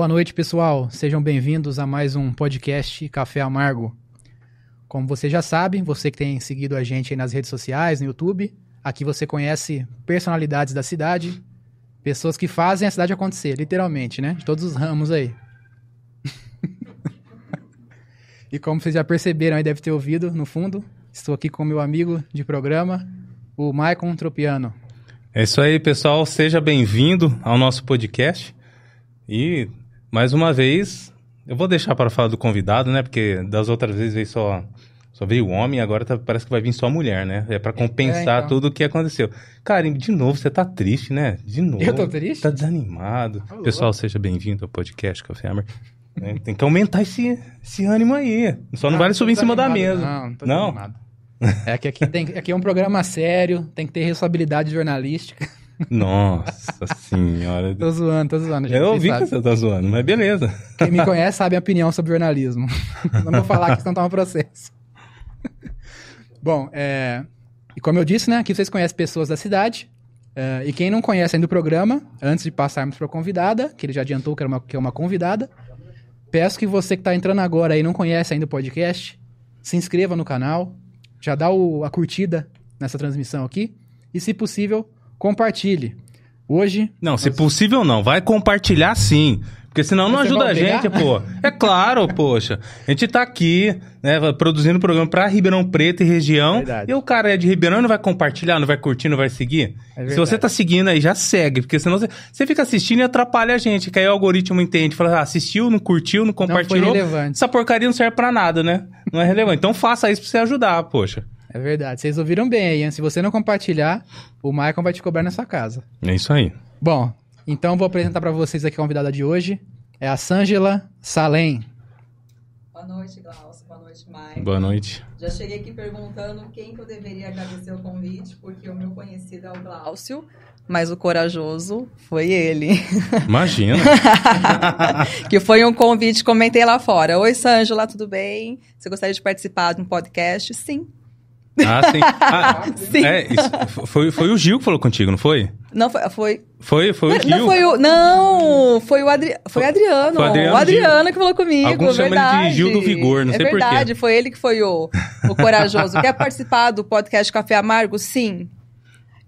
Boa noite, pessoal. Sejam bem-vindos a mais um podcast Café Amargo. Como você já sabe, você que tem seguido a gente aí nas redes sociais, no YouTube, aqui você conhece personalidades da cidade, pessoas que fazem a cidade acontecer, literalmente, né? De todos os ramos aí. e como vocês já perceberam aí, deve ter ouvido no fundo, estou aqui com meu amigo de programa, o Maicon Tropiano. É isso aí, pessoal. Seja bem-vindo ao nosso podcast. E, mais uma vez, eu vou deixar para falar do convidado, né? Porque das outras vezes veio só, só veio homem, agora tá, parece que vai vir só mulher, né? É para compensar é, então. tudo o que aconteceu. Cara, de novo, você tá triste, né? De novo. Eu tô triste? Tá desanimado. Oh, Pessoal, seja bem-vindo ao podcast Café Hammer. É, tem que aumentar esse, esse ânimo aí. Só não, não vale subir em cima da mesa. Não, não tô não. Desanimado. É que aqui, tem, aqui é um programa sério, tem que ter responsabilidade jornalística. Nossa senhora. tô zoando, tô zoando. Gente, eu ouvi que você tá zoando, mas beleza. Quem me conhece sabe a opinião sobre jornalismo. Não vou falar que senão toma processo. Bom, é... e como eu disse, né, aqui vocês conhecem pessoas da cidade. É... e quem não conhece ainda o programa, antes de passarmos para a convidada, que ele já adiantou que, era uma, que é uma convidada, peço que você que está entrando agora e não conhece ainda o podcast, se inscreva no canal, já dá o, a curtida nessa transmissão aqui. E, se possível, compartilhe. Hoje. Não, nós... se possível não. Vai compartilhar sim. Porque senão não ajuda a gente, pô. É claro, poxa. A gente tá aqui, né, produzindo programa pra Ribeirão Preto e região. Verdade. E o cara é de Ribeirão não vai compartilhar, não vai curtir, não vai seguir. É Se você tá seguindo aí, já segue. Porque senão você, você fica assistindo e atrapalha a gente. Que aí o algoritmo entende. Fala, ah, assistiu, não curtiu, não compartilhou. Não foi relevante. Essa porcaria não serve pra nada, né? Não é relevante. Então faça isso pra você ajudar, poxa. É verdade. Vocês ouviram bem aí, hein? Se você não compartilhar, o Michael vai te cobrar na sua casa. É isso aí. Bom, então vou apresentar para vocês aqui a convidada de hoje. É a Sângela Salem. Boa noite, Glaucio. Boa noite, Michael. Boa noite. Já cheguei aqui perguntando quem que eu deveria agradecer o convite, porque o meu conhecido é o Glaucio, mas o corajoso foi ele. Imagina. que foi um convite, comentei lá fora. Oi, Sângela, tudo bem? Você gostaria de participar de um podcast? Sim. Ah, sim. Ah, sim. É, isso, foi, foi o Gil que falou contigo, não foi? Não, foi. Foi, foi, foi o Gil. Não, foi o, não, foi o, Adri, foi Adriano. Foi Adriano o Adriano Gil. que falou comigo. Alguns verdade. chamam ele de Gil do Vigor, não é sei porquê. É verdade, foi ele que foi o, o corajoso. Quer participar do podcast Café Amargo? Sim.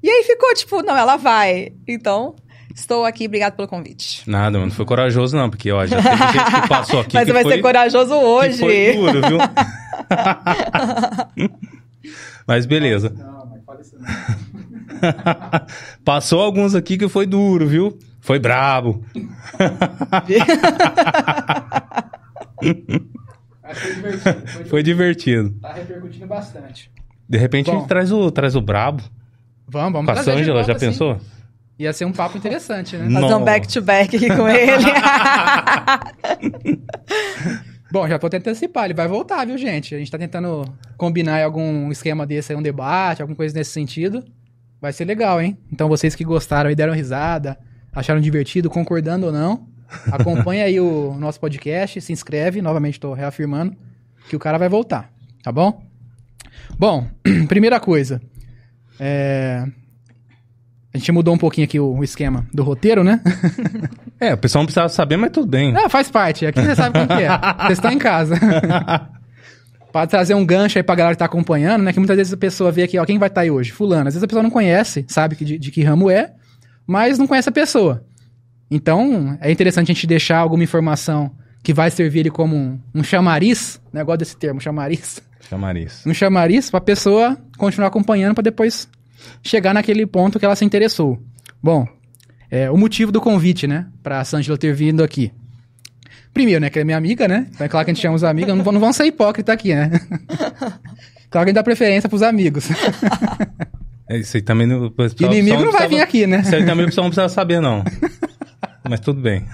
E aí ficou tipo, não, ela vai. Então, Estou aqui, obrigado pelo convite. Nada, mano, não foi corajooso não, porque ó, já teve gente que passou aqui. Mas você vai foi, ser corajoso hoje. foi duro, viu? Mas beleza. Não, isso não. Passou alguns aqui que foi duro, viu? Foi brabo. foi, divertido, foi, foi divertido. Tá repercutindo bastante. De repente Bom, a gente traz o, traz o brabo. Vamos, vamos Com a Sângela, já assim. pensou? Ia ser um papo interessante, né? Fazer um back-to-back -back aqui com ele. Bom, já tentando antecipar, ele vai voltar, viu, gente? A gente tá tentando combinar algum esquema desse aí, um debate, alguma coisa nesse sentido. Vai ser legal, hein? Então vocês que gostaram e deram risada, acharam divertido, concordando ou não, acompanha aí o nosso podcast, se inscreve, novamente tô reafirmando, que o cara vai voltar, tá bom? Bom, primeira coisa, é... A gente mudou um pouquinho aqui o, esquema do roteiro, né? é, o pessoal não precisava saber, mas tudo bem. Ah, faz parte. Aqui você sabe como que é. Você está em casa. Pode trazer um gancho aí pra galera que tá acompanhando, né? Que muitas vezes a pessoa vê aqui, ó, quem vai estar tá aí hoje? Fulano. Às vezes a pessoa não conhece, sabe de, de que ramo é, mas não conhece a pessoa. Então, é interessante a gente deixar alguma informação que vai servir ele como um, um chamariz, né? Gosto desse termo, chamariz. Chamariz. Um chamariz pra pessoa continuar acompanhando para depois chegar naquele ponto que ela se interessou. Bom, é, o motivo do convite, né, pra Sângela ter vindo aqui. Primeiro, né, que ela é minha amiga, né? Então é claro que a gente chama os amigos, não, não vão ser hipócritas aqui, né? claro que a gente dá preferência pros amigos. É, isso aí também não. Inimigo não vai vir aqui, né? Isso aí também o pessoal não precisa saber, não. Mas tudo bem.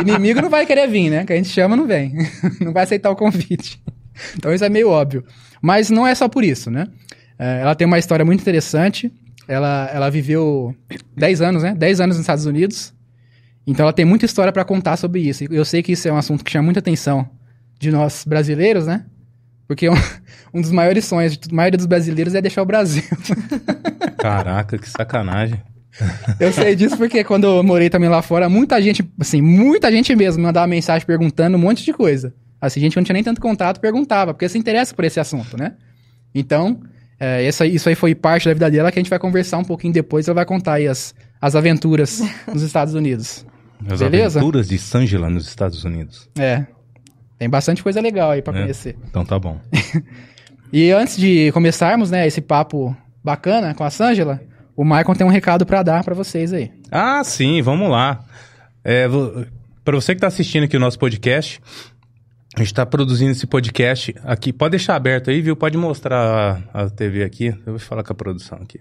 Inimigo não vai querer vir, né? Que a gente chama, não vem. Não vai aceitar o convite. Então isso é meio óbvio. Mas não é só por isso, né? É, ela tem uma história muito interessante. Ela, ela viveu 10 anos, né? 10 anos nos Estados Unidos. Então ela tem muita história para contar sobre isso. Eu sei que isso é um assunto que chama muita atenção de nós brasileiros, né? Porque um, um dos maiores sonhos de maioria dos brasileiros é deixar o Brasil. Caraca, que sacanagem. Eu sei disso porque quando eu morei também lá fora, muita gente, assim, muita gente mesmo mandava mensagem perguntando um monte de coisa. Assim, gente que não tinha nem tanto contato perguntava, porque se interessa por esse assunto, né? Então, é, essa, isso aí foi parte da vida dela que a gente vai conversar um pouquinho depois. Ela vai contar aí as, as aventuras nos Estados Unidos. As Beleza? aventuras de Sângela nos Estados Unidos. É. Tem bastante coisa legal aí para é, conhecer. Então tá bom. e antes de começarmos, né, esse papo bacana com a Sângela, o Michael tem um recado para dar para vocês aí. Ah, sim, vamos lá. É, para você que tá assistindo aqui o nosso podcast, a gente está produzindo esse podcast aqui. Pode deixar aberto aí, viu? Pode mostrar a, a TV aqui. Eu vou falar com a produção aqui.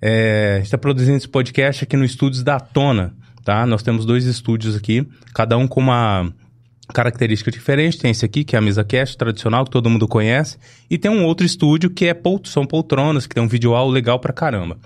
É, a gente está produzindo esse podcast aqui no estúdios da Tona, tá? Nós temos dois estúdios aqui, cada um com uma característica diferente. Tem esse aqui, que é a mesa cast tradicional, que todo mundo conhece. E tem um outro estúdio que é são poltronas, que tem um visual legal pra caramba.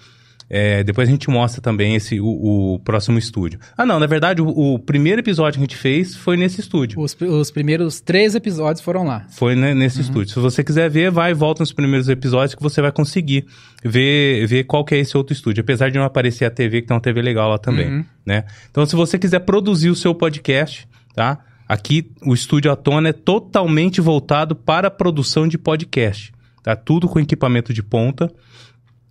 É, depois a gente mostra também esse, o, o, próximo estúdio. Ah, não, na verdade, o, o, primeiro episódio que a gente fez foi nesse estúdio. Os, os primeiros três episódios foram lá. Foi né, nesse uhum. estúdio. Se você quiser ver, vai e volta nos primeiros episódios que você vai conseguir ver, ver qual que é esse outro estúdio. Apesar de não aparecer a TV, que tem uma TV legal lá também, uhum. né? Então, se você quiser produzir o seu podcast, tá? Aqui, o Estúdio Atona é totalmente voltado para a produção de podcast. Tá? Tudo com equipamento de ponta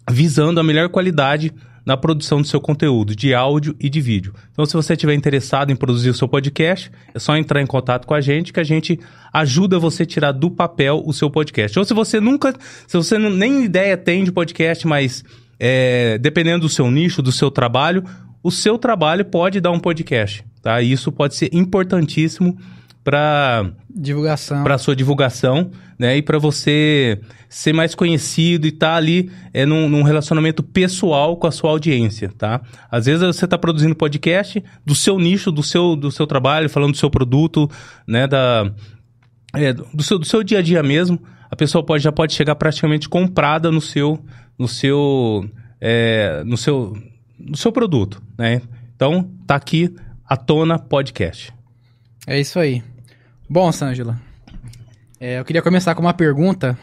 visando a melhor qualidade na produção do seu conteúdo, de áudio e de vídeo. Então, se você estiver interessado em produzir o seu podcast, é só entrar em contato com a gente que a gente ajuda você a tirar do papel o seu podcast. Ou se você nunca, se você não, nem ideia tem de podcast, mas é, dependendo do seu nicho, do seu trabalho, o seu trabalho pode dar um podcast, tá? E isso pode ser importantíssimo para divulgação, para sua divulgação, né? E para você ser mais conhecido e estar tá ali é num, num, relacionamento pessoal com a sua audiência, tá? Às vezes você está produzindo podcast do seu nicho, do seu do seu trabalho, falando do seu produto, né? Da é, do seu do seu dia a dia mesmo. A pessoa pode já pode chegar praticamente comprada no seu no seu é, no seu no seu produto, né? Então tá aqui a Tona Podcast. É isso aí. Bom, Sângela, é, eu queria começar com uma pergunta.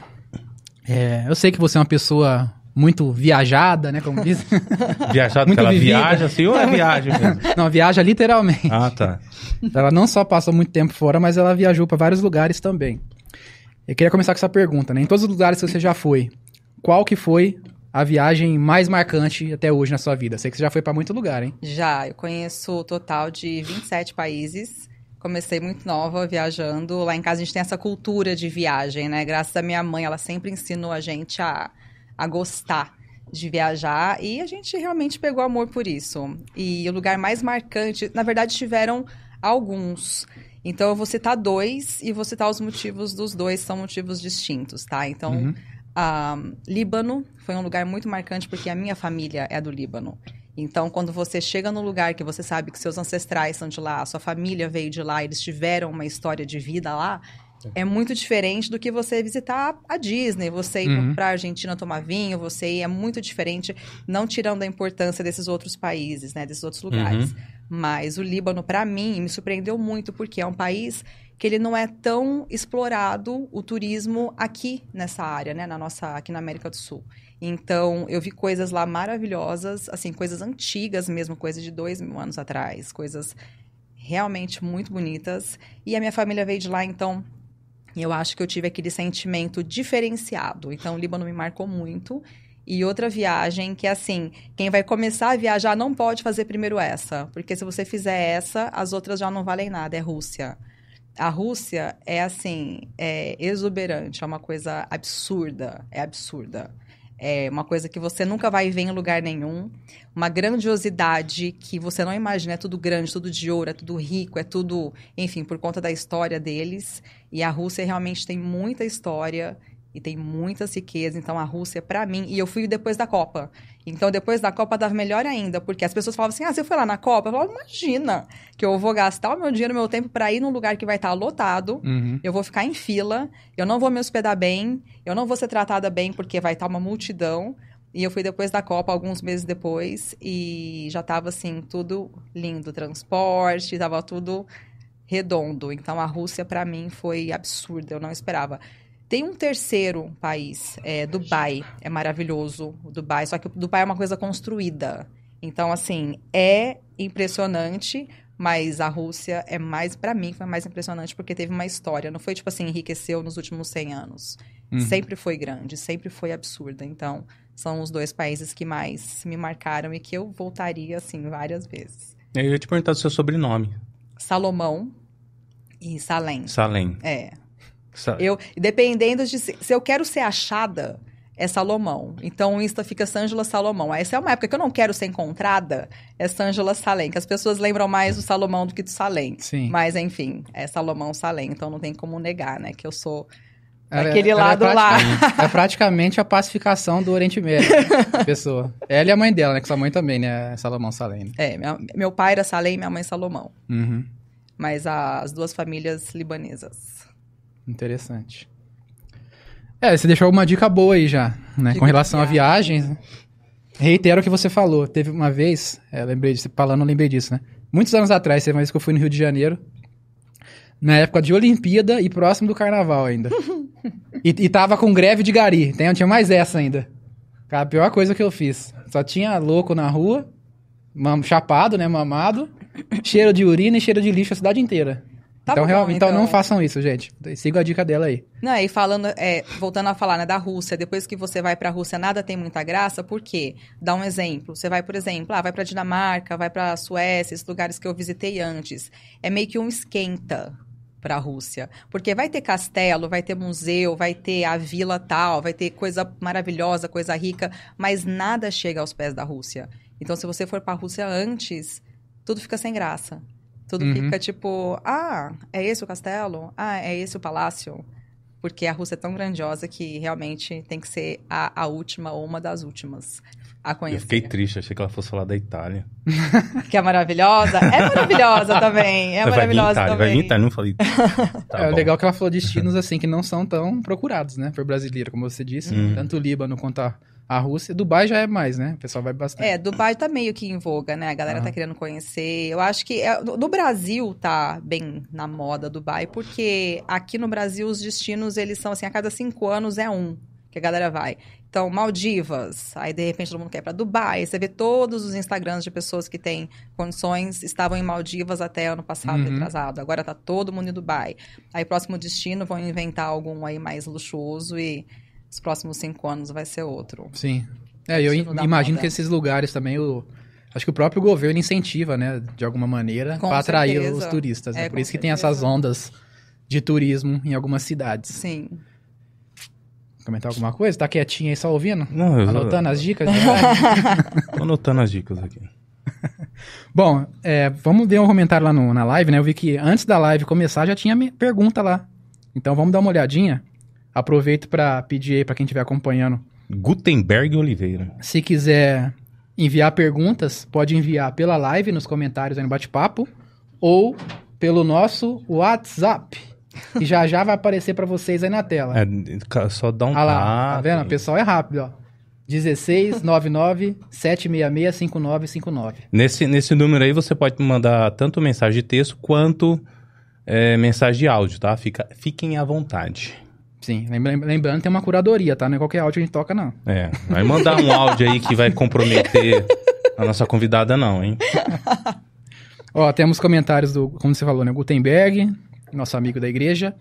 É, eu sei que você é uma pessoa muito viajada, né? Como diz. Viajada muito ela vivida. viaja assim ou é viagem mesmo? Não, viaja literalmente. Ah, tá. Ela não só passou muito tempo fora, mas ela viajou para vários lugares também. Eu queria começar com essa pergunta, né? Em todos os lugares que você já foi, qual que foi a viagem mais marcante até hoje na sua vida? Sei que você já foi para muito lugar, hein? Já, eu conheço o total de 27 países. Comecei muito nova viajando. Lá em casa a gente tem essa cultura de viagem, né? Graças à minha mãe, ela sempre ensinou a gente a, a gostar de viajar e a gente realmente pegou amor por isso. E o lugar mais marcante, na verdade, tiveram alguns. Então eu vou citar dois e vou citar os motivos dos dois, são motivos distintos, tá? Então, uhum. Líbano foi um lugar muito marcante porque a minha família é do Líbano. Então, quando você chega no lugar que você sabe que seus ancestrais são de lá, sua família veio de lá, eles tiveram uma história de vida lá, é muito diferente do que você visitar a Disney, você ir uhum. para a Argentina tomar vinho, você ir, é muito diferente, não tirando a importância desses outros países, né, desses outros lugares. Uhum. Mas o Líbano, para mim, me surpreendeu muito, porque é um país que ele não é tão explorado o turismo aqui nessa área, né, na nossa, aqui na América do Sul. Então, eu vi coisas lá maravilhosas, assim, coisas antigas mesmo, coisas de dois mil anos atrás, coisas realmente muito bonitas. E a minha família veio de lá, então eu acho que eu tive aquele sentimento diferenciado. Então, o Líbano me marcou muito. E outra viagem que, assim, quem vai começar a viajar não pode fazer primeiro essa. Porque se você fizer essa, as outras já não valem nada. É Rússia. A Rússia é, assim, é exuberante. É uma coisa absurda. É absurda. É uma coisa que você nunca vai ver em lugar nenhum. Uma grandiosidade que você não imagina. É tudo grande, tudo de ouro, é tudo rico, é tudo, enfim, por conta da história deles. E a Rússia realmente tem muita história e tem muitas riquezas. Então a Rússia, para mim, e eu fui depois da Copa. Então depois da Copa dava melhor ainda, porque as pessoas falavam assim: ah, você foi lá na Copa? Eu falava, imagina que eu vou gastar o meu dinheiro, o meu tempo para ir num lugar que vai estar lotado, uhum. eu vou ficar em fila, eu não vou me hospedar bem, eu não vou ser tratada bem porque vai estar uma multidão. E eu fui depois da Copa, alguns meses depois, e já estava assim, tudo lindo, transporte, estava tudo redondo. Então a Rússia para mim foi absurda, eu não esperava. Tem um terceiro país, é, Dubai, é maravilhoso, Dubai, só que o Dubai é uma coisa construída. Então, assim, é impressionante, mas a Rússia é mais, para mim, foi mais impressionante porque teve uma história. Não foi tipo assim, enriqueceu nos últimos 100 anos. Uhum. Sempre foi grande, sempre foi absurda. Então, são os dois países que mais me marcaram e que eu voltaria, assim, várias vezes. Eu ia te perguntar do seu sobrenome. Salomão e Salem. Salem. É. Sa eu, dependendo de se, se eu quero ser achada, é Salomão. Então o Insta fica Sângela Salomão. Essa é uma época que eu não quero ser encontrada, é Sângela Salem, que as pessoas lembram mais do Salomão do que do Salem. Sim. Mas enfim, é Salomão Salem, então não tem como negar, né, que eu sou Aquele ela, lado é lá. É praticamente a pacificação do Oriente Médio. pessoa. Ela e a mãe dela, né? Que sua mãe também, né? Salomão Salem. Né? É, minha, meu pai era Salem e minha mãe Salomão. Uhum. Mas as duas famílias libanesas. Interessante. É, você deixou uma dica boa aí já, né? Dica Com relação a viagens. Reitero o que você falou. Teve uma vez, é, lembrei disso, falando, lembrei disso, né? Muitos anos atrás, teve uma vez que eu fui no Rio de Janeiro na época de Olimpíada e próximo do Carnaval ainda. e, e tava com greve de gari. Tem, tinha mais essa ainda. Cara, a pior coisa que eu fiz. Só tinha louco na rua, chapado, né, mamado, cheiro de urina e cheiro de lixo a cidade inteira. Tá então, bom, real, então, então, não façam isso, gente. Siga a dica dela aí. Não, e falando, é, voltando a falar né, da Rússia, depois que você vai para a Rússia, nada tem muita graça, por quê? Dá um exemplo. Você vai, por exemplo, ah, vai para Dinamarca, vai para Suécia, esses lugares que eu visitei antes. É meio que um esquenta para a Rússia. Porque vai ter castelo, vai ter museu, vai ter a vila tal, vai ter coisa maravilhosa, coisa rica, mas nada chega aos pés da Rússia. Então, se você for para a Rússia antes, tudo fica sem graça. Tudo uhum. fica tipo, ah, é esse o castelo? Ah, é esse o palácio? Porque a Rússia é tão grandiosa que realmente tem que ser a, a última ou uma das últimas a conhecer. Eu fiquei triste, achei que ela fosse falar da Itália. que é maravilhosa? É maravilhosa também. É vai maravilhosa Itália, também. Vai vir Itália, não falei. Tá é bom. legal que ela falou destinos assim que não são tão procurados, né, por brasileiro, como você disse. Hum. Tanto o Líbano quanto a, a Rússia. Dubai já é mais, né? O pessoal vai bastante. É, Dubai tá meio que em voga, né? A galera tá querendo conhecer. Eu acho que é, no Brasil tá bem na moda Dubai, porque aqui no Brasil os destinos, eles são assim, a cada cinco anos é um que a galera vai. Então, Maldivas, aí de repente todo mundo quer para Dubai. Você vê todos os Instagrams de pessoas que têm condições, estavam em Maldivas até ano passado, uhum. atrasado. Agora tá todo mundo em Dubai. Aí, próximo destino, vão inventar algum aí mais luxuoso e os próximos cinco anos vai ser outro. Sim. É, eu imagino que esses lugares também, o, acho que o próprio governo incentiva, né, de alguma maneira, para atrair os turistas. Né? É, Por isso que certeza. tem essas ondas de turismo em algumas cidades. Sim. Comentar alguma coisa? Tá quietinho aí só ouvindo? Não, eu Anotando as dicas? Tô anotando as dicas aqui. Bom, é, vamos ver um comentário lá no, na live, né? Eu vi que antes da live começar já tinha pergunta lá. Então vamos dar uma olhadinha. Aproveito para pedir aí para quem estiver acompanhando. Gutenberg Oliveira. Se quiser enviar perguntas, pode enviar pela live nos comentários aí no bate-papo ou pelo nosso WhatsApp. E já já vai aparecer para vocês aí na tela. É, só dá um ah lá, Tá vendo? O pessoal é rápido, ó. 16 99 766 5959. Nesse, nesse número aí você pode mandar tanto mensagem de texto quanto é, mensagem de áudio, tá? Fica, fiquem à vontade. Sim, lembrando, tem uma curadoria, tá? Não é qualquer áudio que a gente toca, não. É, vai mandar um áudio aí que vai comprometer a nossa convidada, não, hein? Ó, temos comentários do, como você falou, né? Gutenberg, nosso amigo da igreja.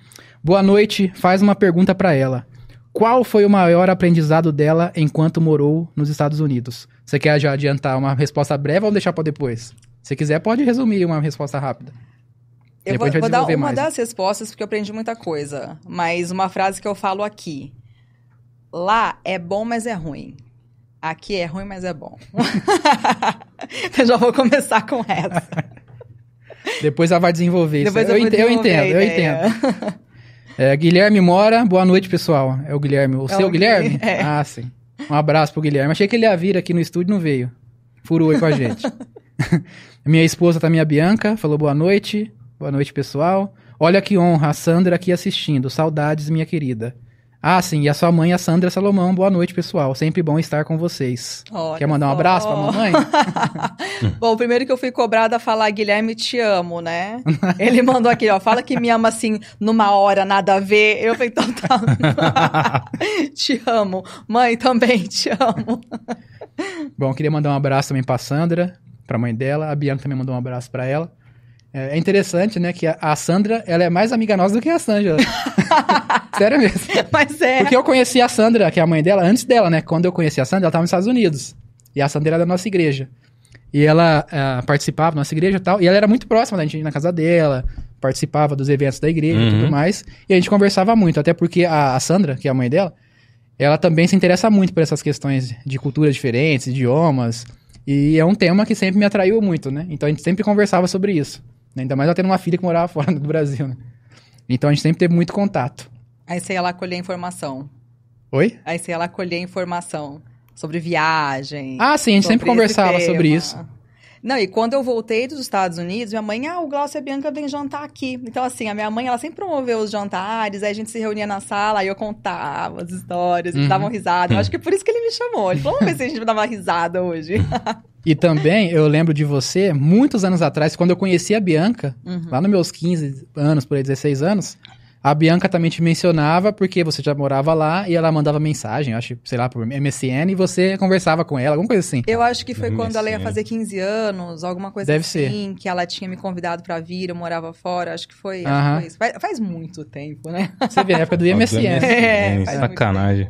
Boa noite, faz uma pergunta para ela. Qual foi o maior aprendizado dela enquanto morou nos Estados Unidos? Você quer já adiantar uma resposta breve ou deixar para depois? Se quiser, pode resumir uma resposta rápida. Eu vou, vou dar uma mais. das respostas porque eu aprendi muita coisa. Mas uma frase que eu falo aqui. Lá é bom, mas é ruim. Aqui é ruim, mas é bom. eu já vou começar com essa. Depois ela vai desenvolver Depois isso. Eu, eu, entendo, eu entendo. É, Guilherme Mora, boa noite, pessoal. É o Guilherme. O é seu o Guilherme? É. Ah, sim. Um abraço pro Guilherme. Achei que ele ia vir aqui no estúdio não veio. Furou aí com a gente. minha esposa também, a Bianca, falou boa noite. Boa noite, pessoal. Olha que honra, a Sandra aqui assistindo. Saudades, minha querida. Ah, sim, e a sua mãe, a Sandra Salomão. Boa noite, pessoal. Sempre bom estar com vocês. Olha Quer mandar um abraço pra mamãe? bom, primeiro que eu fui cobrada a falar, Guilherme, te amo, né? Ele mandou aqui, ó, fala que me ama assim, numa hora, nada a ver. Eu falei, então tá. te amo. Mãe, também te amo. Bom, queria mandar um abraço também pra Sandra, pra mãe dela. A Bianca também mandou um abraço pra ela. É, é interessante, né, que a, Sandra, ela é mais amiga nossa do que a Sandra. Sério mesmo. Mas é. Porque eu conheci a Sandra, que é a mãe dela, antes dela, né? Quando eu conheci a Sandra, ela tava nos Estados Unidos. E a Sandra era da nossa igreja. E ela uh, participava da nossa igreja e tal. E ela era muito próxima da gente ir na casa dela, participava dos eventos da igreja uhum. e tudo mais. E a gente conversava muito, até porque a, a Sandra, que é a mãe dela, ela também se interessa muito por essas questões de culturas diferentes, idiomas. E é um tema que sempre me atraiu muito, né? Então a gente sempre conversava sobre isso. Né? Ainda mais ela tendo uma filha que morava fora do Brasil, né? Então a gente sempre teve muito contato. Aí você ia lá colher informação. Oi? Aí você ia lá colher informação sobre viagem. Ah, sim, a gente sempre conversava sobre isso. Não, e quando eu voltei dos Estados Unidos, minha mãe, ah, o Glaucio e a Bianca vem jantar aqui. Então, assim, a minha mãe, ela sempre promoveu os jantares, aí a gente se reunia na sala, aí eu contava as histórias, eles uhum. davam risada. Eu acho que é por isso que ele me chamou. Ele falou, vamos ver se a gente dar uma risada hoje. E também, eu lembro de você, muitos anos atrás, quando eu conheci a Bianca, uhum. lá nos meus 15 anos, por aí, 16 anos, a Bianca também te mencionava porque você já morava lá e ela mandava mensagem, acho, sei lá, por MSN e você conversava com ela, alguma coisa assim. Eu acho que foi MSN. quando ela ia fazer 15 anos, alguma coisa Deve assim, ser. que ela tinha me convidado para vir, eu morava fora, acho que foi, acho que foi isso. Faz, faz, muito tempo, né? Você vê, na época do MSN. é, sacanagem.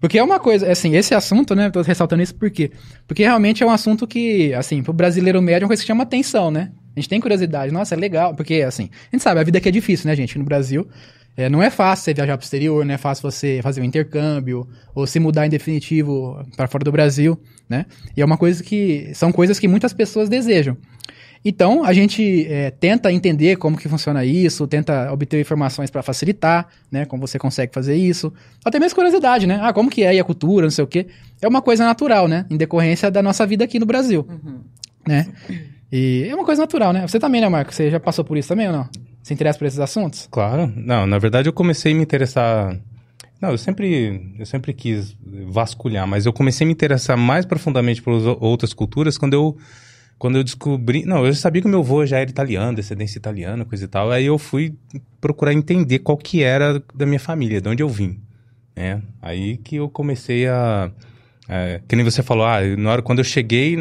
Porque é uma coisa, assim, esse assunto, né? Tô ressaltando isso por quê? Porque realmente é um assunto que, assim, pro brasileiro médio é uma coisa que chama atenção, né? A gente tem curiosidade, nossa, é legal, porque, assim, a gente sabe, a vida aqui é difícil, né, gente? No Brasil, é, não é fácil você viajar pro exterior, não é fácil você fazer um intercâmbio, ou se mudar em definitivo para fora do Brasil, né? E é uma coisa que, são coisas que muitas pessoas desejam. Então, a gente é, tenta entender como que funciona isso, tenta obter informações para facilitar, né? Como você consegue fazer isso. Até mesmo curiosidade, né? Ah, como que é a cultura, não sei o quê. É uma coisa natural, né? Em decorrência da nossa vida aqui no Brasil, uhum. né? E é uma coisa natural, né? Você também, né, Marco? Você já passou por isso também ou não? Se interessa por esses assuntos? Claro. Não, na verdade eu comecei a me interessar... Não, eu sempre, eu sempre quis vasculhar, mas eu comecei a me interessar mais profundamente por outras culturas quando eu, quando eu descobri... Não, eu sabia que o meu avô já era italiano, descendência italiana, coisa e tal. Aí eu fui procurar entender qual que era da minha família, de onde eu vim. Né? Aí que eu comecei a é, que nem você falou, ah, na hora, quando eu cheguei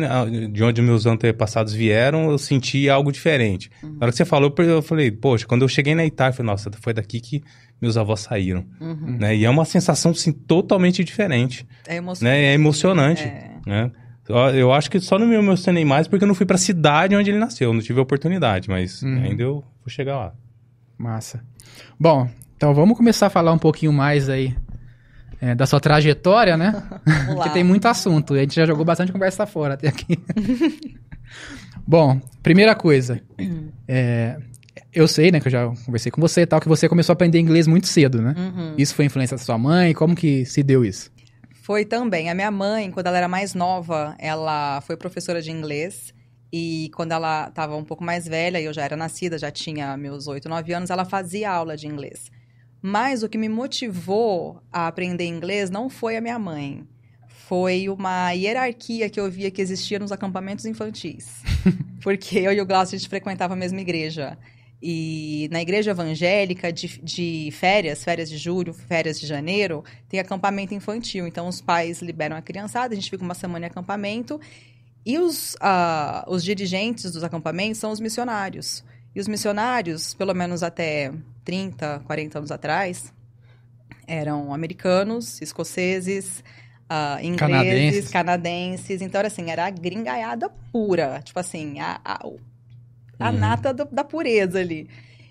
de onde meus antepassados vieram, eu senti algo diferente. Uhum. Na hora que você falou, eu falei, poxa, quando eu cheguei na Itália, eu falei, nossa, foi daqui que meus avós saíram. Uhum. Né? E é uma sensação, assim, totalmente diferente. É emocionante. Né? É emocionante. É. Né? Eu acho que só não me emocionei mais porque eu não fui para a cidade onde ele nasceu, não tive a oportunidade, mas uhum. ainda eu vou chegar lá. Massa. Bom, então vamos começar a falar um pouquinho mais aí é, da sua trajetória, né? Porque tem muito assunto. A gente já jogou bastante conversa fora até aqui. Bom, primeira coisa. É, eu sei, né, que eu já conversei com você e tal, que você começou a aprender inglês muito cedo, né? Uhum. Isso foi influência da sua mãe? Como que se deu isso? Foi também. A minha mãe, quando ela era mais nova, ela foi professora de inglês. E quando ela estava um pouco mais velha, e eu já era nascida, já tinha meus 8, 9 anos, ela fazia aula de inglês. Mas o que me motivou a aprender inglês não foi a minha mãe. Foi uma hierarquia que eu via que existia nos acampamentos infantis. Porque eu e o Glaucio, a gente frequentava a mesma igreja. E na igreja evangélica, de, de, férias, férias de julho, férias de janeiro, tem acampamento infantil. Então, os pais liberam a criançada, a gente fica uma semana em acampamento. E os, uh, os dirigentes dos acampamentos são os missionários. E os missionários, pelo menos até 30, 40 anos atrás, eram americanos, escoceses, uh, ingleses, canadenses. canadenses. Então, era assim, era a gringaiada pura. Tipo assim, a, a, a uhum. nata do, da pureza ali.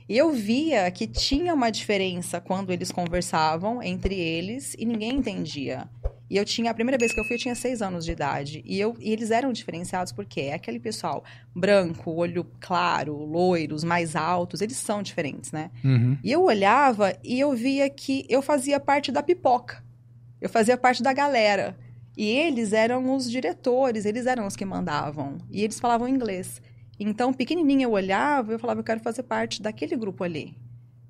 E eu via que tinha uma diferença quando eles conversavam entre eles e ninguém entendia. E eu tinha, a primeira vez que eu fui, eu tinha seis anos de idade. E, eu, e eles eram diferenciados porque é aquele pessoal branco, olho claro, loiros, mais altos, eles são diferentes, né? Uhum. E eu olhava e eu via que eu fazia parte da pipoca. Eu fazia parte da galera. E eles eram os diretores, eles eram os que mandavam. E eles falavam inglês. Então, pequenininha eu olhava e eu falava, eu quero fazer parte daquele grupo ali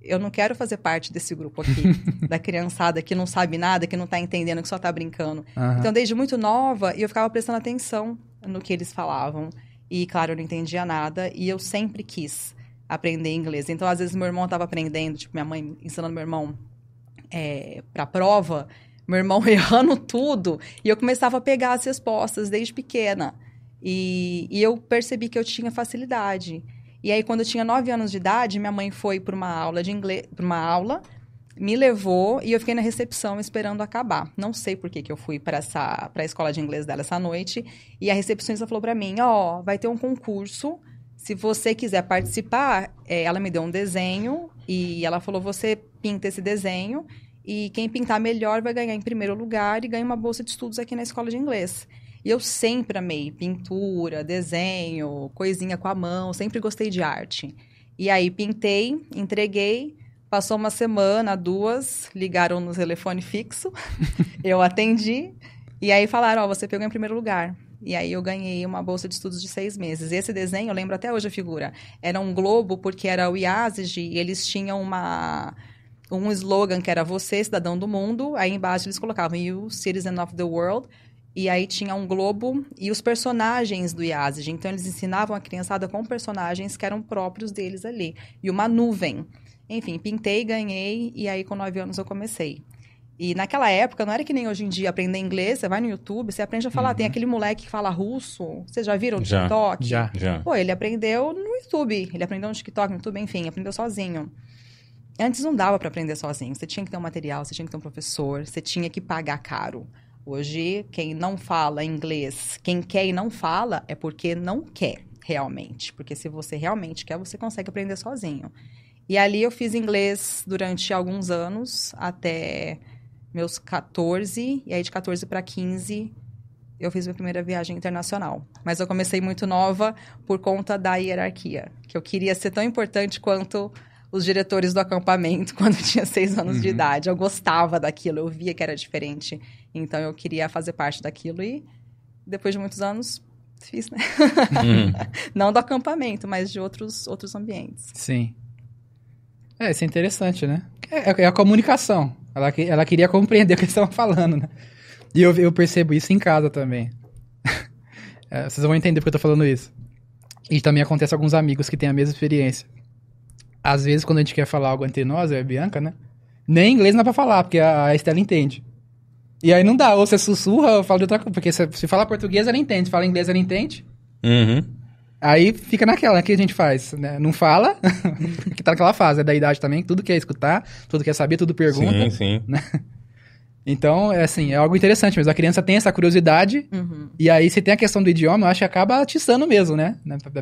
eu não quero fazer parte desse grupo aqui, da criançada que não sabe nada, que não está entendendo, que só está brincando. Uhum. Então, desde muito nova, eu ficava prestando atenção no que eles falavam. E, claro, eu não entendia nada. E eu sempre quis aprender inglês. Então, às vezes, meu irmão estava aprendendo, tipo, minha mãe ensinando meu irmão é, para prova. meu irmão errando tudo, e eu começava a pegar as respostas desde pequena. E, e eu percebi que eu tinha facilidade. E aí, quando eu tinha 9 anos de idade, minha mãe foi para uma aula de inglês, para uma aula, me levou e eu fiquei na recepção esperando acabar. Não sei por que, que eu fui para essa para a escola de inglês dela essa noite. E a recepcionista falou para mim: Ó, oh, vai ter um concurso. Se você quiser participar, é, ela me deu um desenho e ela falou: você pinta esse desenho e quem pintar melhor vai ganhar em primeiro lugar e ganha uma bolsa de estudos aqui na escola de inglês. E eu sempre amei pintura, desenho, coisinha com a mão, sempre gostei de arte. E aí pintei, entreguei, passou uma semana, duas, ligaram no telefone fixo, eu atendi, e aí falaram, ó, oh, você pegou em primeiro lugar. E aí eu ganhei uma bolsa de estudos de seis meses. Esse desenho, eu lembro até hoje a figura, era um globo, porque era o IASG, e eles tinham uma um slogan que era você, cidadão do mundo, aí embaixo eles colocavam You, Citizen of the World, e aí tinha um globo e os personagens do IASG. Então, eles ensinavam a criançada com personagens que eram próprios deles ali. E uma nuvem. Enfim, pintei, ganhei, e aí com nove anos eu comecei. E naquela época, não era que nem hoje em dia aprender inglês, você vai no YouTube, você aprende a falar. Uhum. Tem aquele moleque que fala russo, vocês já viram já, TikTok? Já, já. Pô, ele aprendeu no YouTube, ele aprendeu no TikTok, no YouTube, enfim, aprendeu sozinho. Antes não dava para aprender sozinho, você tinha que ter um material, você tinha que ter um professor, você tinha que pagar caro. Hoje, quem não fala inglês, quem quer e não fala, é porque não quer realmente. Porque se você realmente quer, você consegue aprender sozinho. E ali eu fiz inglês durante alguns anos, até meus 14, e aí de 14 para 15 eu fiz minha primeira viagem internacional. Mas eu comecei muito nova por conta da hierarquia, que eu queria ser tão importante quanto os diretores do acampamento quando eu tinha seis anos uhum. de idade. Eu gostava daquilo, eu via que era diferente. Então eu queria fazer parte daquilo e depois de muitos anos fiz, né? Uhum. Não do acampamento, mas de outros, outros ambientes. Sim. É, isso é interessante, né? É, é a comunicação. Ela, ela queria compreender o que eles estavam falando, né? E eu, eu percebo isso em casa também. é, vocês vão entender porque eu tô falando isso. E também acontece com alguns amigos que têm a mesma experiência às vezes, quando a gente quer falar algo entre nós, é a Bianca, né? Nem inglês não dá pra falar, porque a Estela entende. E aí não dá, ou você sussurra ou fala de outra coisa. Porque se, se fala português, ela entende. Se fala inglês, ela entende. Uhum. Aí fica naquela, né? que a gente faz, né? Não fala, que tá naquela fase, é da idade também, tudo quer escutar, tudo quer saber, tudo pergunta. Sim, sim. Né? Então, é assim, é algo interessante mesmo. A criança tem essa curiosidade, uhum. e aí se tem a questão do idioma, eu acho que acaba atiçando mesmo, né?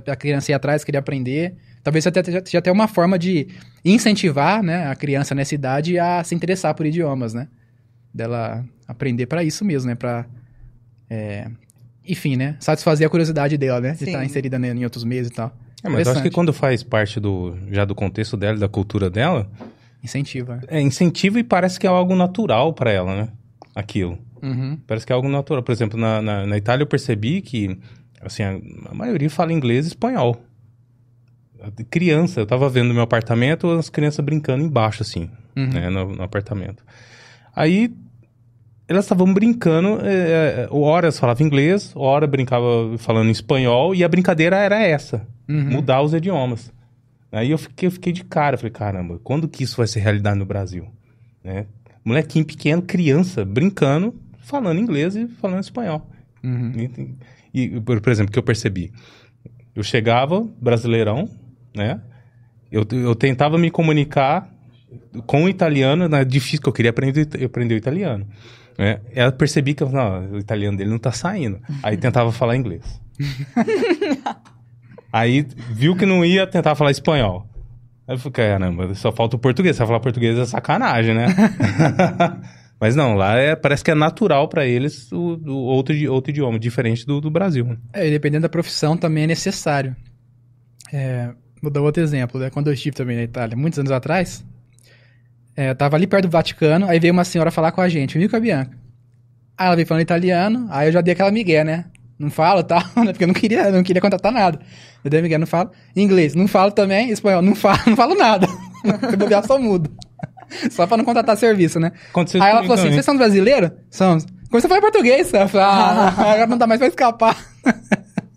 A criança ir atrás, querer aprender. Talvez até seja até uma forma de incentivar né, a criança nessa idade a se interessar por idiomas, né? Dela aprender para isso mesmo, né? Pra, é, enfim, né? Satisfazer a curiosidade dela, né? De estar tá inserida né, em outros meios e tal. É, mas eu acho que quando faz parte do já do contexto dela, da cultura dela... Incentiva. É, incentiva e parece que é algo natural para ela, né? Aquilo. Uhum. Parece que é algo natural. Por exemplo, na, na, na Itália eu percebi que, assim, a, a maioria fala inglês e espanhol criança, eu tava vendo no meu apartamento, as crianças brincando embaixo, assim, uhum. né, no, no, apartamento. Aí, elas estavam brincando, é, horas falava inglês, hora brincava falando espanhol, e a brincadeira era essa, uhum. mudar os idiomas. Aí eu fiquei, eu fiquei de cara, falei, caramba, quando que isso vai ser realidade no Brasil? Né? Molequinho pequeno, criança, brincando, falando inglês e falando espanhol. Uhum. E, e, por exemplo, que eu percebi, eu chegava, brasileirão, né? Eu, eu tentava me comunicar com o italiano, né? difícil, que eu queria aprender, aprender o italiano. Né? Ela percebi que não, o italiano dele não tá saindo. Aí tentava falar inglês. Aí viu que não ia, tentar falar espanhol. Aí eu falei, caramba, só falta o português. Se falar português é sacanagem, né? Mas não, lá é, parece que é natural para eles o, o, outro, outro idioma, diferente do, do Brasil. É, dependendo da profissão também é necessário. É, Vou dar outro exemplo, né? Quando eu estive também na Itália, muitos anos atrás, é, eu tava ali perto do Vaticano, aí veio uma senhora falar com a gente, viu com a Bianca. Aí ela veio falando italiano, aí eu já dei aquela migué, né? Não falo tal, né? Porque eu não queria, não queria contratar nada. Eu dei migué, não falo. Inglês, não falo também. Espanhol, não falo, não falo nada. Se bobear, só mudo. Só pra não contratar serviço, né? Aconteceu aí ela falou assim, vocês são brasileiros? Somos. Começou a falar português. Eu falei, ah, agora não dá mais pra escapar.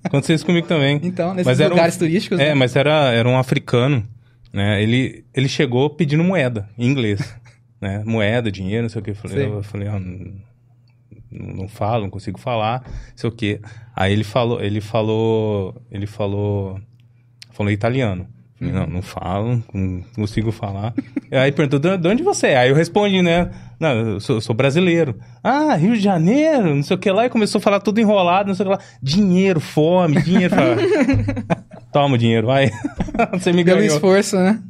Aconteceu isso comigo também. Então, nesses mas lugares um, turísticos. É, né? mas era, era um africano. Né? Ele, ele chegou pedindo moeda em inglês. né? Moeda, dinheiro, não sei o que. Eu falei, eu falei ah, não, não falo, não consigo falar, não sei o que. Aí ele falou, ele falou, ele falou, falou italiano. Falei, não, não falo, não consigo falar. Aí perguntou, de onde você é? Aí eu respondi, né? Não, eu sou, sou, brasileiro. Ah, Rio de Janeiro, não sei o que lá. E começou a falar tudo enrolado, não sei o que lá. Dinheiro, fome, dinheiro. Toma o dinheiro, vai. você me ganhou. Deu esforço, né?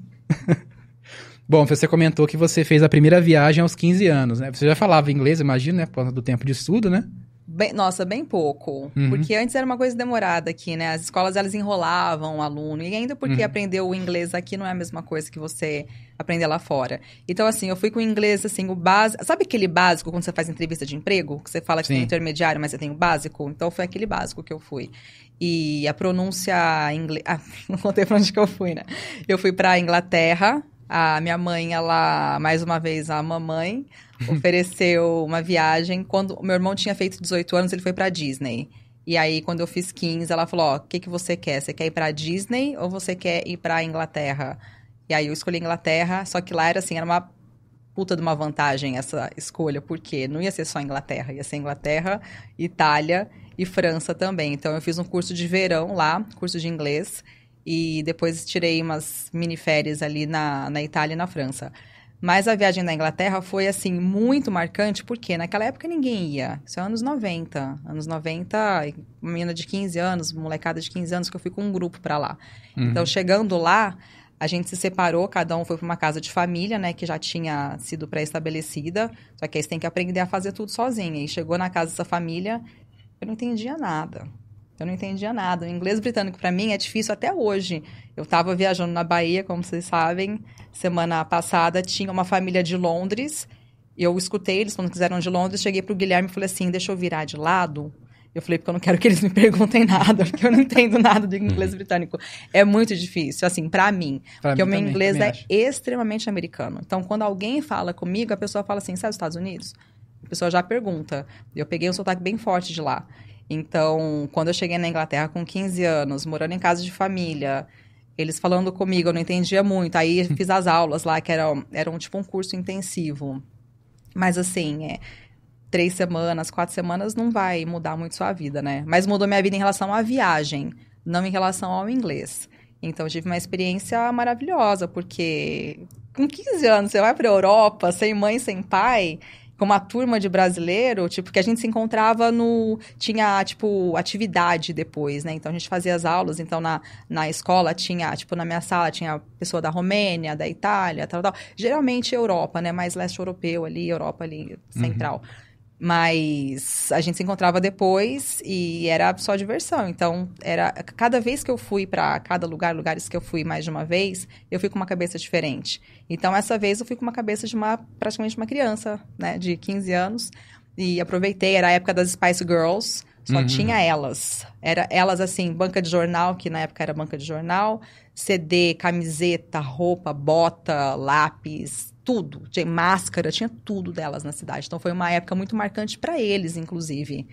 Bom, você comentou que você fez a primeira viagem aos 15 anos, né? Você já falava inglês, imagino, né? Por causa do tempo de estudo, né? Bem, nossa, bem pouco. Uhum. Porque antes era uma coisa demorada aqui, né? As escolas, elas enrolavam o aluno. E ainda porque uhum. aprender o inglês aqui não é a mesma coisa que você aprender lá fora. Então, assim, eu fui com o inglês, assim, o básico... Sabe aquele básico quando você faz entrevista de emprego? Que você fala que Sim. tem intermediário, mas você tem o básico? Então, foi aquele básico que eu fui. E a pronúncia inglês... Ah, não contei pra onde que eu fui, né? Eu fui pra Inglaterra. A minha mãe, ela... Mais uma vez, a mamãe ofereceu uma viagem. Quando o meu irmão tinha feito 18 anos, ele foi para Disney. E aí, quando eu fiz 15, ela falou: Ó, o que, que você quer? Você quer ir pra Disney ou você quer ir pra Inglaterra? E aí eu escolhi Inglaterra, só que lá era assim, era uma puta de uma vantagem essa escolha, porque não ia ser só Inglaterra, ia ser Inglaterra, Itália e França também. Então eu fiz um curso de verão lá, curso de inglês, e depois tirei umas mini férias ali na, na Itália e na França. Mas a viagem da Inglaterra foi, assim, muito marcante, porque naquela época ninguém ia. Isso é anos 90. Anos 90, uma menina de 15 anos, molecada de 15 anos, que eu fui com um grupo para lá. Uhum. Então, chegando lá, a gente se separou, cada um foi para uma casa de família, né, que já tinha sido pré-estabelecida. Só que aí você tem que aprender a fazer tudo sozinha. E chegou na casa dessa família, eu não entendia nada. Eu não entendia nada. O inglês britânico para mim é difícil até hoje. Eu estava viajando na Bahia, como vocês sabem, semana passada tinha uma família de Londres. Eu escutei eles quando quiseram de Londres, cheguei pro Guilherme e falei assim: "Deixa eu virar de lado". Eu falei porque eu não quero que eles me perguntem nada, porque eu não entendo nada do inglês uhum. britânico. É muito difícil, assim, para mim, pra porque mim o meu também, inglês é acho. extremamente americano. Então, quando alguém fala comigo, a pessoa fala assim: "Sabe os Estados Unidos?" Pessoa já pergunta. Eu peguei um sotaque bem forte de lá. Então, quando eu cheguei na Inglaterra com 15 anos, morando em casa de família, eles falando comigo, eu não entendia muito. Aí fiz as aulas lá, que eram, eram tipo um curso intensivo. Mas assim, é, três semanas, quatro semanas não vai mudar muito sua vida, né? Mas mudou minha vida em relação à viagem, não em relação ao inglês. Então, tive uma experiência maravilhosa, porque com 15 anos você vai para a Europa, sem mãe, sem pai, com uma turma de brasileiro, tipo, que a gente se encontrava no. Tinha, tipo, atividade depois, né? Então a gente fazia as aulas. Então na, na escola tinha, tipo, na minha sala tinha pessoa da Romênia, da Itália, tal, tal. Geralmente Europa, né? Mais leste europeu ali, Europa ali, central. Uhum. Mas a gente se encontrava depois e era só diversão. Então, era cada vez que eu fui para cada lugar, lugares que eu fui mais de uma vez, eu fui com uma cabeça diferente. Então, essa vez eu fui com uma cabeça de uma praticamente uma criança, né, de 15 anos, e aproveitei, era a época das Spice Girls, só uhum. tinha elas. Era elas assim, banca de jornal, que na época era banca de jornal, CD, camiseta, roupa, bota, lápis, tudo, tinha máscara, tinha tudo delas na cidade. Então foi uma época muito marcante para eles, inclusive.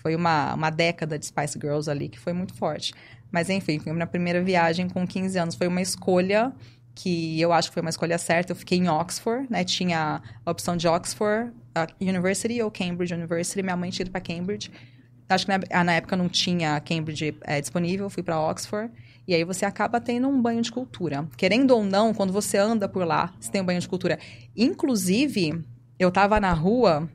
Foi uma, uma década de Spice Girls ali que foi muito forte. Mas enfim, foi minha primeira viagem com 15 anos. Foi uma escolha que eu acho que foi uma escolha certa. Eu fiquei em Oxford, né? Tinha a opção de Oxford University ou Cambridge University. Minha mãe tinha ido para Cambridge. Acho que na, na, época não tinha Cambridge é, disponível, fui para Oxford. E aí você acaba tendo um banho de cultura. Querendo ou não, quando você anda por lá, você tem um banho de cultura. Inclusive, eu tava na rua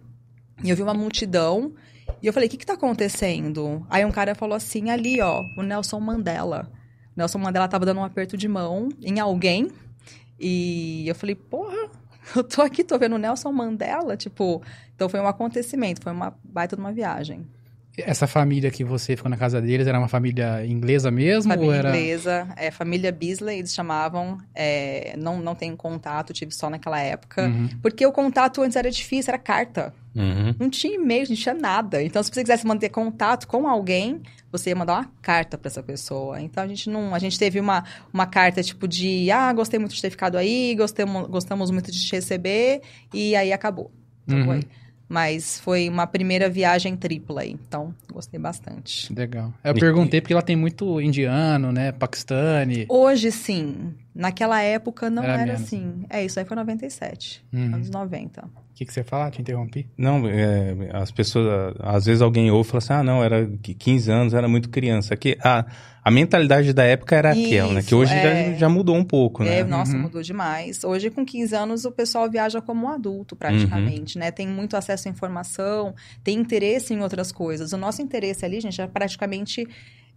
e eu vi uma multidão e eu falei, o que que tá acontecendo? Aí um cara falou assim, ali, ó, o Nelson Mandela. O Nelson Mandela tava dando um aperto de mão em alguém. E eu falei, porra, eu tô aqui, tô vendo o Nelson Mandela, tipo... Então foi um acontecimento, foi uma baita de uma viagem. Essa família que você ficou na casa deles era uma família inglesa mesmo? Família era... inglesa, é, família Beasley, eles chamavam. É, não, não tenho contato, tive só naquela época. Uhum. Porque o contato antes era difícil, era carta. Uhum. Não tinha e-mail, não tinha nada. Então, se você quisesse manter contato com alguém, você ia mandar uma carta para essa pessoa. Então, a gente não... A gente teve uma, uma carta, tipo, de... Ah, gostei muito de ter ficado aí, gostamos, gostamos muito de te receber. E aí, acabou. Acabou uhum. aí. Mas foi uma primeira viagem tripla aí, então gostei bastante. Legal. Eu perguntei porque ela tem muito indiano, né, paquistani. Hoje sim. Naquela época não era, era assim. É, isso aí foi 97, uhum. anos 90. O que, que você fala? Te interrompi? Não, é, as pessoas, às vezes alguém ouve e fala assim, ah, não, era 15 anos, era muito criança. Que a, a mentalidade da época era Isso, aquela, né? Que hoje é... já, já, mudou um pouco, né? É, nossa, uhum. mudou demais. Hoje, com 15 anos, o pessoal viaja como um adulto, praticamente, uhum. né? Tem muito acesso à informação, tem interesse em outras coisas. O nosso interesse ali, gente, é praticamente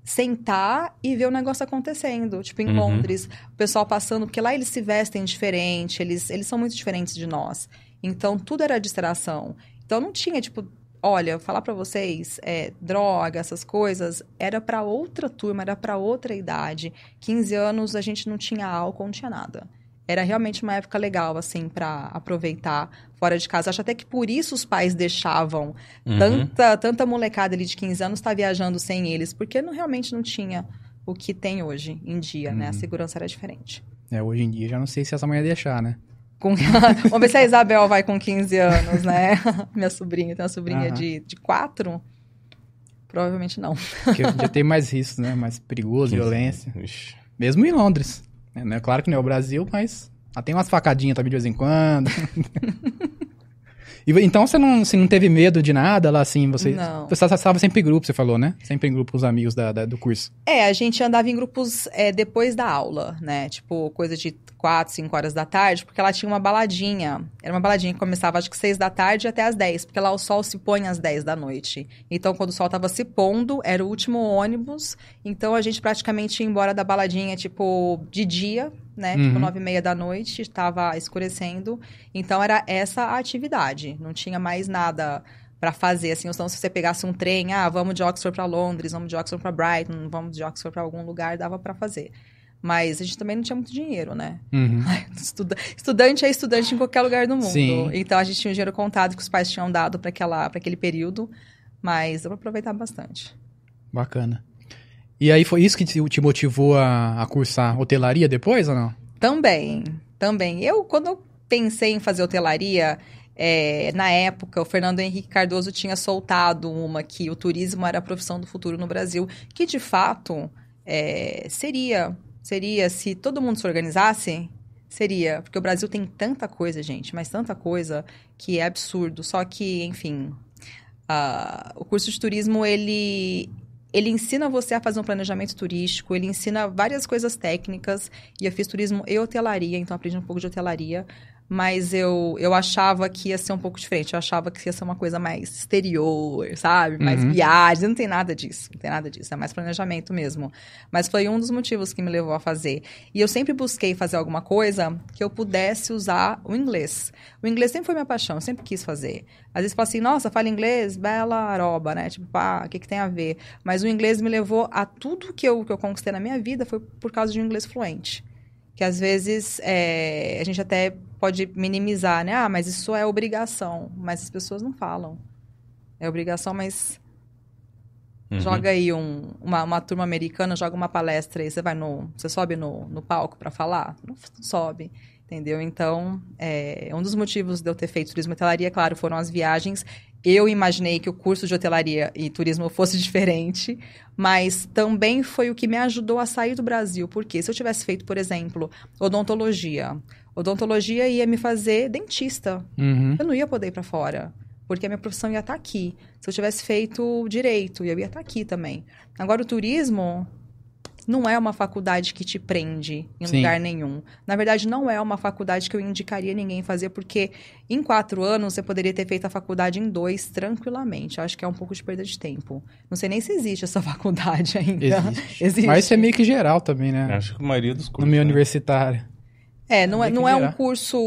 sentar e ver o negócio acontecendo. Tipo, em uhum. Londres, o pessoal passando, porque lá eles se vestem diferente, eles, eles são muito diferentes de nós. Então, tudo era distração. Então, não tinha, tipo, olha, falar para vocês, é, droga, essas coisas, era para outra turma, era para outra idade. 15 anos a gente não tinha álcool, não tinha nada. Era realmente uma época legal, assim, para aproveitar fora de casa. Acho até que por isso os pais deixavam uhum. tanta, tanta molecada ali de 15 anos estar tá viajando sem eles, porque não, realmente não tinha o que tem hoje em dia, uhum. né? A uhum. segurança era diferente. É, hoje em dia já não sei se essa mãe ia deixar, né? Com... Vamos ver se a Isabel vai com 15 anos, né? Minha sobrinha, tem uma sobrinha uhum. de, de 4. Provavelmente não. Porque já tem mais riscos, né? Mais perigoso, violência. Ixi. Mesmo em Londres. É, né? Claro que não é o Brasil, mas tem umas facadinhas também de vez em quando. E, então você não, você não teve medo de nada lá, assim? Você, não. Você estava sempre em grupo, você falou, né? Sempre em grupo com os amigos da, da, do curso. É, a gente andava em grupos é, depois da aula, né? Tipo, coisa de 4, 5 horas da tarde, porque ela tinha uma baladinha. Era uma baladinha que começava acho que 6 da tarde até as 10, porque lá o sol se põe às 10 da noite. Então, quando o sol estava se pondo, era o último ônibus. Então, a gente praticamente ia embora da baladinha, tipo, de dia, né? Tipo, uhum. Tipo, nove e meia da noite, estava escurecendo. Então, era essa a atividade. Não tinha mais nada para fazer, assim. Ou então, se você pegasse um trem, ah, vamos de Oxford para Londres, vamos de Oxford para Brighton, vamos de Oxford para algum lugar, dava para fazer. Mas a gente também não tinha muito dinheiro, né? Uhum. Estudante é estudante em qualquer lugar do mundo. Sim. Então a gente tinha um dinheiro contado que os pais tinham dado para aquele período. Mas deu para aproveitar bastante. Bacana. E aí foi isso que te motivou a, a cursar hotelaria depois ou não? Também, também. Eu, quando eu pensei em fazer hotelaria, é, na época, o Fernando Henrique Cardoso tinha soltado uma que o turismo era a profissão do futuro no Brasil, que de fato é, seria. Seria se todo mundo se organizasse, seria. Porque o Brasil tem tanta coisa, gente, mas tanta coisa que é absurdo. Só que, enfim, uh, o curso de turismo, ele, ele ensina você a fazer um planejamento turístico, ele ensina várias coisas técnicas, e eu fiz turismo e hotelaria, então aprendi um pouco de hotelaria, mas eu, eu achava que ia ser um pouco diferente. Eu achava que ia ser uma coisa mais exterior, sabe? Mais uhum. viagem. Não tem nada disso. Não tem nada disso. É mais planejamento mesmo. Mas foi um dos motivos que me levou a fazer. E eu sempre busquei fazer alguma coisa que eu pudesse usar o inglês. O inglês sempre foi minha paixão. Eu sempre quis fazer. Às vezes fala assim, nossa, fala inglês, bela aroba, né? Tipo, pá, o que, que tem a ver? Mas o inglês me levou a tudo que eu, que eu conquistei na minha vida foi por causa de um inglês fluente que às vezes é, a gente até pode minimizar, né? Ah, mas isso é obrigação. Mas as pessoas não falam. É obrigação, mas uhum. joga aí um, uma, uma, turma americana, joga uma palestra aí, você vai no. Você sobe no, no palco para falar? Não sobe. Entendeu? Então, é, um dos motivos de eu ter feito turismo e hotelaria, claro, foram as viagens eu imaginei que o curso de hotelaria e turismo fosse diferente, mas também foi o que me ajudou a sair do Brasil. Porque se eu tivesse feito, por exemplo, odontologia, odontologia ia me fazer dentista. Uhum. Eu não ia poder ir para fora, porque a minha profissão ia estar tá aqui. Se eu tivesse feito direito, eu ia estar tá aqui também. Agora, o turismo, não é uma faculdade que te prende em Sim. lugar nenhum. Na verdade, não é uma faculdade que eu indicaria ninguém fazer, porque em quatro anos você poderia ter feito a faculdade em dois tranquilamente. Eu acho que é um pouco de perda de tempo. Não sei nem se existe essa faculdade ainda. Existe. existe. Mas isso é meio que geral também, né? Acho que a maioria dos cursos. No meio né? universitário. É, não é, não é um curso.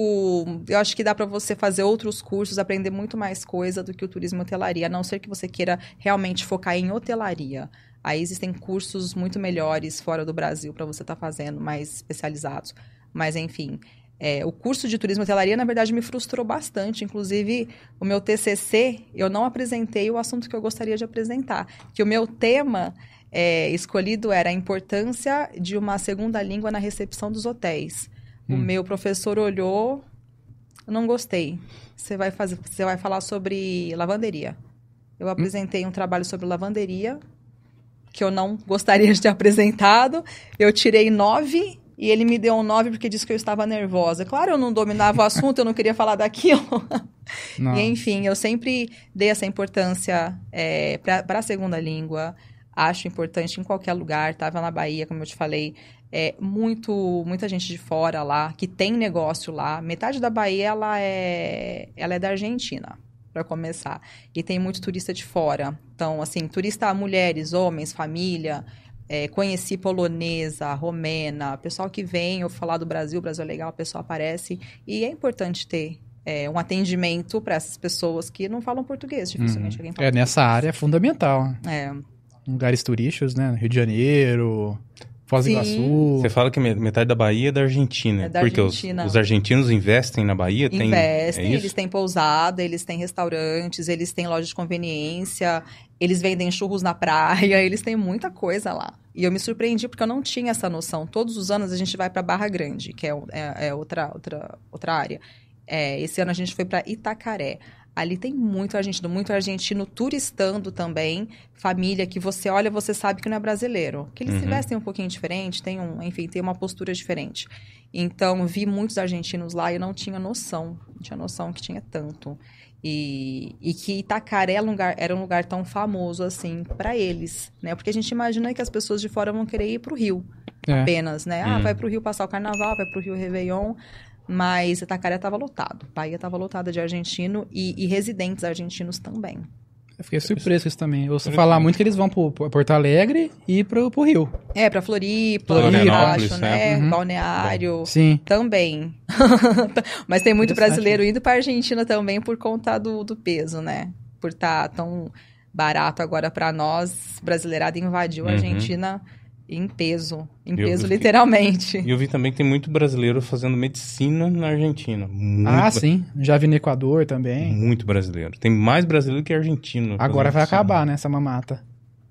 Eu acho que dá para você fazer outros cursos, aprender muito mais coisa do que o turismo e hotelaria, a não ser que você queira realmente focar em hotelaria. Aí existem cursos muito melhores fora do Brasil para você estar tá fazendo, mais especializados. Mas, enfim, é, o curso de turismo e hotelaria, na verdade, me frustrou bastante. Inclusive, o meu TCC, eu não apresentei o assunto que eu gostaria de apresentar. Que o meu tema é, escolhido era a importância de uma segunda língua na recepção dos hotéis. Hum. O meu professor olhou não gostei. Você vai fazer, você vai falar sobre lavanderia. Eu apresentei um trabalho sobre lavanderia que eu não gostaria de ter apresentado. Eu tirei nove e ele me deu um nove porque disse que eu estava nervosa. Claro, eu não dominava o assunto, eu não queria falar daquilo. E, enfim, eu sempre dei essa importância é, para a segunda língua. Acho importante em qualquer lugar. Estava na Bahia, como eu te falei, é, muito, muita gente de fora lá, que tem negócio lá. Metade da Bahia, ela é, ela é da Argentina, para começar. E tem muito turista de fora. Então, assim, turista mulheres, homens, família. É, conheci polonesa, romena, pessoal que vem, eu falar do Brasil, o Brasil é legal, o pessoal aparece. E é importante ter é, um atendimento para essas pessoas que não falam português, dificilmente hum. alguém fala É, português. nessa área é fundamental. É. Lugares turísticos, né? Rio de Janeiro, Foz do Iguaçu. Você fala que metade da Bahia é da Argentina. É da porque Argentina. Os, os, argentinos investem na Bahia? Investem, tem, é eles têm pousada, eles têm restaurantes, eles têm loja de conveniência, eles vendem churros na praia, eles têm muita coisa lá. E eu me surpreendi porque eu não tinha essa noção. Todos os anos a gente vai para Barra Grande, que é, é, é, outra, outra, outra área. É, esse ano a gente foi para Itacaré. Ali tem muito argentino, muito argentino turistando também, família que você olha, você sabe que não é brasileiro. Que eles uhum. se vestem um pouquinho diferente, tem um, enfim, tem uma postura diferente. Então, vi muitos argentinos lá e eu não tinha noção, não tinha noção que tinha tanto. E, e que Itacaré era um, lugar, era um lugar tão famoso assim para eles, né? Porque a gente imagina que as pessoas de fora vão querer ir para o Rio é. apenas, né? Ah, uhum. vai para o Rio passar o Carnaval, vai para o Rio Réveillon. Mas Itacaré estava lotado. Bahia estava lotada de argentino e, e, residentes argentinos também. Eu fiquei surpreso com isso também. Eu ouço falar muito que eles vão para Porto Alegre e para o Rio. É, para Floripa, Floripa, acho, né? Uhum. Balneário. Sim. Também. Mas tem muito brasileiro indo para Argentina também por conta do, do peso, né? Por estar tá tão barato agora para nós, brasileirada invadiu a uhum. Argentina em peso, em eu peso vi, literalmente. E eu vi também que tem muito brasileiro fazendo medicina na Argentina. Muito ah, sim. Já vi no Equador também. Muito brasileiro. Tem mais brasileiro que argentino. Agora vai medicina. acabar, né, essa mamata.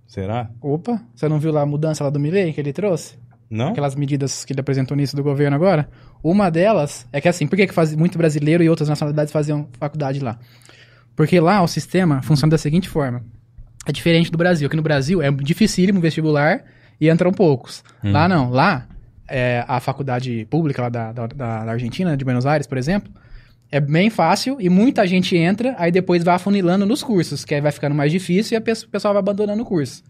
Será? Opa, você não viu lá a mudança lá do Milley que ele trouxe? Não? Aquelas medidas que ele apresentou nisso do governo agora. Uma delas é que assim, por que, que faz, muito brasileiro e outras nacionalidades faziam faculdade lá? Porque lá o sistema funciona da seguinte forma. É diferente do Brasil. Aqui no Brasil é dificílimo vestibular e entram poucos. Hum. Lá não, lá é, a faculdade pública lá da, da, da, Argentina, de Buenos Aires, por exemplo, é bem fácil e muita gente entra, aí depois vai afunilando nos cursos, que aí vai ficando mais difícil e o pessoal vai abandonando o curso.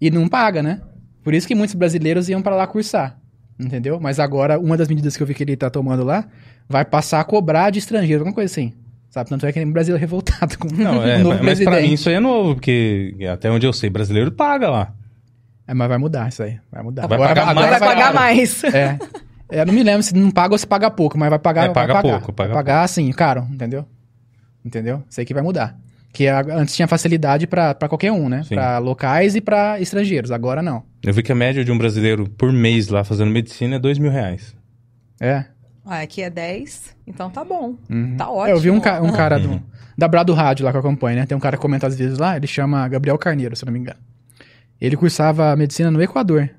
E não paga, né? Por isso que muitos brasileiros iam para lá cursar, entendeu? Mas agora, uma das medidas que eu vi que ele tá tomando lá, vai passar a cobrar de estrangeiro, alguma coisa assim. Sabe? Tanto é que o Brasil é revoltado com não, é, o novo mas, presidente. Mas pra mim isso aí é novo, porque até onde eu sei, brasileiro paga lá. É, mas vai mudar isso aí. Vai mudar. Vai agora, pagar agora mais. vai pagar mais. É. é. Eu não me lembro se não paga ou se paga pouco, mas vai pagar. É, paga vai pagar. pouco. Paga vai pagar, assim, caro, entendeu? Entendeu? Isso aí que vai mudar. Que antes tinha facilidade para qualquer um, né? Para locais e para estrangeiros. Agora não. Eu vi que a média de um brasileiro por mês lá fazendo medicina é dois mil reais. É. Ah, aqui é 10, então tá bom. Uhum. Tá ótimo. É, eu vi um, ca um cara do, da Brado Rádio lá que eu acompanho, né? Tem um cara que comenta às vezes lá, ele chama Gabriel Carneiro, se eu não me engano. Ele cursava medicina no Equador.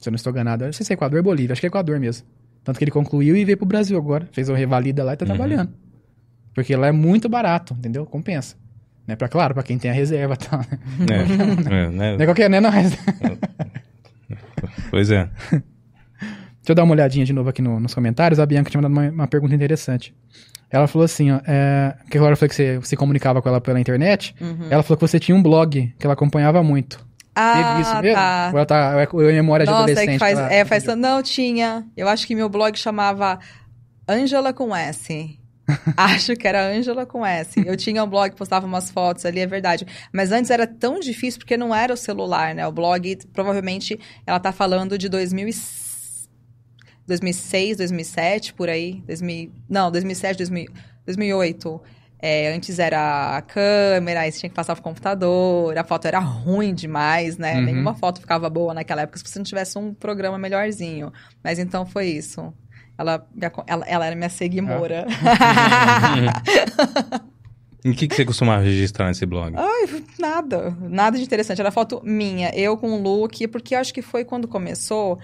Se eu não estou enganado. Não sei se é Equador ou Bolívia, acho que é Equador mesmo. Tanto que ele concluiu e veio pro Brasil agora. Fez uma revalida lá e tá uhum. trabalhando. Porque lá é muito barato, entendeu? Compensa. Né? Pra, claro, pra quem tem a reserva tá, né? É, é, né? Não é qualquer, né? Não, mas... pois é. Deixa eu dar uma olhadinha de novo aqui no, nos comentários. A Bianca tinha mandado uma, uma pergunta interessante. Ela falou assim, ó, é, que agora foi que você se comunicava com ela pela internet. Uhum. Ela falou que você tinha um blog que ela acompanhava muito. Ah, Teve isso mesmo? Tá. Ou ela tá, é memória Nossa, de adolescente? É, faz, é, faz, não, tinha. Eu acho que meu blog chamava Ângela com S. Acho que era Ângela com S. Eu tinha um blog, postava umas fotos ali, é verdade. Mas antes era tão difícil porque não era o celular, né? O blog, provavelmente, ela tá falando de 2006. 2006, 2007, por aí. 2000, não, 2007, 2000, 2008. É, antes era a câmera, aí você tinha que passar pro computador, a foto era ruim demais, né? Uhum. Nenhuma foto ficava boa naquela época se você não tivesse um programa melhorzinho. Mas então foi isso. Ela, ela, ela era minha seguimora. Ah. E o que, que você costumava registrar nesse blog? Ai, nada. Nada de interessante. Era foto minha, eu com o look, porque acho que foi quando começou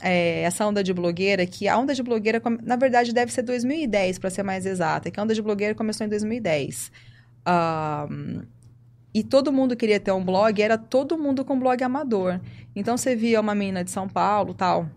é, essa onda de blogueira, que a onda de blogueira, na verdade, deve ser 2010, para ser mais exata, que a onda de blogueira começou em 2010. Um, e todo mundo queria ter um blog, era todo mundo com blog amador. Então você via uma menina de São Paulo, tal,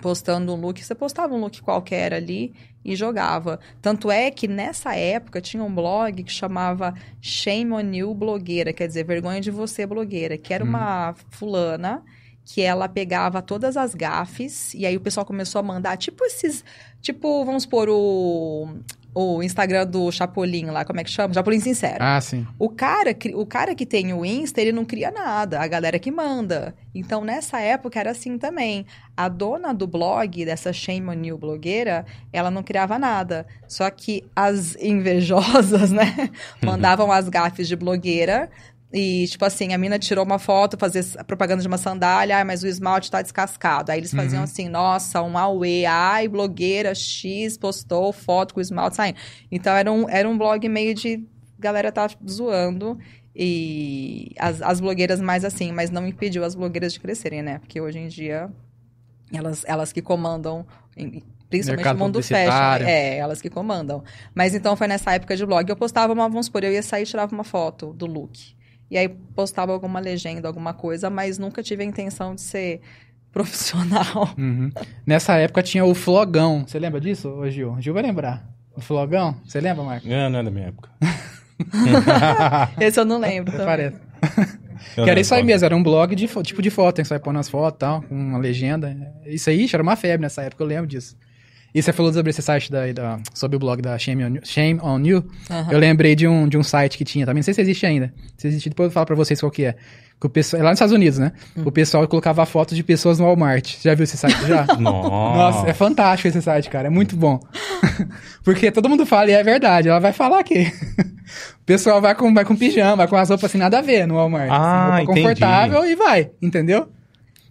postando um look, você postava um look qualquer ali e jogava. Tanto é que nessa época tinha um blog que chamava Shame on You Blogueira, quer dizer, vergonha de você blogueira, que era hum. uma fulana que ela pegava todas as gafes e aí o pessoal começou a mandar tipo esses, tipo, vamos supor o o Instagram do Chapolin lá, como é que chama? Chapolin Sincero. Ah, sim. O cara, o cara que tem o Insta, ele não cria nada, a galera que manda. Então, nessa época era assim também. A dona do blog, dessa Shame on You blogueira, ela não criava nada. Só que as invejosas, né, mandavam as gafes de blogueira e, tipo assim, a mina tirou uma foto, fazia propaganda de uma sandália, ah, mas o esmalte tá descascado. Aí eles faziam uhum. assim, nossa, um Aue, ai, blogueira X postou foto com o esmalte saindo. Então era um, era um blog meio de galera tá zoando. E as, as blogueiras mais assim, mas não impediu as blogueiras de crescerem, né? Porque hoje em dia, elas, elas que comandam principalmente Mercado no mundo fashion. É, elas que comandam. Mas então foi nessa época de blog. Eu postava uma, vamos supor, eu ia sair e tirava uma foto do look. E aí postava alguma legenda, alguma coisa, mas nunca tive a intenção de ser profissional. Uhum. Nessa época tinha o Flogão. Você lembra disso, ô Gil? Gil vai lembrar. O Flogão? Você lembra, Marco? Não, não é da minha época. Esse eu não lembro. Parece. que era isso aí mesmo, era um blog de tipo de foto, hein? Você vai pôr nas fotos e tal, com uma legenda. Isso aí era uma febre nessa época, eu lembro disso. E você falou sobre esse site da, da sobre o blog da Shame on You. Shame on you. Uhum. Eu lembrei de um, de um site que tinha também. Não sei se existe ainda. Se existe, depois eu falo pra vocês qual que é. Que o pessoal, é lá nos Estados Unidos, né? Hum. O pessoal colocava fotos de pessoas no Walmart. Você já viu esse site já? Nossa, é fantástico esse site, cara. É muito bom. Porque todo mundo fala e é verdade. Ela vai falar que o pessoal vai com, vai com pijama, vai com as roupas assim, nada a ver no Walmart. Ah, assim, roupa confortável e vai, entendeu?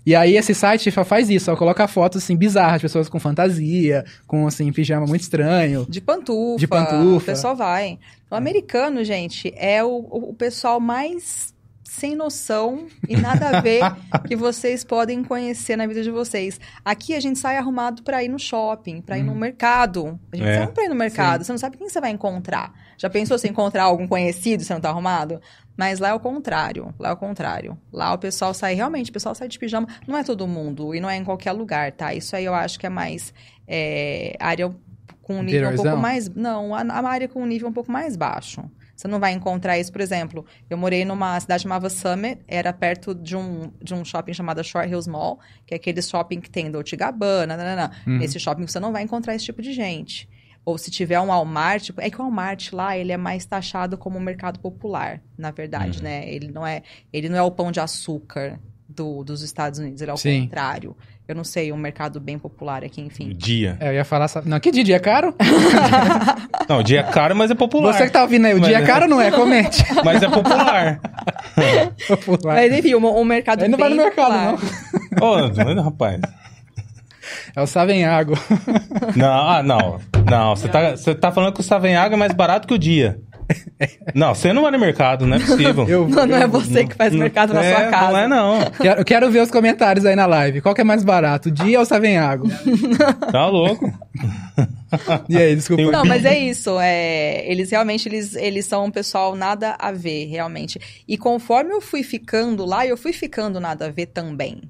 E aí esse site faz isso, só coloca fotos assim bizarras, pessoas com fantasia, com assim pijama muito estranho, de pantufa. De pantufa. O pessoal vai. O americano, gente, é o, o pessoal mais sem noção e nada a ver que vocês podem conhecer na vida de vocês. Aqui a gente sai arrumado para ir no shopping, para ir hum. no mercado. A gente é. sai para ir no mercado, Sim. você não sabe quem você vai encontrar. Já pensou se encontrar algum conhecido você não tá arrumado? Mas lá é o contrário. Lá é o contrário. Lá o pessoal sai, realmente, o pessoal sai de pijama. Não é todo mundo e não é em qualquer lugar, tá? Isso aí eu acho que é mais é, área com um nível um pouco mais. Não, a, a área com um nível um pouco mais baixo. Você não vai encontrar isso, por exemplo, eu morei numa cidade chamada Summit, era perto de um, de um shopping chamado Short Hills Mall, que é aquele shopping que tem Dolce Gabbana, nanana. Uhum. Nesse shopping você não vai encontrar esse tipo de gente. Ou se tiver um Walmart, tipo, é que o Walmart lá, ele é mais taxado como um mercado popular, na verdade, uhum. né? Ele não é, ele não é o pão de açúcar do, dos Estados Unidos, ele é o Sim. contrário. Eu não sei, um mercado bem popular aqui, enfim. Dia. É, eu ia falar. Não, que dia? Dia é caro? não, dia é caro, mas é popular. Você que tá ouvindo aí, o mas dia é caro não é? Comente. mas é popular. popular. Mas enfim, um, um mercado Ele não vai no mercado, popular. não. Ô, oh, rapaz. É o Savenhago. Não, ah, não. Não, você tá, você tá falando que o Savenhago é mais barato que o dia. Não, você não vai no mercado, não é possível. Eu, não, não é você que faz não, mercado na é, sua casa. Não é, não. Quero, quero ver os comentários aí na live. Qual que é mais barato, o dia ou o Savenhago? Tá louco. E aí, desculpa. Não, mas é isso. É, eles realmente, eles, eles são um pessoal nada a ver, realmente. E conforme eu fui ficando lá, eu fui ficando nada a ver também.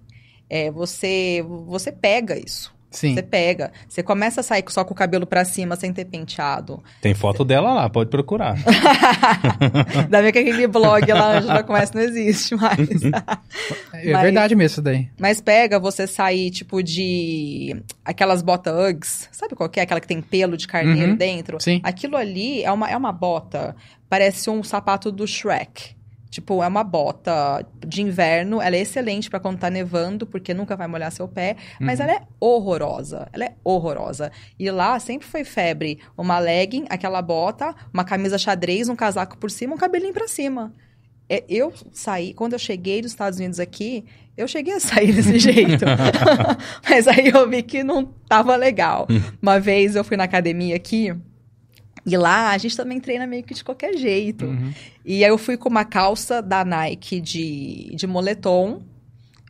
É, você, você pega isso. Sim. Você pega. Você começa a sair só com o cabelo para cima, sem ter penteado. Tem foto dela lá, pode procurar. Ainda bem que aquele blog lá, Angela Comece, não existe mais. é mas, verdade mesmo isso daí. Mas pega você sair, tipo, de... Aquelas botas Uggs. Sabe qual é? Aquela que tem pelo de carneiro uhum. dentro? Sim. Aquilo ali é uma, é uma bota. Parece um sapato do Shrek. Tipo, é uma bota de inverno, ela é excelente para quando tá nevando, porque nunca vai molhar seu pé, mas uhum. ela é horrorosa. Ela é horrorosa. E lá sempre foi febre uma legging, aquela bota, uma camisa xadrez, um casaco por cima, um cabelinho para cima. É, eu saí, quando eu cheguei dos Estados Unidos aqui, eu cheguei a sair desse jeito. mas aí eu vi que não tava legal. Hum. Uma vez eu fui na academia aqui, e lá a gente também treina meio que de qualquer jeito. Uhum. E aí eu fui com uma calça da Nike de, de moletom,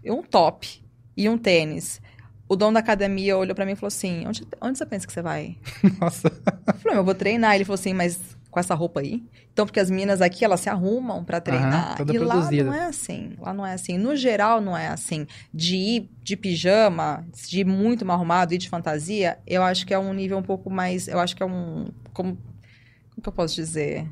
um top e um tênis. o dono da academia olhou para mim e falou assim: onde, onde você pensa que você vai? Nossa. Eu falei, eu vou treinar. Ele falou assim, mas com essa roupa aí? Então, porque as minas aqui, elas se arrumam para treinar. Aham, e lá não é assim. Lá não é assim. No geral, não é assim. De ir de pijama, de ir muito mal arrumado, ir de fantasia, eu acho que é um nível um pouco mais. Eu acho que é um. Como, como que eu posso dizer?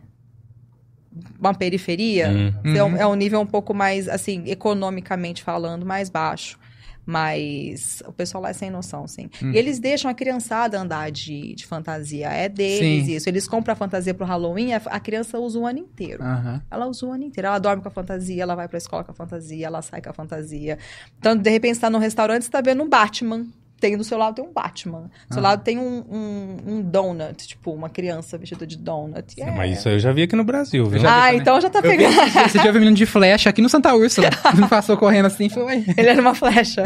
Uma periferia. Hum. É, um, Uhum. é um nível um pouco mais, assim, economicamente falando, mais baixo. Mas o pessoal lá é sem noção, sim. Hum. E eles deixam a criançada andar de, de fantasia. É deles Sim. isso. Eles compram a fantasia pro Halloween, a, criança usa o ano inteiro. Aham. Ela usa o ano inteiro. Ela dorme com a fantasia, ela vai pra escola com a fantasia, ela sai com a fantasia. Então, de repente, você tá num restaurante, você tá vendo um Batman. Tem do seu lado tem um Batman. Do seu Ah. lado tem um, um, um donut, tipo, uma criança vestida de donut. É. Mas isso aí eu já vi aqui no Brasil, viu? já vi Ah, também. então já tá pegando. esse dia- esse dia eu vi um menino de flecha aqui no Santa Úrsula. Ele passou correndo assim e foi. Ele era uma flecha.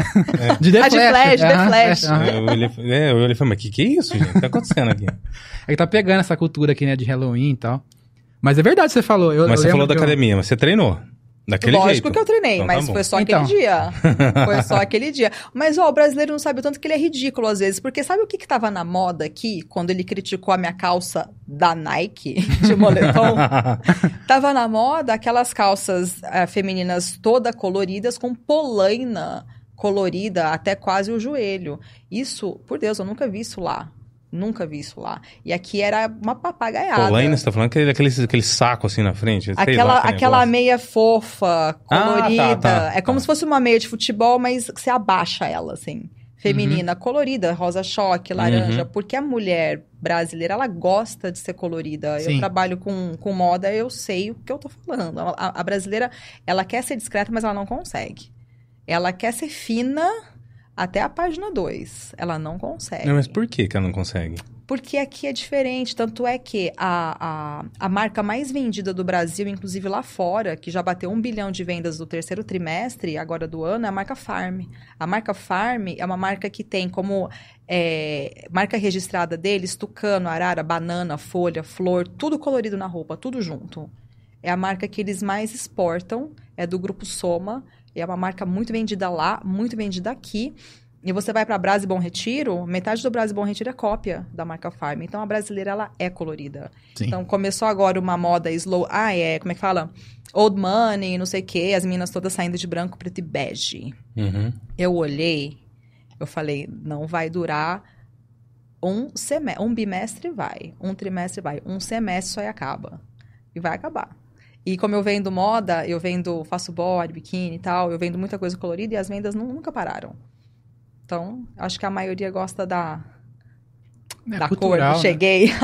De The Ah, de Flash, The Aham, Flash. aham. É, eu olhei, é, eu olhei e falei, mas que que é isso, gente? O que tá acontecendo aqui? É que tá pegando essa cultura aqui, né, de Halloween e tal. Mas é verdade, você falou. Eu, Mas eu você falou da eu- academia, mas você treinou. Daquele Lógico jeito. que eu treinei, Então tá mas bom. foi só Então. aquele dia. Foi só aquele dia. Mas, ó, o brasileiro não sabe o tanto que ele é ridículo às vezes. Porque sabe o que que tava na moda aqui, quando ele criticou a minha calça da Nike, de moletom? tava na moda aquelas calças eh, femininas toda coloridas, com polaina colorida até quase o joelho. Isso, por Deus, eu nunca vi isso lá. Nunca vi isso lá. E aqui era uma papagaiada. Polaina, você tá falando aquele, aquele, aquele saco assim na frente? Aquela, lá, aquela meia fofa, colorida. tá, tá, é como tá. se fosse uma meia de futebol, mas você abaixa ela, assim. Feminina, colorida, rosa choque, laranja. Uhum. Porque a mulher brasileira, ela gosta de ser colorida. Eu Sim. trabalho com, com moda, eu sei o que eu tô falando. A, a brasileira, ela quer ser discreta, mas ela não consegue. Ela quer ser fina até a página 2. Ela não consegue. Não, mas por que que ela não consegue? Porque aqui é diferente, tanto é que a, a, a marca mais vendida do Brasil, inclusive lá fora, que já bateu um bilhão de vendas no terceiro trimestre, agora do ano, é a marca Farm. A marca Farm é uma marca que tem como é, marca registrada deles tucano, arara, banana, folha, flor, tudo colorido na roupa, tudo junto. É a marca que eles mais exportam, é do grupo Soma, é uma marca muito vendida lá, muito vendida aqui. E você vai para Brás e Bom Retiro, metade do Brás e Bom Retiro é cópia da marca Farm. Então a brasileira ela é colorida. Sim. Então começou agora uma moda slow, ah, é, como é que fala? Old money, não sei o quê, as meninas todas saindo de branco, preto e bege. Uhum. Eu olhei, eu falei, não vai durar um semestre, um bimestre vai, um trimestre vai, um semestre só e acaba. E vai acabar. E como eu vendo moda, eu vendo, faço body, biquíni e tal, eu vendo muita coisa colorida e as vendas nu- nunca pararam. Então, acho que a maioria gosta da, É da cultural, cor. né? Cheguei.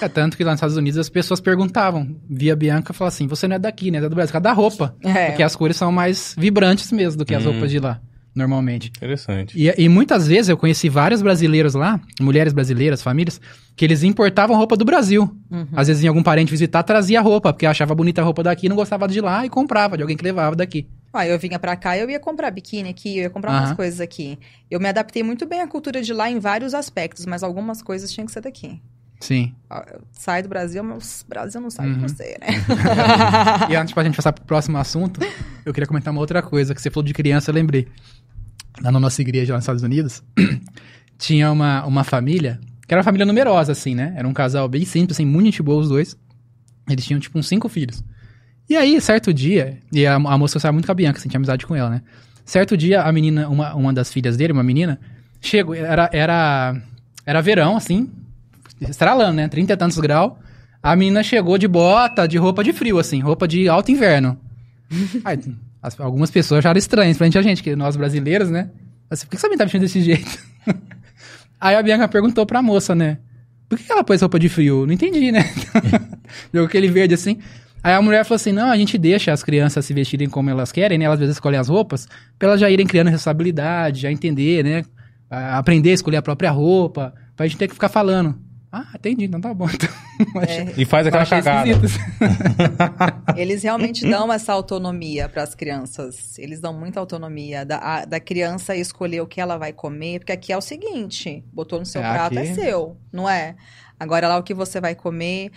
É tanto que lá nos Estados Unidos as pessoas perguntavam, via Bianca, falavam assim, você não é daqui, né? É do Brasil, causa da roupa. É. Porque as cores são mais vibrantes mesmo do que as Hum. roupas de lá, normalmente. Interessante. E, e muitas vezes eu conheci vários brasileiros lá, mulheres brasileiras, famílias, que eles importavam roupa do Brasil. Uhum. Às vezes vinha algum parente visitar, trazia roupa, porque achava bonita a roupa daqui, não gostava de lá e comprava de alguém que levava daqui. Ah, eu vinha pra cá, eu ia comprar biquíni aqui, eu ia comprar Aham. umas coisas aqui. Eu me adaptei muito bem à cultura de lá em vários aspectos, mas algumas coisas tinham que ser daqui. Sim. Ah, Sai do Brasil, mas o Brasil não sabe Uhum. você, né? E antes pra gente passar pro próximo assunto, eu queria comentar uma outra coisa, que você falou de criança, eu lembrei. Lá na nossa igreja, lá nos Estados Unidos, tinha uma, uma família, que era uma família numerosa, assim, né? Era um casal bem simples, assim, muito gente boa os dois. Eles tinham, tipo, uns cinco filhos. E aí, certo dia, e a, a moça gostava muito com a Bianca, assim, tinha amizade com ela, né? Certo dia, a menina, uma, uma das filhas dele, uma menina, chegou, era, era, era verão, assim, estralando, né? 30 e tantos graus. A menina chegou de bota, de roupa de frio, assim, roupa de alto inverno. Aí, as- algumas pessoas acharam estranho, principalmente a gente, que nós brasileiros, né? Assim, por que essa menina tá vestindo desse jeito? Aí a Bianca perguntou pra moça, né? Por que que ela pôs roupa de frio? Não entendi, né? Jogou aquele verde assim. Aí a mulher falou assim: não, a gente deixa as crianças se vestirem como elas querem, né? Elas às vezes escolhem as roupas, pra elas já irem criando responsabilidade, já entender, né? A- Aprender a escolher a própria roupa, pra gente ter que ficar falando. Ah, entendi, então tá bom. Então, É, E faz aquela cagada. eles realmente dão essa autonomia para as crianças. Eles dão muita autonomia da, a- da criança escolher o que ela vai comer, porque aqui é o seguinte: botou no seu É, prato aqui- é seu, não é? Agora lá o que você vai comer,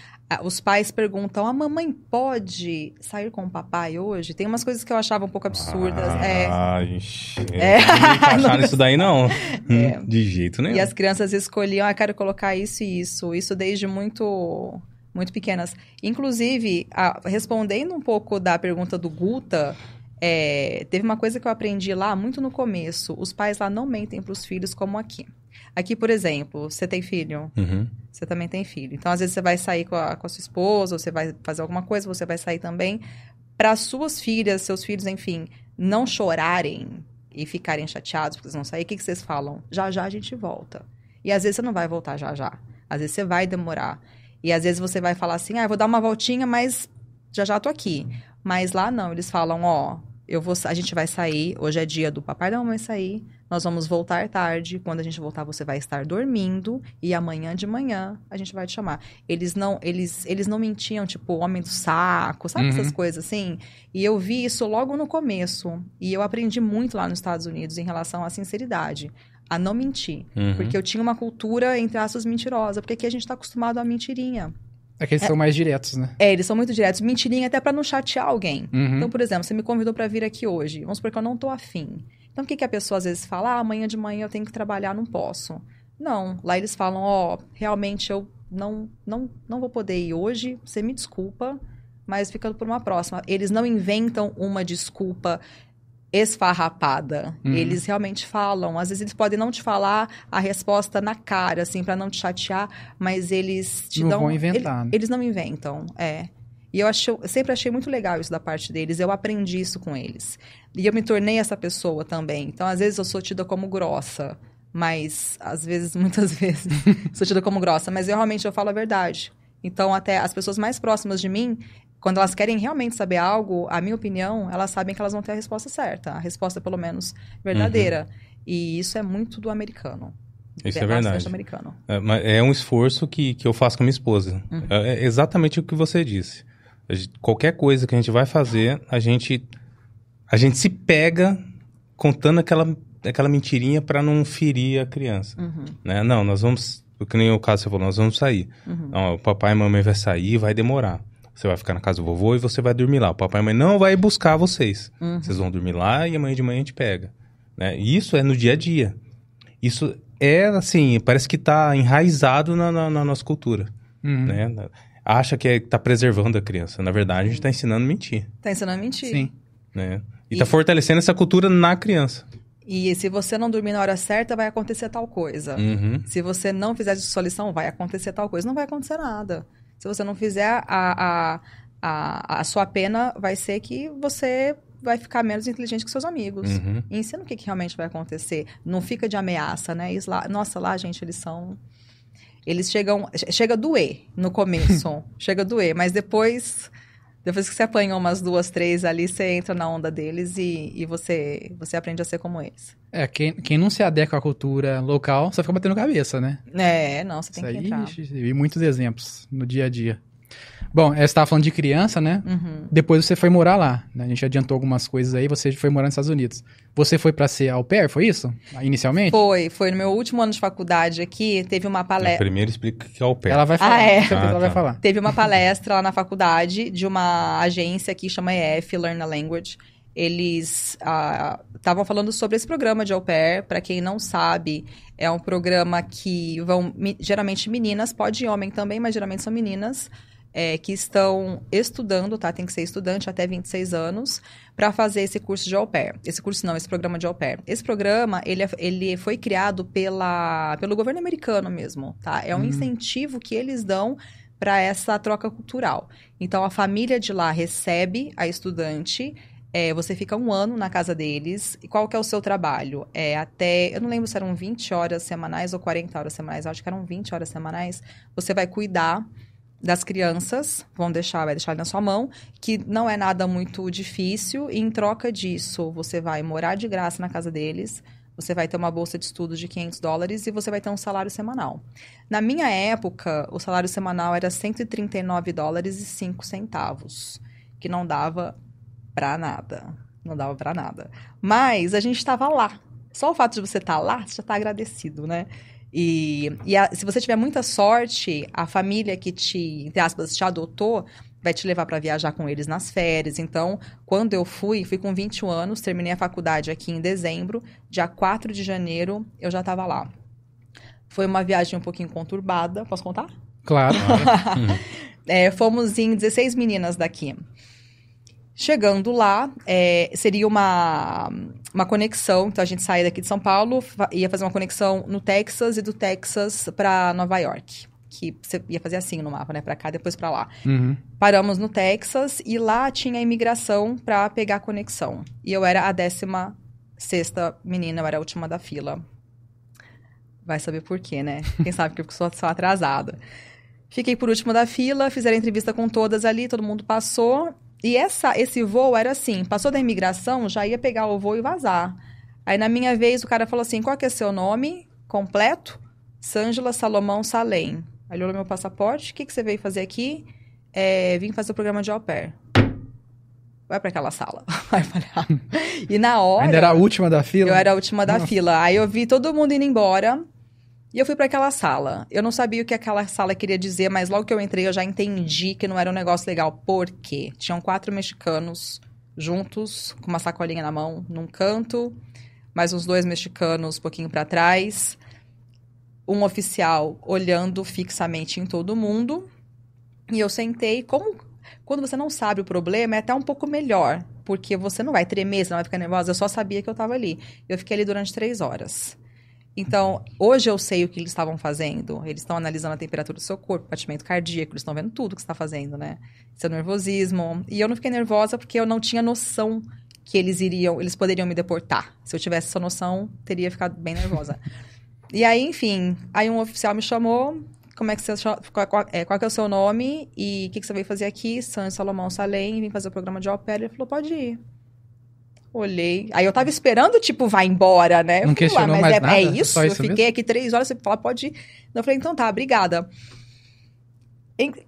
os pais perguntam: a mamãe pode sair com o papai hoje? Tem umas coisas que eu achava um pouco absurdas. Ah, é. Ixi, é. Não nisso daí, não. É. De jeito nenhum. E as crianças escolhiam, ah, quero colocar isso e isso. Isso desde muito, muito pequenas. Inclusive, a, respondendo um pouco da pergunta do Guta. É, teve uma coisa que eu aprendi lá muito no começo. Os pais lá não mentem para os filhos como aqui. Aqui, por exemplo, você tem filho? Uhum. Você também tem filho. Então, às vezes, você vai sair com a, com a sua esposa, ou você vai fazer alguma coisa, você vai sair também. Para suas filhas, seus filhos, enfim, não chorarem e ficarem chateados porque vocês vão sair, o que, que vocês falam? Já já a gente volta. E às vezes você não vai voltar já já. Às vezes você vai demorar. E às vezes você vai falar assim, ah, eu vou dar uma voltinha, mas já já tô aqui. Mas lá não, eles falam, ó, eu vou, a gente vai sair, hoje é dia do papai e da mamãe sair, nós vamos voltar tarde, quando a gente voltar você vai estar dormindo e amanhã de manhã a gente vai te chamar. Eles não, eles, eles não mentiam, tipo, homem do saco, sabe uhum. essas coisas assim? E eu vi isso logo no começo, e eu aprendi muito lá nos Estados Unidos em relação à sinceridade a não mentir. Uhum. Porque eu tinha uma cultura, entre aspas, mentirosa. Porque aqui a gente está acostumado a mentirinha. É que eles é, são mais diretos, né? É, eles são muito diretos. Mentirinha até para não chatear alguém. Uhum. Então, por exemplo, você me convidou para vir aqui hoje. Vamos supor que eu não tô afim. Então, o que, que a pessoa às vezes fala? Ah, amanhã de manhã eu tenho que trabalhar, não posso. Não. Lá eles falam, ó, oh, realmente eu não, não, não vou poder ir hoje, você me desculpa, mas ficando por uma próxima. Eles não inventam uma desculpa esfarrapada. Uhum. Eles realmente falam. Às vezes eles podem não te falar a resposta na cara, assim, para não te chatear, mas eles te não dão. Vão inventar. Ele, eles não inventam, é. E eu, acho, eu sempre achei muito legal isso da parte deles. Eu aprendi isso com eles. E eu me tornei essa pessoa também. Então, às vezes, eu sou tida como grossa. Mas, às vezes, muitas vezes, sou tida como grossa. Mas eu realmente eu falo a verdade. Então, até as pessoas mais próximas de mim, quando elas querem realmente saber algo, a minha opinião, elas sabem que elas vão ter a resposta certa, a resposta pelo menos verdadeira. Uhum. E isso é muito do americano. Isso é, é verdade. Americano. É, é, um esforço que, que eu faço com a minha esposa. Uhum. É, é exatamente o que você disse. Qualquer coisa que a gente vai fazer, a gente a gente se pega contando aquela aquela mentirinha para não ferir a criança, uhum. né? Não, nós vamos, que nem o caso você falou, nós vamos sair. Uhum. Não, o papai e a mamãe vai sair, vai demorar. Você vai ficar na casa do vovô e você vai dormir lá. O papai e a mãe não vai buscar vocês. Uhum. Vocês vão dormir lá e amanhã de manhã a gente pega. Né? E isso é no dia a dia. Isso é, assim, parece que está enraizado na, na, na, nossa cultura. Uhum. Né? Acha que está é, preservando a criança. Na verdade, a gente está ensinando a mentir. Está ensinando a mentir. Sim. Né? E está fortalecendo essa cultura na criança. E se você não dormir na hora certa, vai acontecer tal coisa. Uhum. Se você não fizer a sua lição, vai acontecer tal coisa. Não vai acontecer nada. Se você não fizer, a, a, a, a sua pena vai ser que você vai ficar menos inteligente que seus amigos. Uhum. E ensina o que, que, realmente vai acontecer. Não fica de ameaça, né? Lá, nossa, lá, gente, eles são. Eles chegam. Chega a doer no começo. chega a doer, mas depois. Depois que você apanha umas duas, três ali, você entra na onda deles e, e você, você aprende a ser como eles. É, quem, quem não se adequa à cultura local, só fica batendo cabeça, né? É, não, você tem Isso que entrar. Aí, vi muitos exemplos no dia a dia. Bom, você estava falando de criança, né? Uhum. Depois você foi morar lá. Né? A gente adiantou algumas coisas aí, você foi morar nos Estados Unidos. Você foi para ser au pair, foi isso? Inicialmente? Foi, foi no meu último ano de faculdade aqui, teve uma palestra. Primeiro explica o que é au pair. Ela vai falar, ah, é. ah, ela tá. vai falar. Teve uma palestra lá na faculdade de uma agência que chama EF, Learn a Language. Eles estavam ah, falando sobre esse programa de au pair. Para quem não sabe, é um programa que vão geralmente meninas, pode homem também, mas geralmente são meninas é, que estão estudando, tá? Tem que ser estudante até 26 anos para fazer esse curso de au pair. Esse curso não, esse programa de au pair. Esse programa, ele, é, ele foi criado pela, pelo governo americano mesmo, tá? É um hum. incentivo que eles dão para essa troca cultural. Então, a família de lá recebe a estudante é, você fica um ano na casa deles. E qual que é o seu trabalho? É até. Eu não lembro se eram 20 horas semanais ou 40 horas semanais. Eu acho que eram 20 horas semanais. Você vai cuidar das crianças, vão deixar, vai deixar na sua mão, que não é nada muito difícil, e em troca disso, você vai morar de graça na casa deles, você vai ter uma bolsa de estudos de 500 dólares e você vai ter um salário semanal. Na minha época, o salário semanal era 139 dólares e 5 centavos, que não dava pra nada. Não dava pra nada. Mas a gente estava lá. Só o fato de você estar tá lá, você já está agradecido, né? E, e a, se você tiver muita sorte, a família que te, entre aspas, te adotou, vai te levar para viajar com eles nas férias. Então, quando eu fui, fui com 21 anos, terminei a faculdade aqui em dezembro, dia 4 de janeiro eu já estava lá. Foi uma viagem um pouquinho conturbada. Posso contar? Claro. é, fomos em 16 meninas daqui. Chegando lá, é, seria uma, uma conexão. Então, a gente saía daqui de São Paulo, ia fazer uma conexão no Texas e do Texas para Nova York. Que você ia fazer assim no mapa, né? Para cá, depois para lá. Uhum. Paramos no Texas e lá tinha imigração para pegar a conexão. E eu era a décima sexta menina, eu era a última da fila. Vai saber por quê, né? Quem sabe que eu sou, sou atrasada. Fiquei por último da fila, fizeram entrevista com todas ali, todo mundo passou. E essa, esse voo era assim, passou da imigração, já ia pegar o voo e vazar. Aí na minha vez o cara falou assim, qual que é seu nome completo? Sângela Salomão Salem. Aí ele olhou meu passaporte, o que, que você veio fazer aqui? É, vim fazer o programa de au pair. Vai para aquela sala. Ah. e na hora... Ainda era a última da fila? Eu era a última da Nossa. fila. Aí eu vi todo mundo indo embora. E eu fui para aquela sala. Eu não sabia o que aquela sala queria dizer, mas logo que eu entrei eu já entendi que não era um negócio legal. Por quê? Tinham quatro mexicanos juntos, com uma sacolinha na mão, num canto, mais uns dois mexicanos um pouquinho para trás, um oficial olhando fixamente em todo mundo. E eu sentei, como quando você não sabe o problema, é até um pouco melhor, porque você não vai tremer, você não vai ficar nervosa. Eu só sabia que eu estava ali. Eu fiquei ali durante três horas. Então, hoje eu sei o que eles estavam fazendo. Eles estão analisando a temperatura do seu corpo, batimento cardíaco, eles estão vendo tudo que você está fazendo, né? Seu nervosismo. E eu não fiquei nervosa porque eu não tinha noção que eles iriam, eles poderiam me deportar. Se eu tivesse essa noção, teria ficado bem nervosa. e aí, enfim, aí um oficial me chamou. Como é que você qual, qual, é, qual é o seu nome e o que, que, você veio fazer aqui? San Salomão Salem, vim fazer o programa de au pair. Ele falou, pode ir. Olhei. Aí eu tava esperando, tipo, vai embora, né? Não questionou mas mais é, nada? é isso? Só eu isso fiquei mesmo? aqui três horas, você fala, pode ir. Eu falei, então tá, obrigada.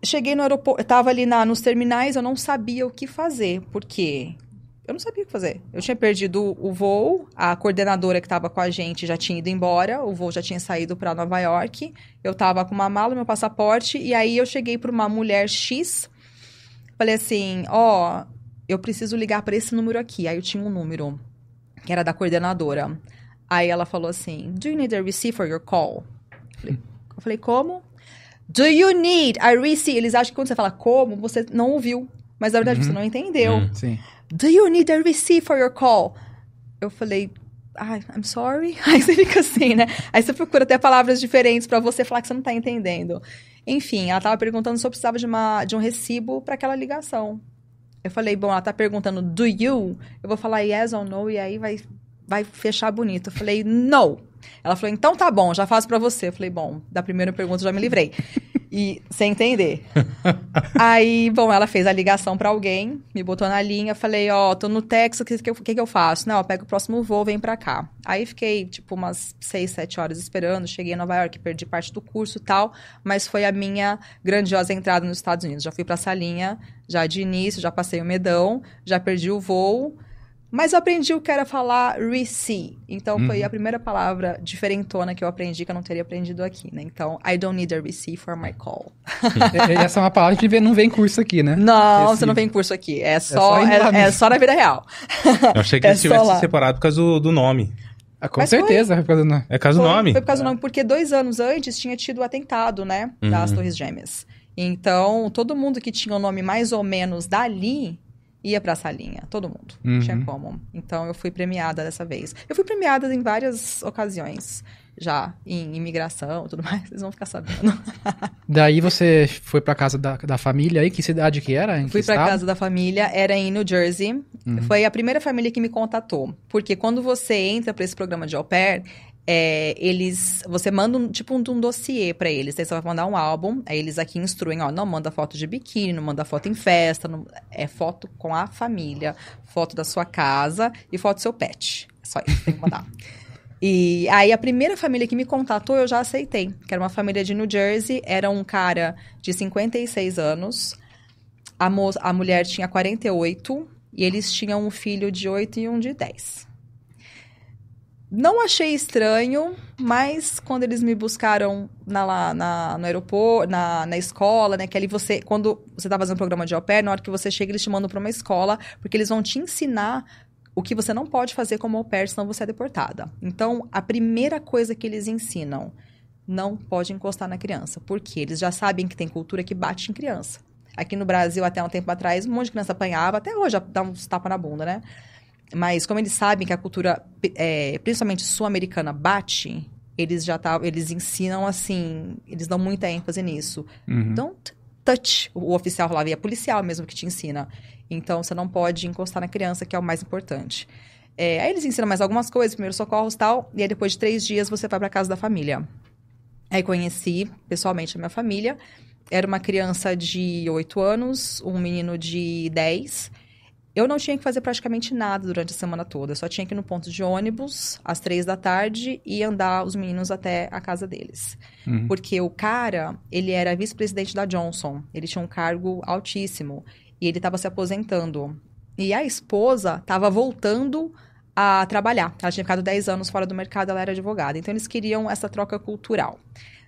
Cheguei no aeroporto, eu tava ali na, nos terminais, eu não sabia o que fazer, porque eu não sabia o que fazer. Eu tinha perdido o voo, a coordenadora que estava com a gente já tinha ido embora, o voo já tinha saído para Nova York. Eu tava com uma mala, meu passaporte, e aí eu cheguei para uma mulher X, falei assim: ó, oh, eu preciso ligar para esse número aqui. Aí eu tinha um número que era da coordenadora. Aí ela falou assim: Do you need a receipt for your call? Eu falei, como? Do you need a receipt? Eles acham que quando você fala como, você não ouviu. Mas na verdade uhum. você não entendeu. Uhum. Sim. Do you need a receipt for your call? Eu falei, I'm sorry. Aí você fica assim, né? Aí você procura até palavras diferentes para você falar que você não tá entendendo. Enfim, ela tava perguntando se eu precisava de, uma, de um recibo para aquela ligação. Eu falei, bom, ela tá perguntando do you, eu vou falar yes ou no, e aí vai, vai fechar bonito. Eu falei, no. Ela falou, então tá bom, já faço para você. Eu falei, bom, da primeira pergunta já me livrei. E sem entender. aí, bom, ela fez a ligação para alguém, me botou na linha, falei, ó, oh, tô no Texas, o que, que, que, que, eu faço? Não, eu pego o próximo voo, vem pra cá. Aí fiquei, tipo, umas seis, sete horas esperando, cheguei em Nova York, perdi parte do curso e tal, mas foi a minha grandiosa entrada nos Estados Unidos. Já fui pra salinha, já de início, já passei o medão, já perdi o voo, mas eu aprendi o que era falar receive. Então, uhum. foi a primeira palavra diferentona que eu aprendi, que eu não teria aprendido aqui, né? Então, I don't need a receive for my call. e, essa é uma palavra que não vem curso aqui, né? Não, você não vem curso aqui. É só, é só, é, é só na vida real. Eu achei que é eles tivessem separado por causa do, do nome. Ah, com Mas certeza, foi, por causa do nome. É por causa do nome. Foi por causa do nome, porque dois anos antes tinha tido o atentado, né? Das uhum. Torres Gêmeas. Então, todo mundo que tinha o nome mais ou menos dali ia pra salinha, todo mundo. Uhum. Tinha como. Então eu fui premiada dessa vez. Eu fui premiada em várias ocasiões já, em imigração e tudo mais, vocês vão ficar sabendo. Daí você foi pra casa da, da família aí, que cidade que era? Em fui pra estado? casa da família, era em New Jersey. Uhum. Foi a primeira família que me contatou. Porque quando você entra para esse programa de au pair, é, eles, você manda um, tipo um, um dossiê para eles. Aí você vai mandar um álbum, aí eles aqui instruem, ó, não manda foto de biquíni, não manda foto em festa, não, é foto com a família, foto da sua casa e foto do seu pet. É só isso tem que mandar. e aí a primeira família que me contatou, eu já aceitei, que era uma família de New Jersey, era um cara de 56 anos, a, mo a mulher tinha 48 e eles tinham um filho de 8 e um de 10. Não achei estranho, mas quando eles me buscaram na, na, no aeroporto, na, na escola, né? Que ali você, quando você tá fazendo um programa de au pair, na hora que você chega, eles te mandam para uma escola, porque eles vão te ensinar o que você não pode fazer como au pair, senão você é deportada. Então, a primeira coisa que eles ensinam, não pode encostar na criança, porque eles já sabem que tem cultura que bate em criança. Aqui no Brasil, até um tempo atrás, um monte de criança apanhava, até hoje dá uns tapas na bunda, né? Mas como eles sabem que a cultura, é, principalmente sul-americana, bate, eles já tá, eles ensinam assim, eles dão muita ênfase nisso. Uhum. Don't touch. O oficial lá é policial mesmo que te ensina. Então você não pode encostar na criança, que é o mais importante. É, aí eles ensinam mais algumas coisas, primeiros socorros e tal, e aí depois de três dias você vai para casa da família. Aí conheci pessoalmente a minha família. Era uma criança de 8 anos, um menino de 10 eu não tinha que fazer praticamente nada durante a semana toda. Eu só tinha que ir no ponto de ônibus às três da tarde e andar os meninos até a casa deles. Uhum. Porque o cara, ele era vice-presidente da Johnson. Ele tinha um cargo altíssimo. E ele estava se aposentando. E a esposa estava voltando a trabalhar. Ela tinha ficado 10 anos fora do mercado, ela era advogada. Então, eles queriam essa troca cultural.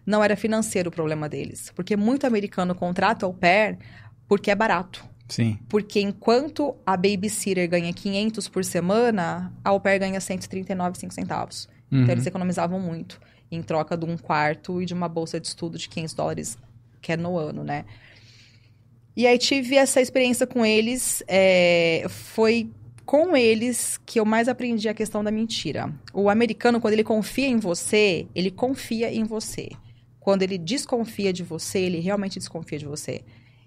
Não era financeiro o problema deles. Porque muito americano contrata au pair porque é barato. Sim. Porque enquanto a babysitter ganha 500 por semana, a au pair ganha 139,5 centavos. Então, uhum. Então eles economizavam muito em troca de um quarto e de uma bolsa de estudo de 500 dólares, que é no ano, né? E aí tive essa experiência com eles. É, foi com eles que eu mais aprendi a questão da mentira. O americano, quando ele confia em você, ele confia em você. Quando ele desconfia de você, ele realmente desconfia de você.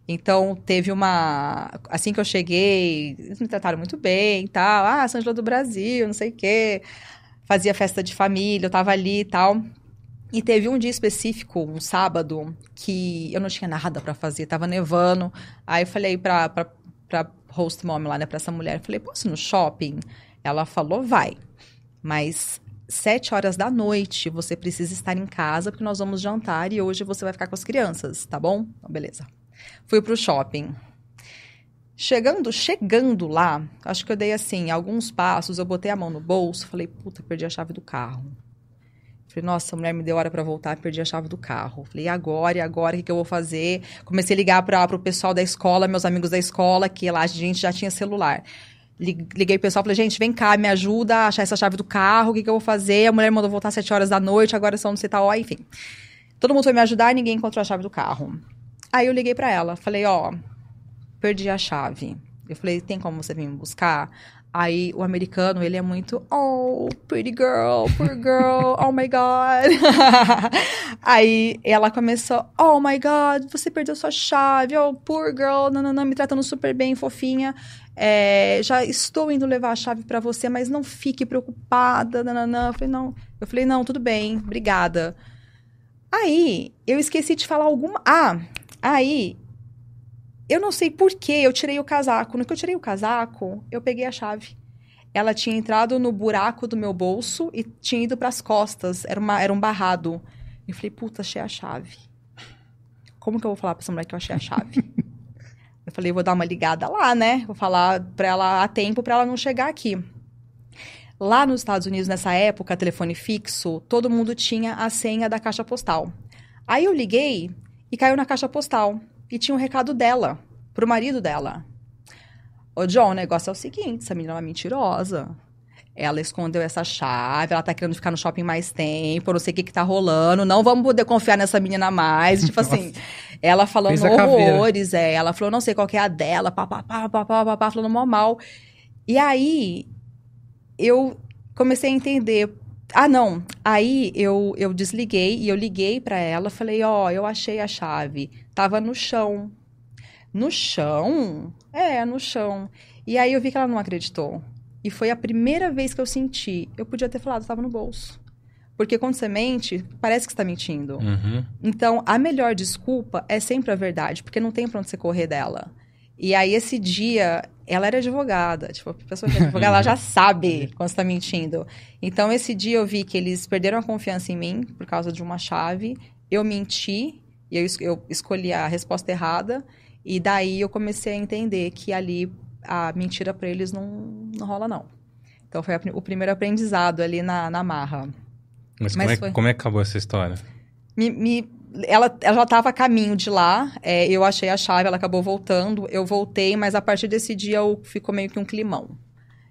Então, teve uma. Assim que eu cheguei, eles me trataram muito bem e tal. Ah, João do Brasil, não sei o quê. Fazia festa de família, eu tava ali e tal. E teve um dia específico, um sábado, que eu não tinha nada para fazer, tava nevando. Aí eu falei pra, pra, pra host mom lá, né, pra essa mulher, eu falei, posso ir no shopping? Ela falou, vai. Mas sete horas da noite você precisa estar em casa, porque nós vamos jantar e hoje você vai ficar com as crianças, tá bom? Então, beleza. Fui pro shopping. Chegando, chegando lá, acho que eu dei assim, alguns passos, eu botei a mão no bolso, falei, puta, perdi a chave do carro. Falei, nossa, a mulher me deu hora para voltar, perdi a chave do carro. Falei, e agora, e agora, o que, que eu vou fazer? Comecei a ligar para o pessoal da escola, meus amigos da escola, que lá a gente já tinha celular. Liguei pro pessoal, falei, gente, vem cá, me ajuda a achar essa chave do carro, o que, que eu vou fazer? A mulher mandou voltar às 7 horas da noite, agora são não sei tal, enfim. Todo mundo foi me ajudar e ninguém encontrou a chave do carro. Aí eu liguei para ela, falei, ó, perdi a chave. Eu falei, tem como você vir me buscar? Aí o americano, ele é muito, oh, pretty girl, poor girl, oh my god. Aí ela começou, oh my god, você perdeu sua chave, oh, poor girl, não, não, não, me tratando super bem, fofinha. É, já estou indo levar a chave para você, mas não fique preocupada, não. Eu falei, não, eu falei, não, tudo bem, obrigada. Aí, eu esqueci de falar alguma. Ah, Aí, eu não sei por que eu tirei o casaco. No que eu tirei o casaco, eu peguei a chave. Ela tinha entrado no buraco do meu bolso e tinha ido para as costas. Era, uma, era um barrado. Eu falei, puta, achei a chave. Como que eu vou falar pra essa mulher que eu achei a chave? eu falei, vou dar uma ligada lá, né? Vou falar pra ela a tempo pra ela não chegar aqui. Lá nos Estados Unidos, nessa época, telefone fixo, todo mundo tinha a senha da caixa postal. Aí eu liguei e caiu na caixa postal. E tinha um recado dela, pro marido dela. Ô, John, o negócio é o seguinte: essa menina é uma mentirosa. Ela escondeu essa chave, ela tá querendo ficar no shopping mais tempo, não sei o que que tá rolando, não vamos poder confiar nessa menina mais. tipo assim, ela falando horrores, é. Ela falou, não sei qual que é a dela, papapá, papapá, pá, falando mal mal. E aí, eu comecei a entender ah, não. Aí eu, eu desliguei e eu liguei para ela, falei: "Ó, oh, eu achei a chave. Tava no chão." No chão? É, no chão. E aí eu vi que ela não acreditou. E foi a primeira vez que eu senti. Eu podia ter falado, estava no bolso. Porque quando você mente, parece que está mentindo. Uhum. Então, a melhor desculpa é sempre a verdade, porque não tem pra onde você correr dela. E aí, esse dia, ela era advogada. Tipo, a pessoa que é advogada, ela já sabe quando está mentindo. Então, esse dia eu vi que eles perderam a confiança em mim por causa de uma chave. Eu menti, e eu, eu escolhi a resposta errada. E daí eu comecei a entender que ali a mentira para eles não, não rola, não. Então foi a, o primeiro aprendizado ali na, na marra. Mas, Mas como, é, foi... como é que acabou essa história? Me, me, ela, ela já estava a caminho de lá, é, eu achei a chave, ela acabou voltando, eu voltei, mas a partir desse dia eu, ficou meio que um climão.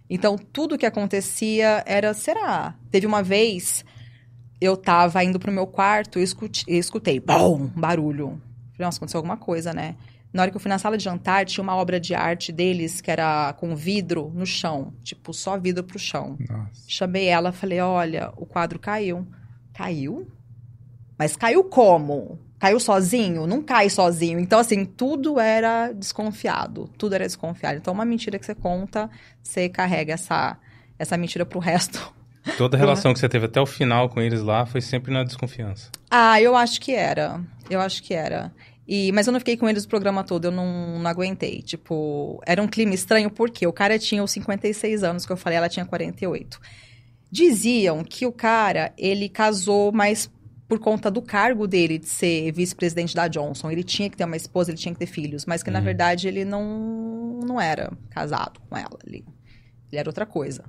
Então, tudo que acontecia era, será? Teve uma vez, eu tava indo pro meu quarto e escutei, escutei bom, barulho. Falei, nossa, aconteceu alguma coisa, né? Na hora que eu fui na sala de jantar, tinha uma obra de arte deles que era com vidro no chão. Tipo, só vidro pro chão. Nossa. Chamei ela, falei, olha, o quadro caiu. Caiu? Mas caiu como? Caiu sozinho? Não cai sozinho. Então, assim, tudo era desconfiado. Tudo era desconfiado. Então, uma mentira que você conta, você carrega essa, essa mentira pro resto. Toda a relação que você teve até o final com eles lá foi sempre na desconfiança. Ah, eu acho que era. Eu acho que era. E, mas eu não fiquei com eles o programa todo, eu não, não aguentei. Tipo, era um clima estranho, porque o cara tinha os 56 anos, que eu falei, ela tinha 48. Diziam que o cara, ele casou mais por conta do cargo dele de ser vice-presidente da Johnson. Ele tinha que ter uma esposa, ele tinha que ter filhos, mas que, uhum. na verdade, ele não, não era casado com ela. Ele, ele era outra coisa.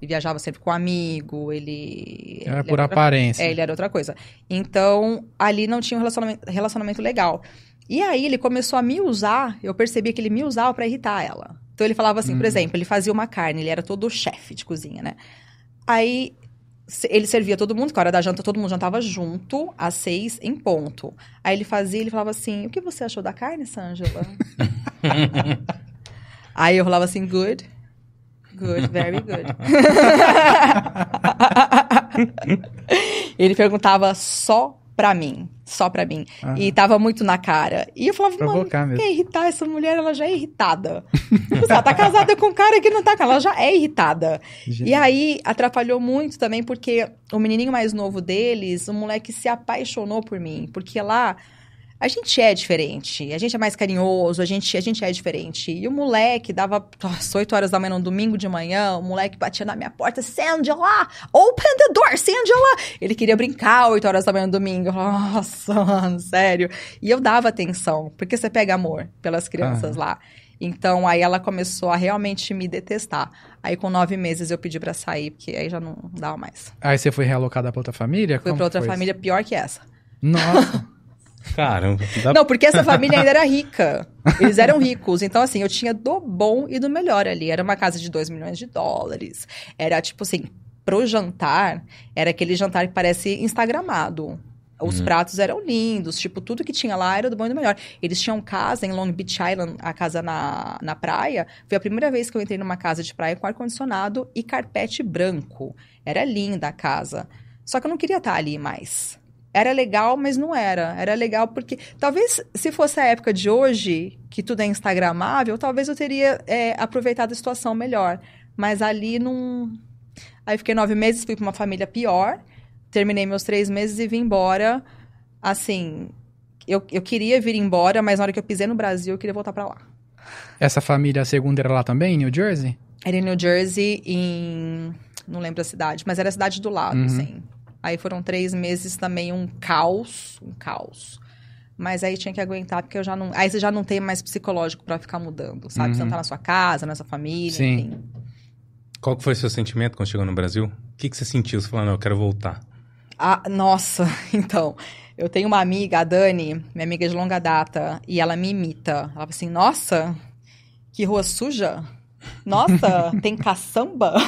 Ele viajava sempre com um amigo, ele. Era ele por era aparência. é, ele era outra coisa. Então, ali não tinha um relacionamento, relacionamento legal. E aí ele começou a me usar, eu percebi que ele me usava para irritar ela. Então ele falava assim, por hum. exemplo, ele fazia uma carne, ele era todo chefe de cozinha, né? Aí ele servia todo mundo, que a hora da janta todo mundo jantava junto, às seis, em ponto. Aí ele fazia, ele falava assim, o que você achou da carne, Sângela? aí eu falava assim, good. Good, very good. ele perguntava só pra mim. Só pra mim. Ah. E tava muito na cara. E eu falava, mano, quer irritar essa mulher? Ela já é irritada. Ela tá casada com um cara que não tá ela já é irritada. Gente. E aí, atrapalhou muito também, porque o menininho mais novo deles, o moleque se apaixonou por mim. Porque lá a gente é diferente, a gente é mais carinhoso, a gente, a gente é diferente. E o moleque dava às 8 horas da manhã, no domingo de manhã, o moleque batia na minha porta, Sandra, open the door, Sandra! Ele queria brincar 8 horas da manhã no domingo. Nossa, mano, sério. E eu dava atenção, porque você pega amor pelas crianças ah. lá. Então, aí ela começou a realmente me detestar. Aí, com nove meses, eu pedi para sair, porque aí já não dava mais. Aí você foi realocada pra outra família? Fui Como pra outra família pior que essa. Nossa! Caramba. Dá... Não, porque essa família ainda era rica. Eles eram ricos. Então, assim, eu tinha do bom e do melhor ali. Era uma casa de 2 milhões de dólares. Era, tipo assim, pro jantar, era aquele jantar que parece instagramado. Os uhum. pratos eram lindos, tipo, tudo que tinha lá era do bom e do melhor. Eles tinham casa em Long Beach Island, a casa na, na praia. Foi a primeira vez que eu entrei numa casa de praia com ar-condicionado e carpete branco. Era linda a casa. Só que eu não queria estar ali mais era legal, mas não era. Era legal porque talvez se fosse a época de hoje, que tudo é instagramável, talvez eu teria é, aproveitado a situação melhor. Mas ali não. Aí fiquei nove meses, fui para uma família pior, terminei meus três meses e vim embora. Assim, eu, eu queria vir embora, mas na hora que eu pisei no Brasil, eu queria voltar para lá. Essa família segunda era lá também, em New Jersey? Era em New Jersey, em. Não lembro a cidade, mas era a cidade do lado, uhum. sim. Aí foram três meses também um caos, um caos. Mas aí tinha que aguentar, porque eu já não. Aí você já não tem mais psicológico para ficar mudando, sabe? Uhum. Você não tá na sua casa, na sua família, Sim. enfim. Qual que foi o seu sentimento quando chegou no Brasil? O que, que você sentiu? Você falou, não, eu quero voltar. Ah, nossa, então. Eu tenho uma amiga, a Dani, minha amiga de longa data, e ela me imita. Ela fala assim: nossa, que rua suja. Nossa, tem caçamba?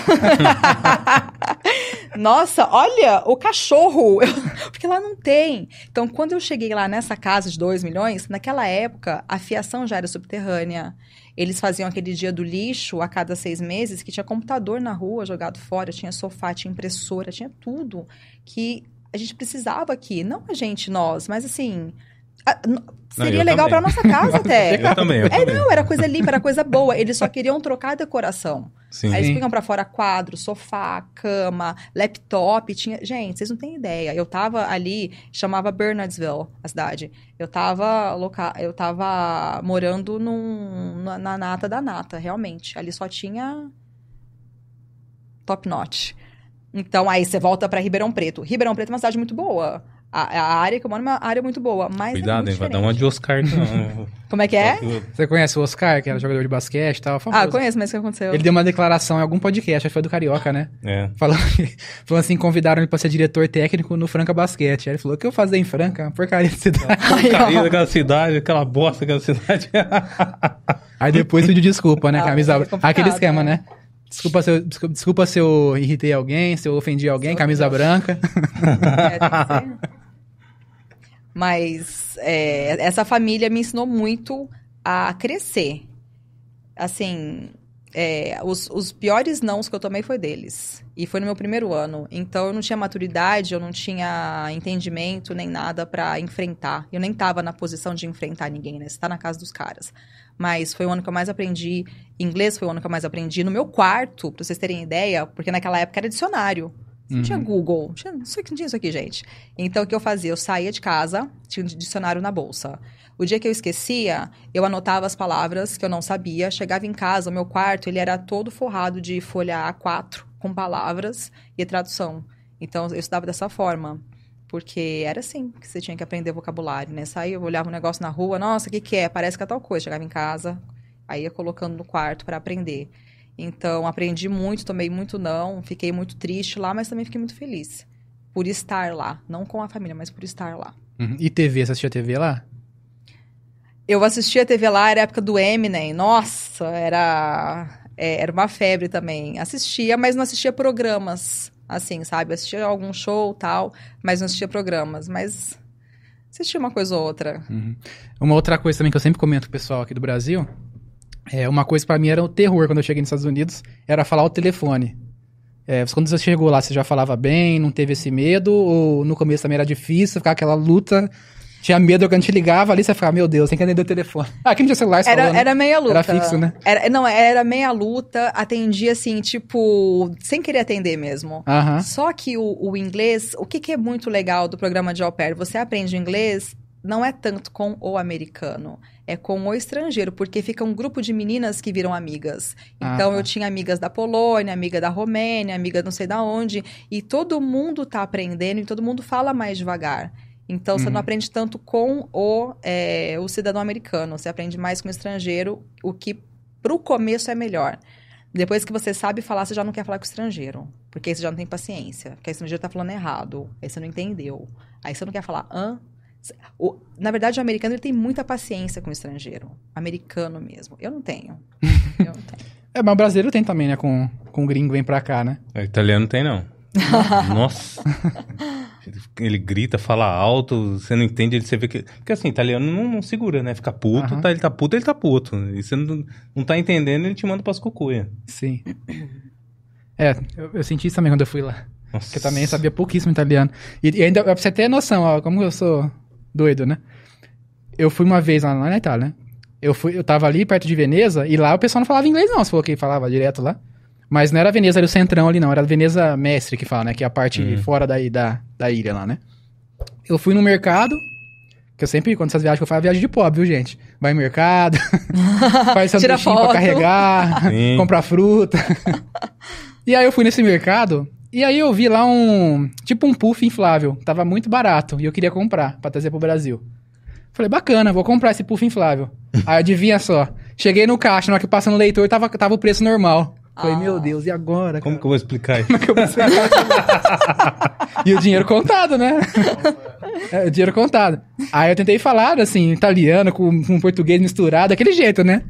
Nossa, olha, o cachorro! Porque lá não tem. Então, quando eu cheguei lá nessa casa de 2 milhões, naquela época, a fiação já era subterrânea. Eles faziam aquele dia do lixo a cada seis meses, que tinha computador na rua jogado fora, tinha sofá, tinha impressora, tinha tudo que a gente precisava aqui. Não a gente, nós, mas assim, Seria não, legal para nossa casa até. eu também, eu é, também. não, era coisa limpa, era coisa boa. Eles só queriam trocar a decoração. Sim. Aí eles ficam para fora quadro, sofá, cama, laptop. Tinha... Gente, vocês não têm ideia. Eu tava ali, chamava Bernardsville, a cidade. Eu tava, loca... eu tava morando num... na nata da nata, realmente. Ali só tinha top notch. Então, aí você volta para Ribeirão Preto. Ribeirão Preto é uma cidade muito boa A, a, área que eu moro é uma área muito boa, mas. É Cuidado, é hein? Vai dar uma de Oscar, não. Como é que é? Você conhece o Oscar, que era jogador de basquete e tal? Famoso. Ah, conheço, mas o que aconteceu? Ele deu uma declaração em algum podcast, acho que foi do Carioca, né? É. Falando, falando assim: convidaram ele pra ser diretor técnico no Franca Basquete. Aí ele falou: o que eu fazer em Franca? Porcaria de cidade. Porcaria daquela cidade, aquela bosta daquela cidade. Aí depois pediu desculpa, né? Ah, camisa. É Aquele esquema, né? Desculpa se, eu, desculpa, desculpa se eu irritei alguém, se eu ofendi alguém, camisa branca. É, tem que ser. Mas é, essa família me ensinou muito a crescer. Assim, é, os, os, piores nãos que eu tomei foi deles. E foi no meu primeiro ano. Então eu não tinha maturidade, eu não tinha entendimento nem nada para enfrentar. Eu nem tava na posição de enfrentar ninguém, né? Você tá na casa dos caras. Mas foi o ano que eu mais aprendi. Inglês foi o ano que eu mais aprendi. No meu quarto, pra vocês terem ideia, porque naquela época era dicionário. Não uhum. tinha Google, não tinha, não tinha isso aqui, gente. Então, o que eu fazia? Eu saía de casa, tinha um dicionário na bolsa. O dia que eu esquecia, eu anotava as palavras que eu não sabia. Chegava em casa, o meu quarto, ele era todo forrado de folha A4, com palavras e tradução. Então, eu estudava dessa forma. Porque era assim que você tinha que aprender vocabulário, né? Saía, eu olhava um negócio na rua, nossa, o que, que é? Parece que é tal coisa. Chegava em casa, aí ia colocando no quarto para aprender. Então, aprendi muito, tomei muito não, fiquei muito triste lá, mas também fiquei muito feliz por estar lá. Não com a família, mas por estar lá. Uhum. E TV, você assistia TV lá? Eu assistia TV lá, era a época do Eminem. Nossa, era, é, era uma febre também. Assistia, mas não assistia programas, assim, sabe? Assistia algum show tal, mas não assistia programas. Mas assistia uma coisa ou outra. Uhum. Uma outra coisa também que eu sempre comento com o pessoal aqui do Brasil é, uma coisa para mim era o terror quando eu cheguei nos Estados Unidos, era falar o telefone. É, quando você chegou lá, você já falava bem, não teve esse medo? Ou no começo também era difícil, ficar aquela luta? Tinha medo quando te ligava ali, você ficava, meu Deus, tem que atender o telefone. Ah, aqui não tinha celular, era, falou, era meia luta. Era fixo, né? Era, não, era meia luta, atendia assim, tipo, sem querer atender mesmo. Uh -huh. Só que o, o inglês, o que, que é muito legal do programa de au pair? Você aprende inglês não é tanto com o americano, é com o estrangeiro, porque fica um grupo de meninas que viram amigas. Ah, então ah, tá. eu tinha amigas da Polônia, amiga da Romênia, amiga não sei da onde, e todo mundo tá aprendendo e todo mundo fala mais devagar. Então você não uhum. aprende tanto com o, é, o cidadão americano, você aprende mais com o estrangeiro, o que pro começo é melhor. Depois que você sabe falar, você já não quer falar com o estrangeiro. Porque aí você já não tem paciência. Porque aí o estrangeiro tá falando errado. Aí você não entendeu. Aí você não quer falar, hã? O, na verdade, o americano ele tem muita paciência com o estrangeiro. Americano mesmo. Eu não tenho. Eu não tenho. é, mas o brasileiro tem também, né? Com, com o gringo vem pra cá, né? O italiano tem, não. Nossa. ele grita, fala alto, você não entende, ele você vê que. Porque assim, italiano não, não segura, né? Fica puto, uhum. tá, ele tá puto, ele tá puto. E você não, não tá entendendo, ele te manda pras cucuia. Sim. É, eu, eu senti isso também quando eu fui lá. Nossa. Porque eu também sabia pouquíssimo italiano. E, e ainda, pra você ter noção, ó, como eu sou doido, né? Eu fui uma vez lá, na Itália, né? Eu, fui, eu tava ali perto de Veneza e lá o pessoal não falava inglês, não. Você falou que falava direto lá. Mas não era Veneza, era o centrão ali, não. Era Veneza Mestre que fala, né? Que é a parte uhum. fora da, da, da ilha lá, né? Eu fui no mercado, que eu sempre, quando essas viagens que eu faço, viagem de pobre, viu, gente? Vai no mercado, faz sanduichinho pra carregar, comprar fruta. e aí eu fui nesse mercado e aí eu vi lá um. Tipo um puff inflável. Tava muito barato. E eu queria comprar pra trazer pro Brasil. Falei, bacana, vou comprar esse puff inflável. aí adivinha só. Cheguei no caixa, na hora que passa no leitor, tava, tava o preço normal. Falei, ah. meu Deus, e agora? Como cara? que eu vou explicar isso? Como que eu vou explicar e o dinheiro contado, né? é, o dinheiro contado. Aí eu tentei falar, assim, italiano com, com português misturado, daquele jeito, né?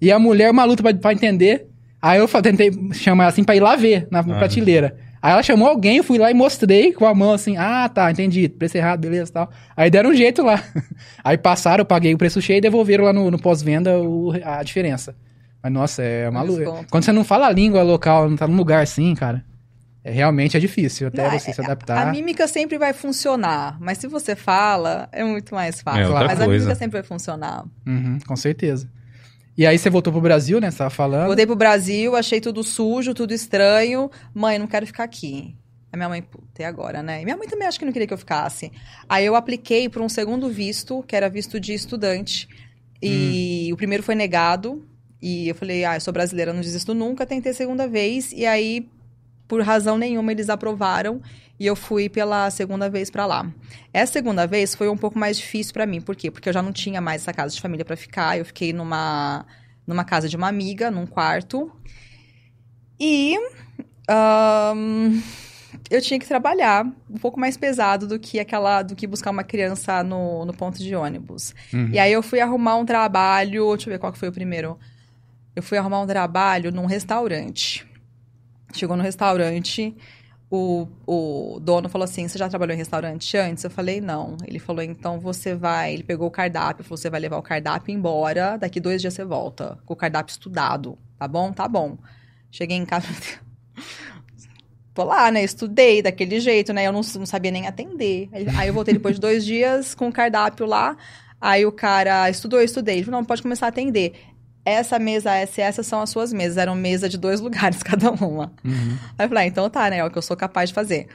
E a mulher, uma luta pra, pra entender. Aí eu tentei chamar assim pra ir lá ver na ah. prateleira. Aí ela chamou alguém, eu fui lá e mostrei com a mão assim, ah, tá, entendi, preço errado, beleza tal. Aí deram um jeito lá. Aí passaram, eu paguei o preço cheio e devolveram lá no, no pós-venda a diferença. Mas nossa, é maluco. Quando você não fala a língua local, não tá num lugar assim, cara. É, realmente é difícil até não, você é, se adaptar. A, mímica sempre vai funcionar, mas se você fala, é muito mais fácil. É mas coisa. a mímica sempre vai funcionar. Uhum, com certeza. E aí você voltou pro Brasil, né? Você tava falando. Voltei pro Brasil, achei tudo sujo, tudo estranho. Mãe, não quero ficar aqui. A minha mãe, puta, e agora, né? E minha mãe também acho que não queria que eu ficasse. Aí eu apliquei para um segundo visto, que era visto de estudante. E hum. o primeiro foi negado. E eu falei, ah, eu sou brasileira, não desisto nunca. Tentei a segunda vez. E aí por razão nenhuma eles aprovaram e eu fui pela segunda vez para lá. Essa segunda vez foi um pouco mais difícil para mim, por quê? Porque eu já não tinha mais essa casa de família para ficar, eu fiquei numa numa casa de uma amiga, num quarto. E um, eu tinha que trabalhar um pouco mais pesado do que aquela do que buscar uma criança no, no ponto de ônibus. Uhum. E aí eu fui arrumar um trabalho, deixa eu ver qual que foi o primeiro. Eu fui arrumar um trabalho num restaurante. Chegou no restaurante, o, o dono falou assim: Você já trabalhou em restaurante antes? Eu falei: Não. Ele falou: Então você vai. Ele pegou o cardápio, falou: Você vai levar o cardápio embora, daqui dois dias você volta. Com o cardápio estudado. Tá bom? Tá bom. Cheguei em casa. Tô lá, né? Estudei daquele jeito, né? Eu não, não sabia nem atender. Aí eu voltei depois de dois dias com o cardápio lá. Aí o cara estudou, estudei. Ele falou: Não, pode começar a atender essa mesa, essa e essa são as suas mesas. Eram mesa de dois lugares cada uma. Uhum. Aí eu falei, ah, então tá, né? É o que eu sou capaz de fazer.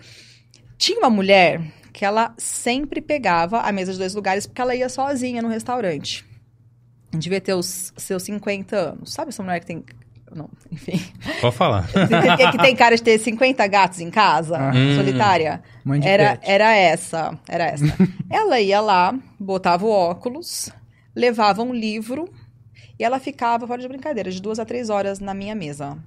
Tinha uma mulher que ela sempre pegava a mesa de dois lugares porque ela ia sozinha no restaurante. Devia ter os seus 50 anos. Sabe essa mulher que tem. Não, enfim. Pode falar. que, que tem cara de ter 50 gatos em casa, ah. solitária. Hum. Era, era essa. Era essa. ela ia lá, botava o óculos, levava um livro e ela ficava, fora de brincadeira, de duas a três horas na minha mesa.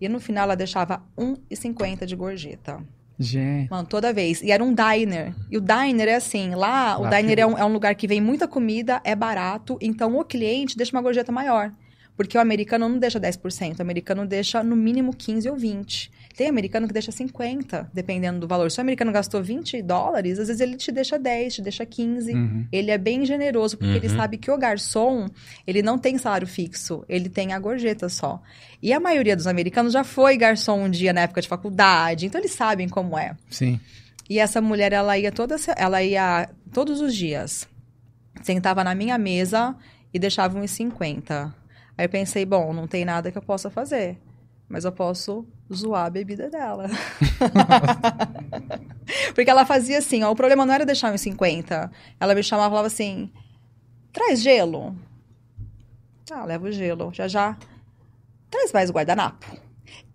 E no final ela deixava R$1,50 de gorjeta. Gente. Mano, toda vez. E era um diner. E o diner é assim, lá, lá o diner é um, é um, lugar que vem muita comida, é barato, então o cliente deixa uma gorjeta maior. Porque o americano não deixa 10%, o americano deixa no mínimo 15 ou 20. Tem americano que deixa 50, dependendo do valor. Se o americano gastou 20 dólares, às vezes ele te deixa 10, te deixa 15. Uhum. Ele é bem generoso, porque uhum. ele sabe que o garçom, ele não tem salário fixo, ele tem a gorjeta só. E a maioria dos americanos já foi garçom um dia na época de faculdade, então eles sabem como é. Sim. E essa mulher, ela ia toda, ela ia todos os dias. Sentava na minha mesa e deixava uns 50. Aí eu pensei, bom, não tem nada que eu possa fazer mas eu posso zoar a bebida dela. Porque ela fazia assim, ó, o problema não era deixar uns 50. Ela me chamava e falava assim: traz gelo. Ah, leva o gelo. Já já. Traz mais o guardanapo.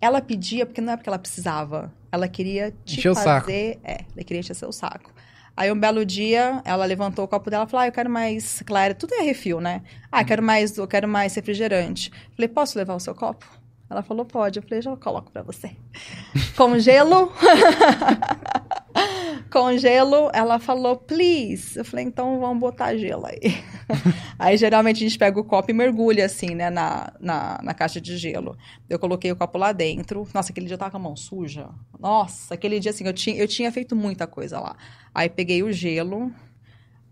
Ela pedia, porque não é porque ela precisava. Ela queria te Encheu fazer. O saco. É, ela queria encher seu saco. Aí um belo dia, ela levantou o copo dela e falou: Ah, eu quero mais. Claro, tudo é refil, né? Ah, quero mais, eu quero mais refrigerante. Falei, posso levar o seu copo? Ela falou, pode. Eu falei, já coloco para você. Com gelo. Com gelo, ela falou, please. Eu falei, então vamos botar gelo aí. aí geralmente a gente pega o copo e mergulha assim, né, na, na, na, caixa de gelo. Eu coloquei o copo lá dentro. Nossa, aquele dia eu tava com a mão suja. Nossa, aquele dia assim, eu tinha, eu tinha feito muita coisa lá. Aí peguei o gelo,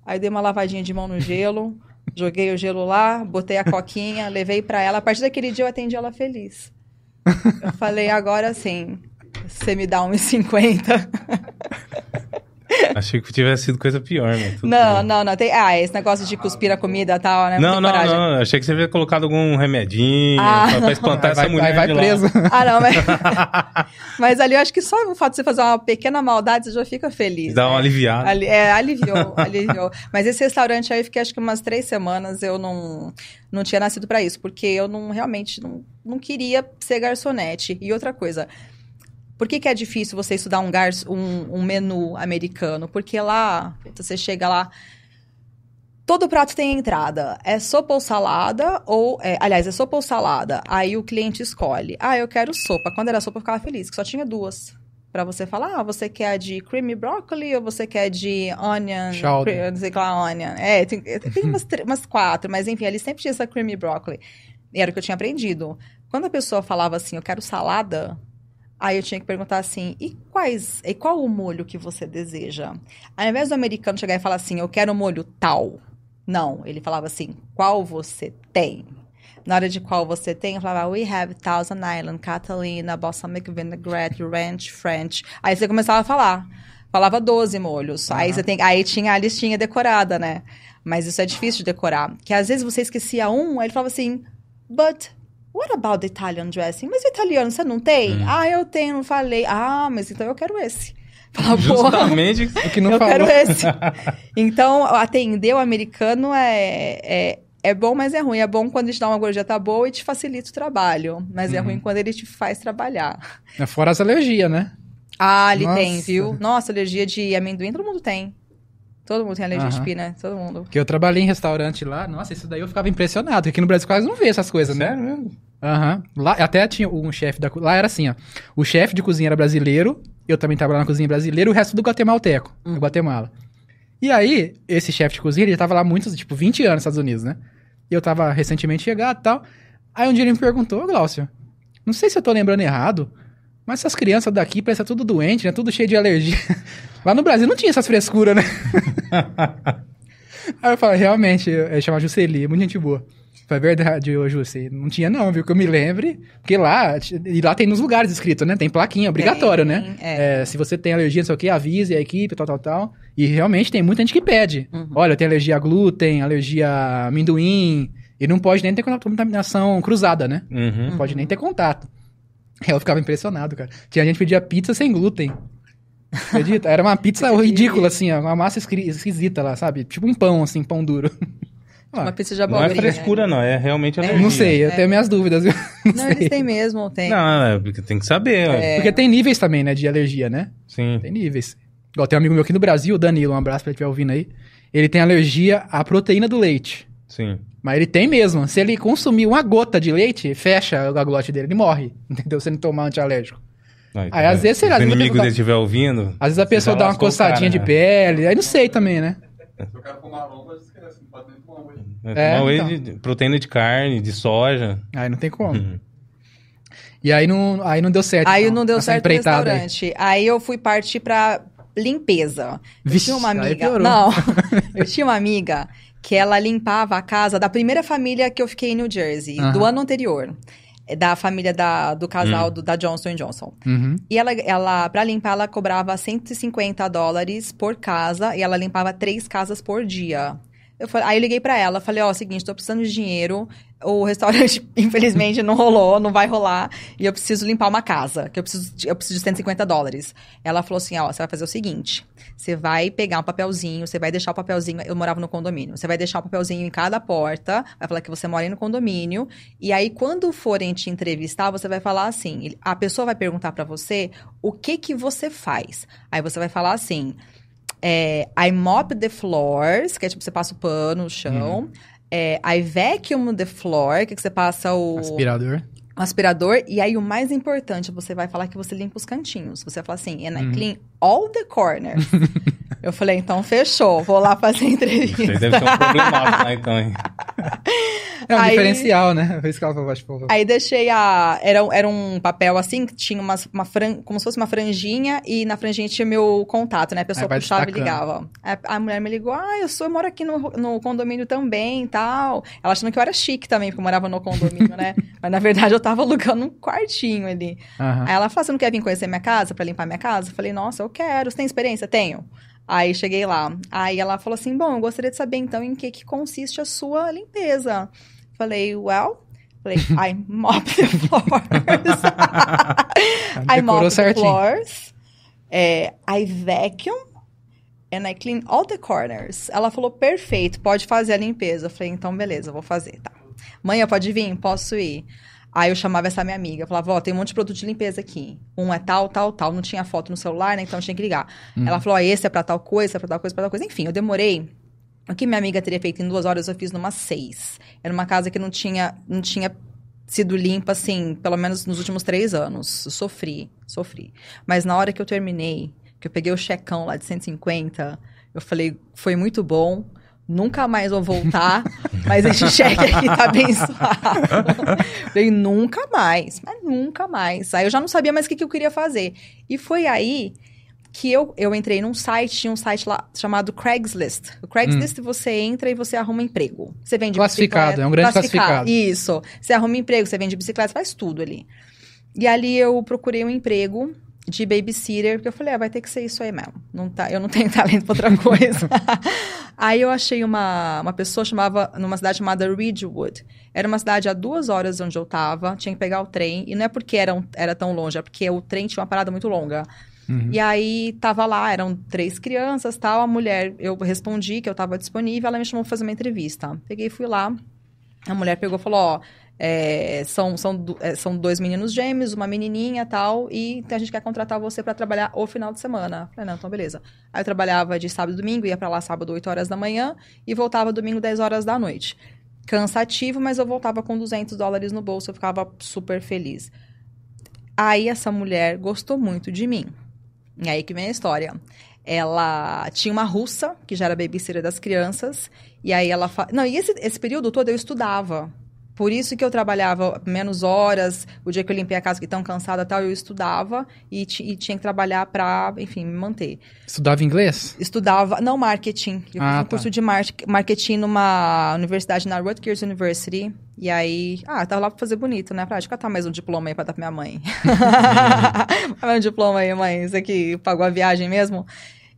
aí dei uma lavadinha de mão no gelo. Joguei o gelo lá, botei a coquinha, levei para ela. A partir daquele dia eu atendi ela feliz. Eu falei, agora sim, você me dá 1,50. Achei que tivesse sido coisa pior, né? Tudo não, bem. não, não. Tem, ah, esse negócio de cuspir a comida e tal, né? Não, não, não, não. Achei que você havia colocado algum remedinho ah, pra, pra espantar vai, essa mulher. Vai, vai preso. Ah, não, mas. mas ali eu acho que só o fato de você fazer uma pequena maldade, você já fica feliz. Dá né? uma aliviada. Ali, é, aliviou, aliviou. Mas esse restaurante aí, eu fiquei acho que umas três semanas, eu não, não tinha nascido para isso, porque eu não realmente não, não queria ser garçonete. E outra coisa. Por que, que é difícil você estudar um, gar, um, um menu americano? Porque lá, você chega lá, todo prato tem entrada. É sopa ou salada, ou. É, aliás, é sopa ou salada. Aí o cliente escolhe. Ah, eu quero sopa. Quando era sopa, eu ficava feliz, que só tinha duas. Pra você falar, ah, você quer de creamy broccoli ou você quer de onion? Cream, não sei lá, onion. É, tem, tem umas, umas quatro, mas enfim, ele sempre tinha essa creamy broccoli. E era o que eu tinha aprendido. Quando a pessoa falava assim, eu quero salada, Aí eu tinha que perguntar assim: e quais, e qual o molho que você deseja? Ao invés do americano chegar e falar assim, eu quero um molho tal. Não, ele falava assim, qual você tem? Na hora de qual você tem, eu falava, we have Thousand Island, Catalina, Balsamic Vinaigrette, Ranch, French. Aí você começava a falar. Falava 12 molhos. Uhum. Aí, você tem, aí tinha a listinha decorada, né? Mas isso é difícil de decorar. Que às vezes você esquecia um, aí ele falava assim, but What about Italian dressing? Mas o italiano você não tem? Hum. Ah, eu tenho, não falei. Ah, mas então eu quero esse. Fala, Justamente o que não eu falou. quero esse. Então, atender o americano é, é, é bom, mas é ruim. É bom quando ele te dá uma gorjeta boa e te facilita o trabalho. Mas é uhum. ruim quando ele te faz trabalhar. É fora as alergias, né? Ah, ele Nossa. tem, viu? Nossa, alergia de amendoim, todo mundo tem. Todo mundo tem alergia uhum. de pina, todo mundo. Que eu trabalhei em restaurante lá, nossa, isso daí eu ficava impressionado. Porque aqui no Brasil quase não vê essas coisas, né? Aham. Uhum. Lá até tinha um chefe da Lá era assim, ó. O chefe de cozinha era brasileiro, eu também trabalhava na cozinha brasileira, e o resto do guatemalteco, uhum. no Guatemala. E aí, esse chefe de cozinha, ele tava lá muitos, tipo, 20 anos nos Estados Unidos, né? E eu tava recentemente chegado e tal. Aí um dia ele me perguntou, Glaucio, não sei se eu tô lembrando errado, mas essas crianças daqui parecem tudo doente, né? Tudo cheio de alergia. Lá no Brasil não tinha essas frescuras, né? Aí eu falei, realmente, eu chamava Jusceli, muito gente boa. Foi verdade, ô Jussi. Não tinha não, viu? Que eu me lembre. Porque lá, e lá tem nos lugares escrito, né? Tem plaquinha, obrigatório, tem, né? É. É, se você tem alergia, não sei o que, avise a equipe, tal, tal, tal. E realmente tem muita gente que pede. Uhum. Olha, eu tenho alergia a glúten, alergia a amendoim. E não pode nem ter contaminação cruzada, né? Uhum. Não pode nem ter contato. Eu ficava impressionado, cara. Tinha gente que pedia pizza sem glúten. Acredita? Era uma pizza ridícula, assim, ó, uma massa esquisita lá, sabe? Tipo um pão, assim, pão duro. Ah, uma pizza de abobrinha. Não é frescura, né? não. É realmente alergia. Não sei, eu é. tenho minhas dúvidas. Não, não eles têm mesmo, tem. Não, é porque tem que saber. É. Porque tem níveis também, né, de alergia, né? Sim. Tem níveis. Igual tem um amigo meu aqui no Brasil, o Danilo, um abraço pra ele estiver ouvindo aí. Ele tem alergia à proteína do leite. Sim. Mas ele tem mesmo. Se ele consumir uma gota de leite, fecha a glote dele, ele morre. Entendeu? Se ele tomar antialérgico. Aí, aí às vezes, sei lá... Se o inimigo dele estiver ouvindo... Às vezes a pessoa dá uma coçadinha cara, de né? pele, aí não sei também, né? Se o cara fumar longo, esquece, não pode nem tomar whey. É, tomar whey então. de proteína de carne, de soja. Aí não tem como. Uhum. E aí não, aí não deu certo. Aí não, não deu certo no restaurante. Aí. aí eu fui partir pra limpeza. Vixe, eu tinha uma amiga. Não, eu tinha uma amiga que ela limpava a casa da primeira família que eu fiquei em New Jersey, uhum. do ano anterior. É da família da, do casal uhum. do, da Johnson Johnson. Uhum. E ela, ela, pra limpar, ela cobrava 150 dólares por casa e ela limpava três casas por dia. Eu falei, aí eu liguei para ela, falei, ó, oh, seguinte, tô precisando de dinheiro, o restaurante, infelizmente, não rolou, não vai rolar, e eu preciso limpar uma casa, que eu preciso, eu preciso de 150 dólares. Ela falou assim, ó, você vai fazer o seguinte, você vai pegar um papelzinho, você vai deixar o papelzinho, eu morava no condomínio, você vai deixar o papelzinho em cada porta, vai falar que você mora no condomínio, e aí quando forem te entrevistar, você vai falar assim, a pessoa vai perguntar para você o que que você faz. Aí você vai falar assim, é, I mop the floors, que é tipo, você passa o pano no chão. Uhum. É, I vacuum the floor, que, é que você passa o... Aspirador. O aspirador. E aí, o mais importante, você vai falar que você limpa os cantinhos. Você vai falar assim, and I uhum. clean all the corners. Eu falei, então fechou, vou lá fazer a entrevista. Isso deve ser um problemático, né, então, hein? É um aí, diferencial, né? Foi isso que ela falou, tipo... Aí deixei a... Era, era um papel assim, que tinha uma, uma fran... como se fosse uma franjinha, e na franjinha tinha meu contato, né? A pessoa puxava e ligava. A, a, mulher me ligou, ah, eu sou, eu moro aqui no, no condomínio também e tal. Ela achando que eu era chique também, porque eu morava no condomínio, né? Mas na verdade eu tava alugando um quartinho ali. Uhum. Aí ela falou, você não quer vir conhecer minha casa, pra limpar minha casa? Eu falei, nossa, eu quero. Você tem experiência? Tenho. Aí cheguei lá. Aí ela falou assim: Bom, eu gostaria de saber então em que, que consiste a sua limpeza. Falei, well. Falei, I mop the floors. I mop the floors. É, I vacuum. And I clean all the corners. Ela falou, perfeito, pode fazer a limpeza. Eu falei, então beleza, vou fazer, tá. Manhã pode vir? Posso ir. Aí eu chamava essa minha amiga, falava, ó, tem um monte de produto de limpeza aqui. Um é tal, tal, tal. Não tinha foto no celular, né? Então tinha que ligar. Hum. Ela falou, ó, esse é pra tal coisa, esse é pra tal coisa, pra tal coisa. Enfim, eu demorei. O que minha amiga teria feito em duas horas, eu fiz numa seis. Era uma casa que não tinha, não tinha sido limpa, assim, pelo menos nos últimos três anos. Eu sofri, sofri. Mas na hora que eu terminei, que eu peguei o checão lá de 150, eu falei, foi muito bom nunca mais vou voltar, mas esse cheque aqui tá abençoado. Falei, nunca mais, mas nunca mais. Aí eu já não sabia mais o que, que eu queria fazer. E foi aí que eu, eu entrei num site, tinha um site lá chamado Craigslist. O Craigslist hum. você entra e você arruma emprego. Você vende Classificado, é um grande classificado. classificado. Isso. Você arruma emprego, você vende bicicleta, faz tudo ali. E ali eu procurei um emprego de babysitter, porque eu falei, ah, vai ter que ser isso aí mesmo. Não tá, eu não tenho talento pra outra coisa. Aí eu achei uma, uma pessoa, chamava, numa cidade chamada Ridgewood. Era uma cidade a duas horas onde eu tava, tinha que pegar o trem, e não é porque era, era tão longe, é porque o trem tinha uma parada muito longa. Uhum. E aí tava lá, eram três crianças tal. A mulher, eu respondi que eu tava disponível, ela me chamou pra fazer uma entrevista. Peguei, fui lá. A mulher pegou e falou: Ó, é, são, são, é, são dois meninos gêmeos, uma menininha tal, e a gente quer contratar você para trabalhar o final de semana. Falei, não, então beleza. Aí eu trabalhava de sábado e domingo, ia para lá sábado 8 horas da manhã e voltava domingo 10 horas da noite. Cansativo, mas eu voltava com 200 dólares no bolso, eu ficava super feliz. Aí essa mulher gostou muito de mim. E aí que vem a história. Ela tinha uma russa, que já era babysitter das crianças, e aí ela... Fa... Não, e esse, esse período todo eu estudava. Por isso que eu trabalhava menos horas, o dia que eu limpei a casa que tão cansada tal, eu estudava e, e tinha que trabalhar para, enfim, me manter. Estudava inglês? Estudava, não marketing. Eu ah, fiz um tá. curso de marketing numa universidade na Rutgers University. E aí, ah, tava lá pra fazer bonito, né? Pra catar mais um diploma aí pra dar pra minha mãe. mais um diploma aí, mãe. Isso aqui pagou a viagem mesmo.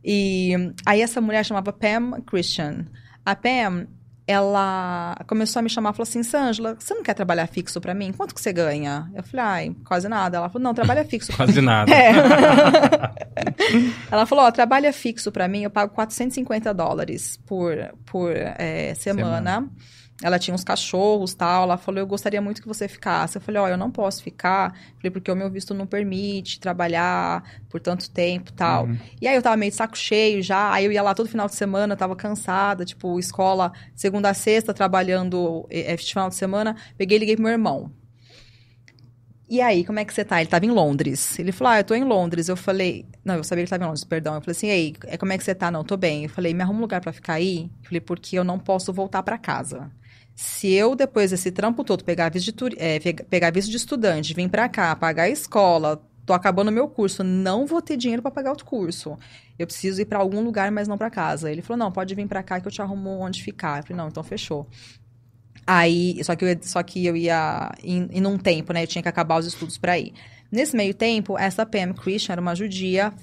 E aí essa mulher chamava Pam Christian. A Pam, ela começou a me chamar, falou assim, Sângela, você não quer trabalhar fixo para mim? Quanto que você ganha? Eu falei, ai, quase nada. Ela falou, não, trabalha fixo. quase nada. É. ela falou, ó, trabalha fixo para mim, eu pago 450 dólares por, por é, semana. semana. Ela tinha uns cachorros tal. Ela falou: Eu gostaria muito que você ficasse. Eu falei: Ó, oh, eu não posso ficar. Falei: Porque o meu visto não permite trabalhar por tanto tempo tal. Uhum. E aí eu tava meio de saco cheio já. Aí eu ia lá todo final de semana, tava cansada. Tipo, escola segunda a sexta, trabalhando este final de semana. Peguei e liguei pro meu irmão. E aí, como é que você tá? Ele tava em Londres. Ele falou, ah, eu tô em Londres. Eu falei, não, eu sabia que ele tava em Londres, perdão. Eu falei assim, e aí, é, como é que você tá? Não, tô bem. Eu falei, me arruma um lugar para ficar aí? Eu falei, porque eu não posso voltar para casa. Se eu, depois desse trampo todo, pegar visto de, é, pegar visto de estudante, vir para cá, pagar a escola, tô acabando meu curso, não vou ter dinheiro para pagar outro curso. Eu preciso ir para algum lugar, mas não para casa. Ele falou: "Não, pode vir para cá que eu te arrumo onde ficar". Eu falei: "Não, então fechou". Aí, só que eu, só que eu ia em, em um tempo, né? Eu tinha que acabar os estudos para ir. Nesse meio tempo, essa Pam Christian era uma judia,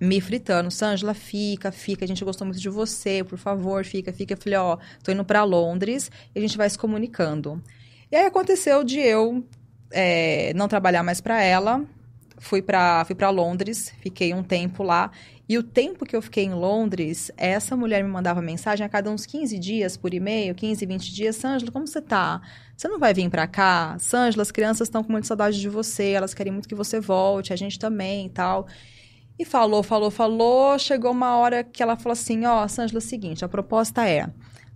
me fritando. Sângela, fica, fica, a gente gostou muito de você, por favor, fica, fica. Eu falei, ó, tô indo para Londres e a gente vai se comunicando. E aí aconteceu de eu é, não trabalhar mais para ela, fui para fui Londres, fiquei um tempo lá. E o tempo que eu fiquei em Londres, essa mulher me mandava mensagem a cada uns 15 dias por e-mail, 15, 20 dias. Sângela, como você tá? Você não vai vir para cá? Sângela, as crianças estão com muita saudade de você, elas querem muito que você volte, a gente também e tal. E falou, falou, falou. Chegou uma hora que ela falou assim: Ó, oh, Sângela, é o seguinte, a proposta é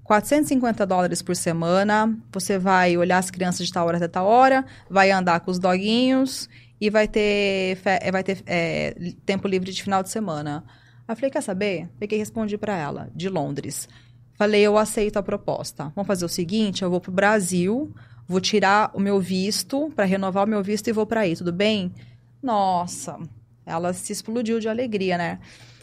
450 dólares por semana. Você vai olhar as crianças de tal hora até tal hora, vai andar com os doguinhos e vai ter, é, vai ter é, tempo livre de final de semana. Aí falei: Quer saber? Peguei e respondi para ela, de Londres. Falei: Eu aceito a proposta. Vamos fazer o seguinte: eu vou pro Brasil, vou tirar o meu visto, para renovar o meu visto e vou para aí, tudo bem? Nossa, ela se explodiu de alegria, né?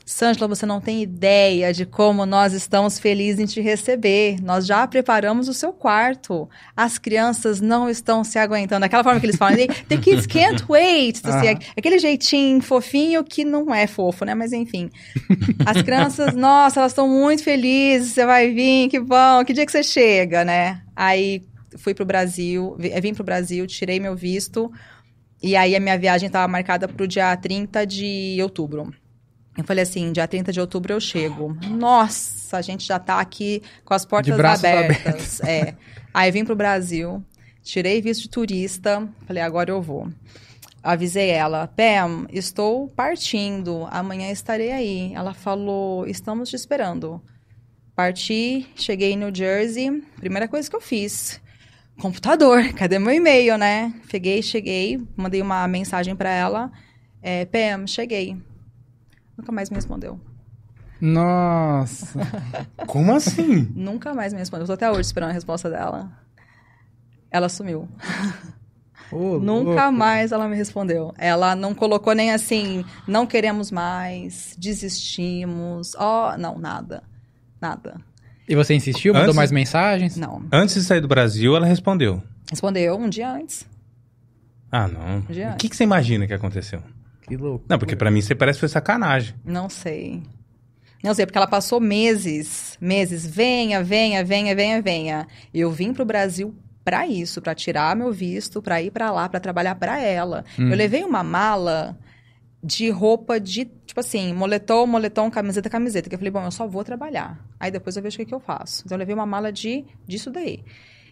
Sângela, você não tem ideia de como nós estamos felizes em te receber. Nós já preparamos o seu quarto. As crianças não estão se aguentando. Aquela forma que eles falam, the kids can't wait. Assim, ah. Aquele jeitinho fofinho que não é fofo, né? Mas enfim. As crianças, nossa, elas estão muito felizes. Você vai vir, que bom. Que dia que você chega, né? Aí fui pro Brasil, vim pro Brasil, tirei meu visto. E aí a minha viagem estava marcada para o dia 30 de outubro. Eu falei assim, dia 30 de outubro eu chego. Nossa, a gente já está aqui com as portas abertas. É. Aí vim pro Brasil, tirei visto de turista, falei, agora eu vou. Avisei ela, Pam, estou partindo, amanhã estarei aí. Ela falou, estamos te esperando. Parti, cheguei em New Jersey, primeira coisa que eu fiz, computador, cadê meu e-mail, né? Peguei, cheguei, mandei uma mensagem para ela. É, PM, cheguei. Nunca mais me respondeu. Nossa! Como assim? Nunca mais me respondeu. tô até hoje esperando a resposta dela. Ela sumiu. Oh, Nunca louco. mais ela me respondeu. Ela não colocou nem assim, não queremos mais, desistimos. Ó, oh, não, nada. Nada. E você insistiu? Mandou antes, mais mensagens? Não. Antes de sair do Brasil, ela respondeu. Respondeu um dia antes. Ah, não. Um dia o que, que você imagina que aconteceu? Que louco. Não, porque para mim você parece que foi sacanagem. Não sei. Não sei, porque ela passou meses, meses, venha, venha, venha, venha, venha. Eu vim pro Brasil para isso, para tirar meu visto, para ir para lá, para trabalhar para ela. Hum. Eu levei uma mala de roupa de, tipo assim, moletom, moletom, camiseta, camiseta. Que eu falei, bom, eu só vou trabalhar. Aí depois eu vejo o que, que eu faço. Então eu levei uma mala de, disso daí.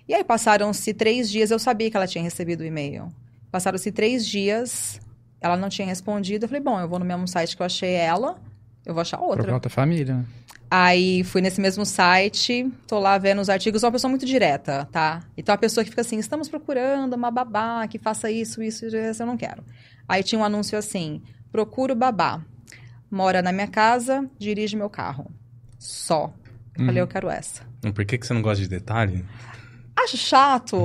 E aí passaram-se três dias, eu sabia que ela tinha recebido o e-mail. Passaram-se três dias, ela não tinha respondido. Eu falei, bom, eu vou no mesmo site que eu achei ela, eu vou achar outra. Pra outra família. Aí fui nesse mesmo site, tô lá vendo os artigos, uma pessoa muito direta, tá? Então a pessoa que fica assim, estamos procurando uma babá que faça isso, isso, isso, eu não quero. Aí tinha um anúncio assim, procuro babá. Mora na minha casa, dirige meu carro. Só. Eu uhum. falei, eu quero essa. Por que, que você não gosta de detalhe? Acho chato.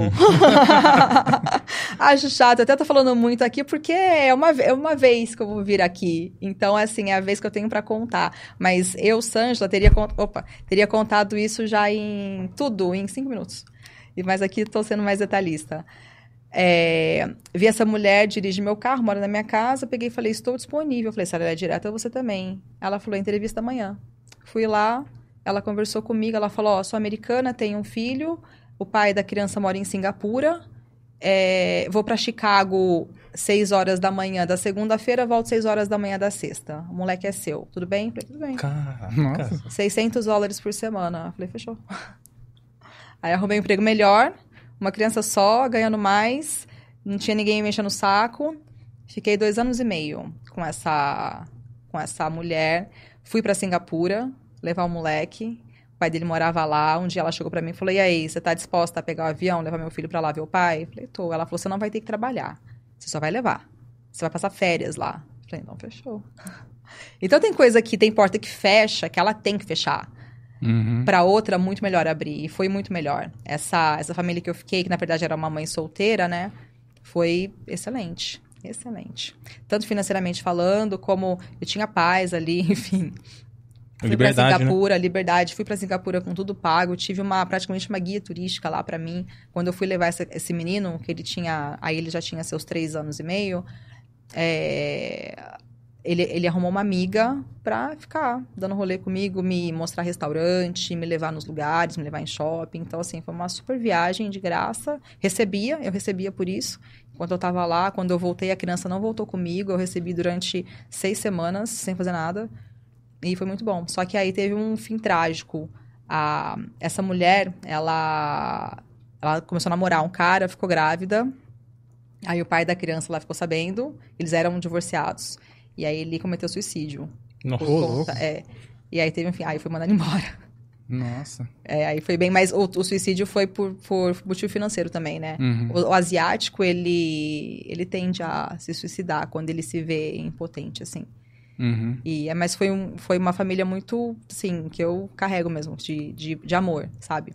Acho chato. Eu até tô falando muito aqui porque é uma, é uma vez que eu vou vir aqui. Então, assim, é a vez que eu tenho para contar. Mas eu, Sângela, teria, opa, teria contado isso já em tudo, em cinco minutos. Mas aqui tô sendo mais detalhista. É, vi essa mulher, dirige meu carro, mora na minha casa. Peguei e falei, estou disponível. Eu falei, se ela é direta, você também. Ela falou, entrevista amanhã. Fui lá, ela conversou comigo. Ela falou, ó, oh, sou americana, tenho um filho o pai da criança mora em Singapura. É, vou para Chicago 6 horas da manhã da segunda-feira, volto 6 horas da manhã da sexta. O moleque é seu. Tudo bem? Falei, tudo bem. Caraca. 600 dólares por semana. Falei, fechou. Aí arrumei um emprego melhor, uma criança só, ganhando mais, não tinha ninguém mexendo no saco. Fiquei dois anos e meio com essa, com essa mulher. Fui para Singapura levar o moleque pai dele morava lá. Um dia ela chegou para mim e falou: E aí, você tá disposta a pegar o avião, levar meu filho para lá ver o pai? Eu falei: Tô. Ela falou: Você não vai ter que trabalhar. Você só vai levar. Você vai passar férias lá. Eu falei: Não, fechou. Então tem coisa que tem porta que fecha, que ela tem que fechar. Uhum. Para outra, muito melhor abrir. E foi muito melhor. Essa, essa família que eu fiquei, que na verdade era uma mãe solteira, né? Foi excelente. Excelente. Tanto financeiramente falando, como eu tinha paz ali, enfim. Fui liberdade, pra Singapura, né? liberdade. Fui para Singapura com tudo pago. Tive uma praticamente uma guia turística lá para mim. Quando eu fui levar essa, esse menino, que ele tinha. Aí ele já tinha seus três anos e meio. É, ele, ele arrumou uma amiga pra ficar dando rolê comigo, me mostrar restaurante, me levar nos lugares, me levar em shopping. Então, assim, foi uma super viagem de graça. Recebia, eu recebia por isso. Enquanto eu tava lá, quando eu voltei, a criança não voltou comigo. Eu recebi durante seis semanas, sem fazer nada. E foi muito bom. Só que aí teve um fim trágico. A, essa mulher, ela, ela começou a namorar um cara, ficou grávida. Aí o pai da criança lá ficou sabendo. Eles eram divorciados. E aí ele cometeu suicídio. Nossa. Conta, é. E aí teve um fim. Aí foi mandado embora. Nossa. É, aí foi bem mais. O, o suicídio foi por, por, motivo financeiro também, né? Uhum. O, o, asiático, ele, ele tende a se suicidar quando ele se vê impotente, assim. Uhum. E, é, mas foi, um, foi uma família muito, assim, que eu carrego mesmo, de, de, de amor, sabe?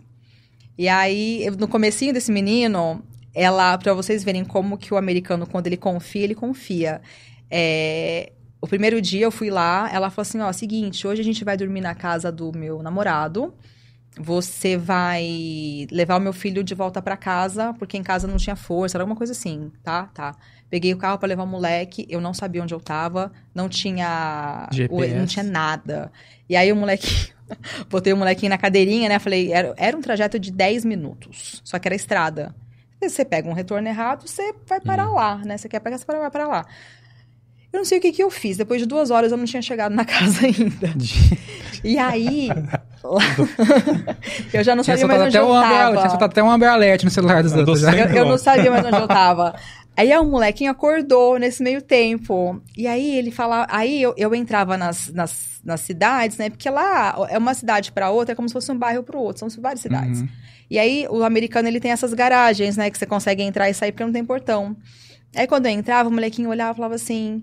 E aí, no comecinho desse menino, ela, para vocês verem como que o americano, quando ele confia, ele confia. É, o primeiro dia eu fui lá, ela falou assim, ó, seguinte, hoje a gente vai dormir na casa do meu namorado, você vai levar o meu filho de volta para casa, porque em casa não tinha força, era alguma coisa assim, tá? Tá. Peguei o carro para levar o moleque, eu não sabia onde eu tava, não tinha. GPS. Não tinha nada. E aí o moleque. Botei o molequinho na cadeirinha, né? Falei, era, era um trajeto de 10 minutos. Só que era estrada. Você pega um retorno errado, você vai parar uhum. lá, né? Você quer pegar, você vai parar lá. Eu não sei o que, que eu fiz. Depois de duas horas eu não tinha chegado na casa ainda. e aí. eu já não sabia mais onde eu tava. Tinha soltado até um Amber Alert no celular dos outros. Eu, eu não sabia mais onde eu tava. Aí o molequinho acordou nesse meio tempo. E aí ele falava. Aí eu, eu entrava nas, nas, nas cidades, né? Porque lá é uma cidade para outra, é como se fosse um bairro para outro. São várias cidades. Uhum. E aí o americano ele tem essas garagens, né? Que você consegue entrar e sair porque não tem portão. Aí quando eu entrava, o molequinho olhava e falava assim: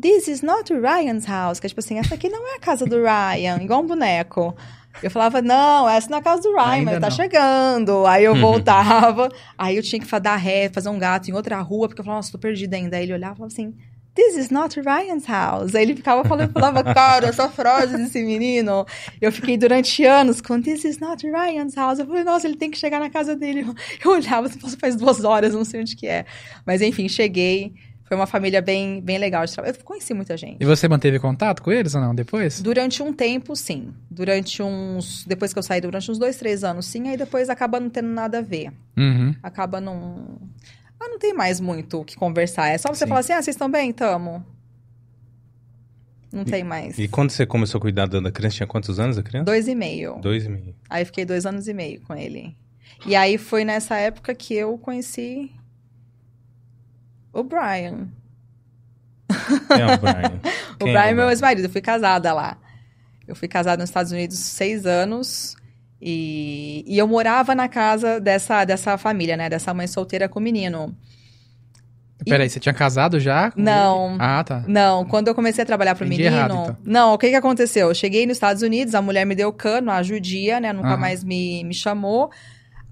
This is not Ryan's house. Que é tipo assim, essa aqui não é a casa do Ryan, igual um boneco. Eu falava, não, essa não é a casa do Ryan, mas tá chegando. Aí eu voltava, aí eu tinha que dar ré, fazer um gato em outra rua, porque eu falava, nossa, tô perdida ainda. Aí ele olhava e falava assim, This is not Ryan's house. Aí ele ficava falando, falava, cara, essa frase desse menino. Eu fiquei durante anos com This is not Ryan's house. Eu falei, nossa, ele tem que chegar na casa dele. Eu olhava, assim, faz duas horas, não sei onde que é. Mas enfim, cheguei. Foi uma família bem, bem legal de trabalho. Eu conheci muita gente. E você manteve contato com eles ou não depois? Durante um tempo, sim. Durante uns. Depois que eu saí, durante uns dois, três anos, sim. Aí depois acaba não tendo nada a ver. Uhum. Acaba não. Ah, não tem mais muito o que conversar. É só você sim. falar assim: ah, vocês estão bem? Tamo. Não tem mais. E quando você começou a cuidar da criança, tinha quantos anos a criança? Dois e meio. Dois e meio. Aí fiquei dois anos e meio com ele. E aí foi nessa época que eu conheci o Brian. Quem é o Brian? o Brian é meu ex-marido. Eu fui casada lá. Eu fui casada nos Estados Unidos seis anos. E, e eu morava na casa dessa, dessa família, né? Dessa mãe solteira com o menino. Peraí, você tinha casado já? Não. Ah, tá. Não, quando eu comecei a trabalhar pro Entendi menino. Errado, então. Não, o que que aconteceu? Eu cheguei nos Estados Unidos, a mulher me deu cano, a judia, né? Nunca mais me, me chamou.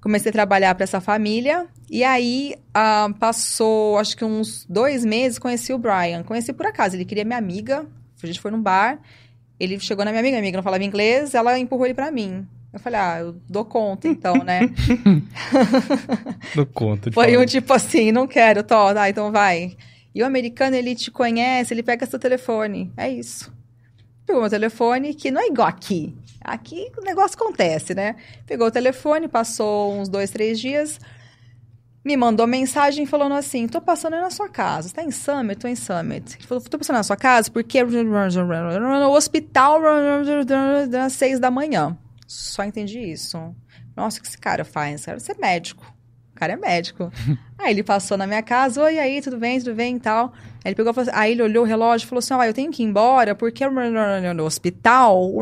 Comecei a trabalhar para essa família. E aí, uh, passou, acho que uns dois meses, conheci o Brian. Conheci por acaso, ele queria minha amiga. A gente foi num bar. Ele chegou na minha amiga, minha amiga não falava inglês, ela empurrou ele para mim. Eu falei, ah, eu dou conta então, né? dou conta. Foi falar. um tipo assim, não quero, tô, tá, então vai. E o americano, ele te conhece, ele pega seu telefone. É isso. Pegou meu telefone, que não é igual aqui. Aqui o negócio acontece, né? Pegou o telefone, passou uns dois, três dias, me mandou mensagem falando assim: tô passando aí na sua casa. Você tá em Summit? Tô em Summit. Falou: tô passando na sua casa porque no hospital às seis da manhã. Só entendi isso. Nossa, o que esse cara faz? Quero ser médico. O cara é médico. aí ele passou na minha casa, oi, aí, tudo bem, tudo bem e tal. Aí ele pegou, falou, aí ele olhou o relógio e falou assim, ó, eu tenho que ir embora porque no hospital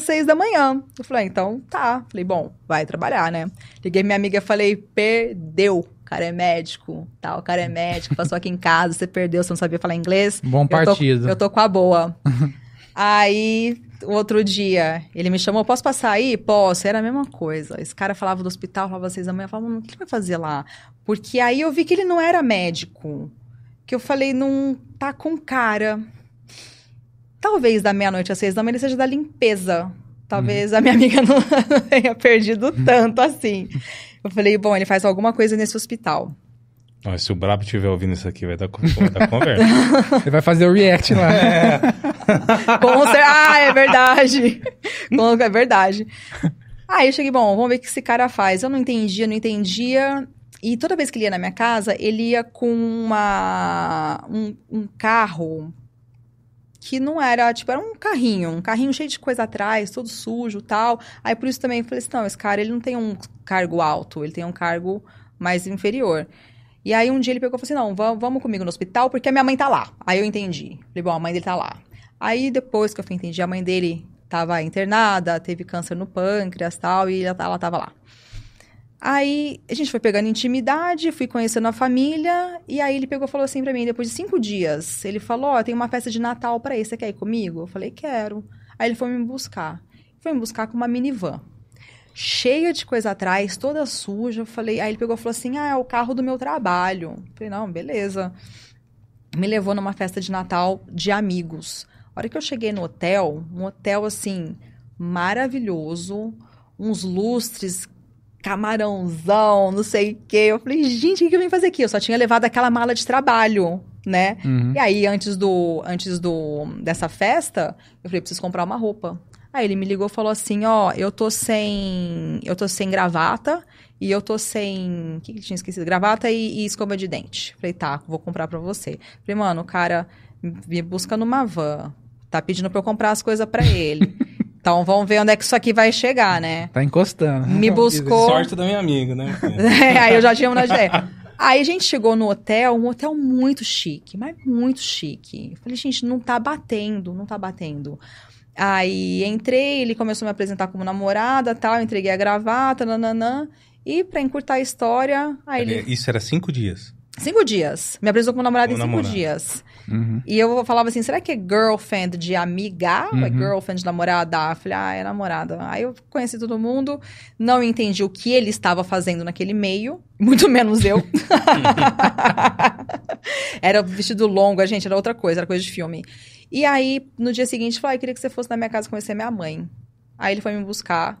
seis da manhã. Eu falei, então tá. Falei, bom, vai trabalhar, né? Liguei minha amiga e falei, perdeu. O cara é médico, tal, o cara é médico, passou aqui em casa, você perdeu, você não sabia falar inglês. Bom partido. Eu tô, eu tô com a boa. aí outro dia, ele me chamou, posso passar aí? Posso. Era a mesma coisa. Esse cara falava do hospital, falava às seis da manhã, eu falava, o que ele vai fazer lá? Porque aí eu vi que ele não era médico. Que eu falei, não tá com cara. Talvez da meia-noite às seis da manhã ele seja da limpeza. Talvez uhum. a minha amiga não tenha perdido tanto assim. Eu falei, bom, ele faz alguma coisa nesse hospital. Ó, se o Brabo estiver ouvindo isso aqui, vai dar, vai dar conversa. Ele vai fazer o react lá. É. Com cer- ah, é verdade. é verdade. Aí eu cheguei, bom, vamos ver o que esse cara faz. Eu não entendia, não entendia. E toda vez que ele ia na minha casa, ele ia com uma, um, um carro que não era, tipo, era um carrinho, um carrinho cheio de coisa atrás, todo sujo tal. Aí por isso também eu falei assim, não, esse cara ele não tem um cargo alto, ele tem um cargo mais inferior. E aí um dia ele pegou e falou assim: não, vamos comigo no hospital, porque a minha mãe tá lá. Aí eu entendi. Falei, bom, a mãe dele tá lá. Aí depois que eu entendi, a mãe dele tava internada, teve câncer no pâncreas e tal, e ela, ela tava lá. Aí a gente foi pegando intimidade, fui conhecendo a família, e aí ele pegou e falou assim pra mim, depois de cinco dias, ele falou, ó, oh, tem uma festa de Natal pra ir, você quer ir comigo? Eu falei, quero. Aí ele foi me buscar. Foi me buscar com uma minivan cheia de coisa atrás, toda suja. Eu falei, aí ele pegou e falou assim: "Ah, é o carro do meu trabalho". Eu falei: "Não, beleza". Me levou numa festa de Natal de amigos. A hora que eu cheguei no hotel, um hotel assim maravilhoso, uns lustres, camarãozão, não sei o quê. Eu falei, gente, o que eu vim fazer aqui? Eu só tinha levado aquela mala de trabalho, né? Uhum. E aí, antes do antes do dessa festa, eu falei, preciso comprar uma roupa. Aí ele me ligou e falou assim: Ó, eu tô sem. Eu tô sem gravata e eu tô sem. O que, que ele tinha esquecido? Gravata e, e escova de dente. Falei, tá, vou comprar pra você. Falei, mano, o cara me busca numa van. Tá pedindo pra eu comprar as coisas pra ele. Então vamos ver onde é que isso aqui vai chegar, né? Tá encostando. Me buscou. Sorte da minha amiga, né? é, aí eu já tinha uma ideia. Aí a gente chegou no hotel, um hotel muito chique, mas muito chique. falei, gente, não tá batendo, não tá batendo. Aí entrei, ele começou a me apresentar como namorada, tal, entreguei a gravata, nananã. E pra encurtar a história, aí ele... Isso era cinco dias? Cinco dias. Me apresentou como namorada como em cinco dias. Uhum. E eu falava assim, será que é girlfriend de amiga? Uhum. Ou é uhum. girlfriend de namorada? Eu falei, ah, é namorada. Aí eu conheci todo mundo, não entendi o que ele estava fazendo naquele meio, muito menos eu. era vestido longo, a gente, era outra coisa, era coisa de filme. E aí, no dia seguinte, falou: ah, eu queria que você fosse na minha casa conhecer minha mãe. Aí ele foi me buscar.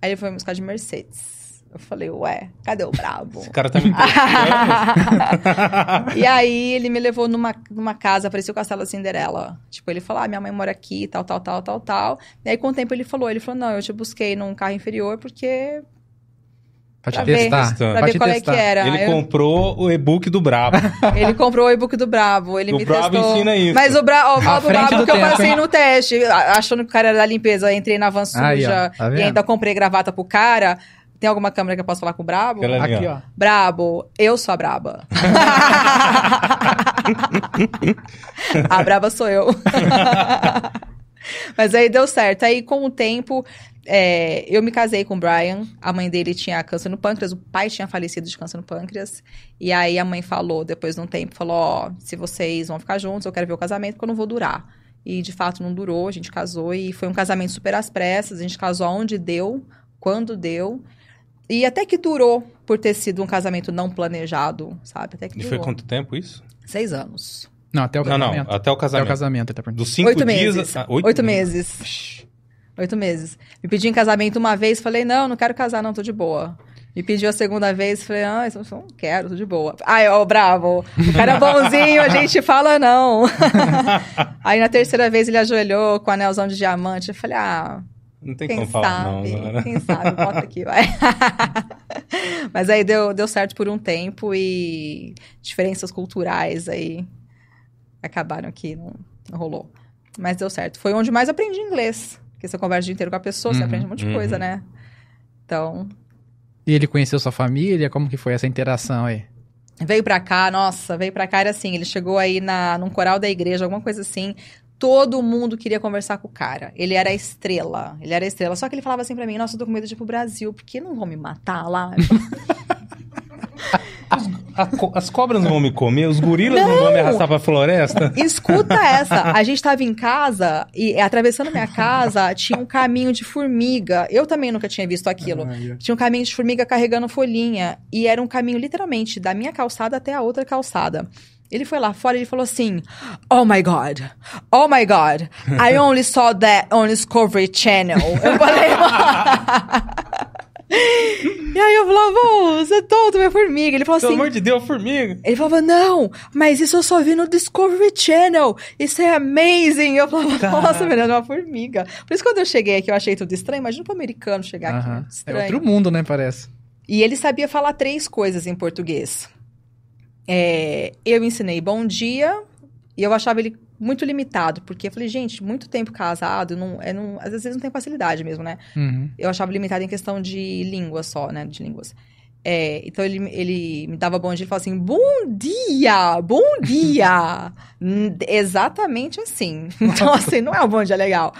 Aí ele foi me buscar de Mercedes. Eu falei, ué, cadê o brabo? Esse cara tá me E aí ele me levou numa, numa casa, parecia o Castelo da Cinderela. Tipo, ele falou, ah, minha mãe mora aqui, tal, tal, tal, tal, tal. E aí com o tempo ele falou, ele falou, não, eu te busquei num carro inferior porque Pra te pra testar. Ver, pra, pra ver qual testar. é que era. Ele eu... comprou o e-book do Brabo. ele comprou o e-book do Brabo. Ele o me Brabo testou. ensina isso. Mas o, Bra... o Brabo, Brabo que eu passei no teste, achando que o cara era da limpeza. Entrei na van suja Aí, tá e ainda comprei gravata pro cara. Tem alguma câmera que eu posso falar com o Brabo? Aqui, ó. Brabo, eu sou a Braba. a Braba sou eu. Mas aí deu certo. Aí, com o tempo, é, eu me casei com o Brian. A mãe dele tinha câncer no pâncreas. O pai tinha falecido de câncer no pâncreas. E aí, a mãe falou, depois de um tempo, falou, ó, se vocês vão ficar juntos, eu quero ver o casamento, porque eu não vou durar. E, de fato, não durou. A gente casou e foi um casamento super às pressas. A gente casou onde deu, quando deu. E até que durou por ter sido um casamento não planejado, sabe? Até que e foi quanto tempo isso? Seis anos. Não, até o casamento. Não, não, até o casamento. Até o casamento, até Dos cinco oito dias... Meses. Ah, oito, oito meses. meses. Oito meses. Me pedi em casamento uma vez, falei, não, não quero casar não, tô de boa. Me pediu a segunda vez, falei, ah, eu não quero, tô de boa. Ai, ó, bravo. O cara é bonzinho, a gente fala não. Aí na terceira vez ele ajoelhou com o anelzão de diamante. Eu falei, ah, não tem quem como falar, sabe, não. Né? Quem sabe, bota aqui, vai. Mas aí deu, deu certo por um tempo e diferenças culturais aí acabaram que não, não rolou. Mas deu certo. Foi onde mais aprendi inglês. Porque você conversa o dia inteiro com a pessoa, uhum, você aprende um monte de uhum. coisa, né? Então. E ele conheceu sua família? Como que foi essa interação aí? Veio pra cá, nossa, veio pra cá, era assim, ele chegou aí na, num coral da igreja, alguma coisa assim, todo mundo queria conversar com o cara. Ele era a estrela. Ele era a estrela. Só que ele falava assim pra mim: Nossa, eu tô com medo de ir pro Brasil, porque não vão me matar lá. As, as, cobras não vão me comer, os gorilas não. não, vão me arrastar pra floresta. Escuta essa. A gente tava em casa e atravessando minha casa tinha um caminho de formiga. Eu também nunca tinha visto aquilo. Ah, tinha um caminho de formiga carregando folhinha. E era um caminho literalmente da minha calçada até a outra calçada. Ele foi lá fora e ele falou assim: Oh my God, oh my God, I only saw that on Discovery Channel. Eu falei, E aí eu falava, você é tonto, minha formiga. Ele falou Pelo assim. Pelo amor de Deus, formiga. Ele falava, não, mas isso eu só vi no Discovery Channel. Isso é amazing. Eu falava, nossa, velho, é uma formiga. Por isso, quando eu cheguei aqui, eu achei tudo estranho. Imagina pro americano chegar uh -huh. aqui. Estranho. É outro mundo, né, parece. E ele sabia falar três coisas em português. É, eu ensinei bom dia e eu achava ele muito limitado, porque eu falei, gente, muito tempo casado, não, é, não, às vezes não tem facilidade mesmo, né? Uhum. Eu achava limitado em questão de língua só, né? De línguas. É, então ele, ele me dava bom dia e falava assim: Bom dia! Bom dia! Exatamente assim. Então, assim, não é um bom dia legal.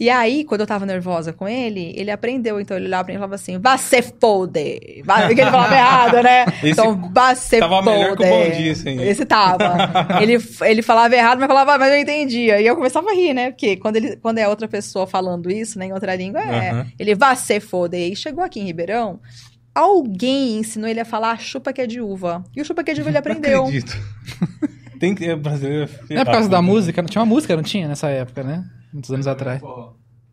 E aí, quando eu tava nervosa com ele, ele aprendeu. Então, ele olhava pra mim e falava assim, vá se fode. Porque ele falava errado, né? Esse então, vá se tava fode. melhor que o bom dia, assim. Esse tava. ele, ele falava errado, mas falava, mas eu entendia. E eu começava a rir, né? Porque quando, ele, quando é outra pessoa falando isso, né, em outra língua, é. Uhum. Ele vá se fode. E chegou aqui em Ribeirão, alguém ensinou ele a falar chupa que é de uva. E o chupa que é de uva ele aprendeu. Não acredito. Tem que. Brasileiro. Não é por causa da música? Tinha uma música, não tinha nessa época, né? Muitos anos atrás.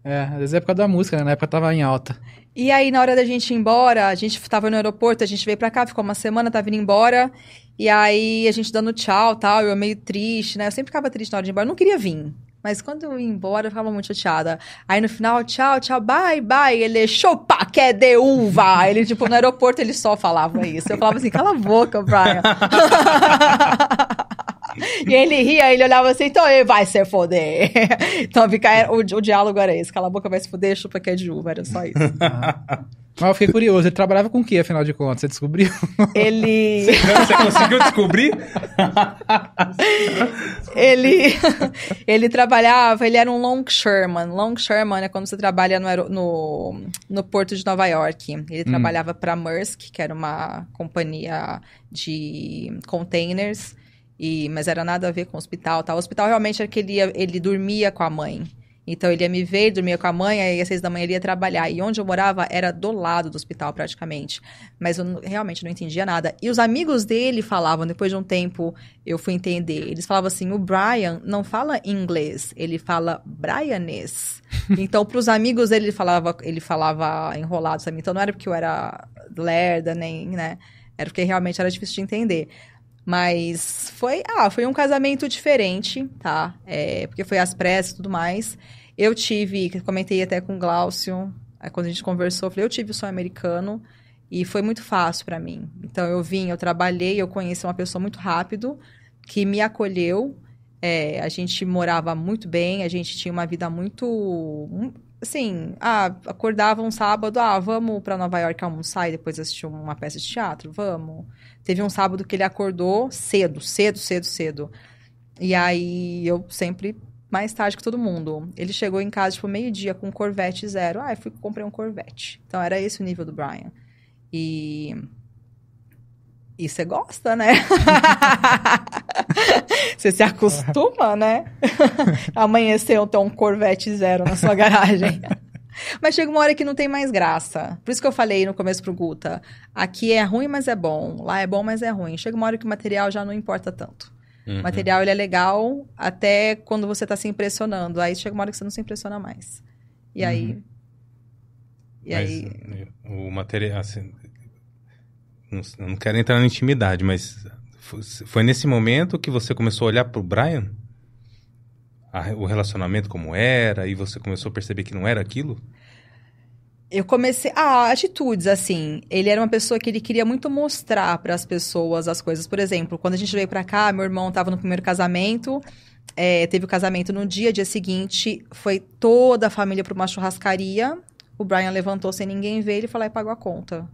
É, às vezes é por causa da música, né? Na época tava em alta. E aí, na hora da gente ir embora, a gente tava no aeroporto, a gente veio pra cá, ficou uma semana, tava indo embora. E aí, a gente dando tchau tal, eu meio triste, né? Eu sempre ficava triste na hora de ir embora, eu não queria vir. Mas quando eu ia embora, eu ficava muito chateada. Aí no final, tchau, tchau, bye, bye. Ele, chupa, que é de uva. Ele, tipo, no aeroporto ele só falava isso. Eu falava assim, cala a boca, Brian. e ele ria, ele olhava assim, então ele vai se foder. então fica, o, o diálogo era esse, cala a boca, vai se foder, chupa que é de uva, era só isso. Mas eu fiquei curioso, ele trabalhava com o que, afinal de contas? Você descobriu? Ele. Você conseguiu descobrir? ele. Ele trabalhava, ele era um longshoreman. Longshoreman é quando você trabalha no, no, no porto de Nova York. Ele hum. trabalhava para Maersk, que era uma companhia de containers. E, mas era nada a ver com o hospital, tá? O hospital realmente era que ele, ia, ele dormia com a mãe. Então ele ia me ver, dormia com a mãe, aí às seis da manhã ele ia trabalhar. E onde eu morava era do lado do hospital, praticamente. Mas eu realmente não entendia nada. E os amigos dele falavam, depois de um tempo eu fui entender. Eles falavam assim: o Brian não fala inglês, ele fala Brianês. então, para os amigos dele, ele falava, ele falava enrolado, sabe? Então não era porque eu era lerda, nem, né? Era porque realmente era difícil de entender. Mas foi, ah, foi um casamento diferente, tá? É, porque foi às pressas e tudo mais. Eu tive, comentei até com o Glaucio, quando a gente conversou, eu falei, eu tive o sonho americano. E foi muito fácil para mim. Então eu vim, eu trabalhei, eu conheci uma pessoa muito rápido que me acolheu. É, a gente morava muito bem, a gente tinha uma vida muito. Assim, ah, acordava um sábado, ah, vamos para Nova York almoçar e depois assistir uma peça de teatro? Vamos. Teve um sábado que ele acordou cedo, cedo, cedo, cedo. E aí eu sempre mais tarde que todo mundo. Ele chegou em casa, tipo, meio-dia com um Corvette zero. Ah, eu fui comprei um Corvette. Então era esse o nível do Brian. E. E você gosta, né? você se acostuma, né? Amanheceu ter um Corvette zero na sua garagem. Mas chega uma hora que não tem mais graça. Por isso que eu falei no começo pro Guta. Aqui é ruim, mas é bom. Lá é bom, mas é ruim. Chega uma hora que o material já não importa tanto. Uhum. O material ele é legal até quando você está se impressionando. Aí chega uma hora que você não se impressiona mais. E uhum. aí. E mas aí. O material. Assim, não, não quero entrar na intimidade, mas foi nesse momento que você começou a olhar para o Brian? A, o relacionamento como era, e você começou a perceber que não era aquilo? eu comecei. Ah, atitudes, assim. Ele era uma pessoa que ele queria muito mostrar para as pessoas as coisas. Por exemplo, quando a gente veio para cá, meu irmão estava no primeiro casamento. É, teve o casamento no dia, dia seguinte, foi toda a família para uma churrascaria. O Brian levantou sem ninguém ver, ele falou e pagou a conta.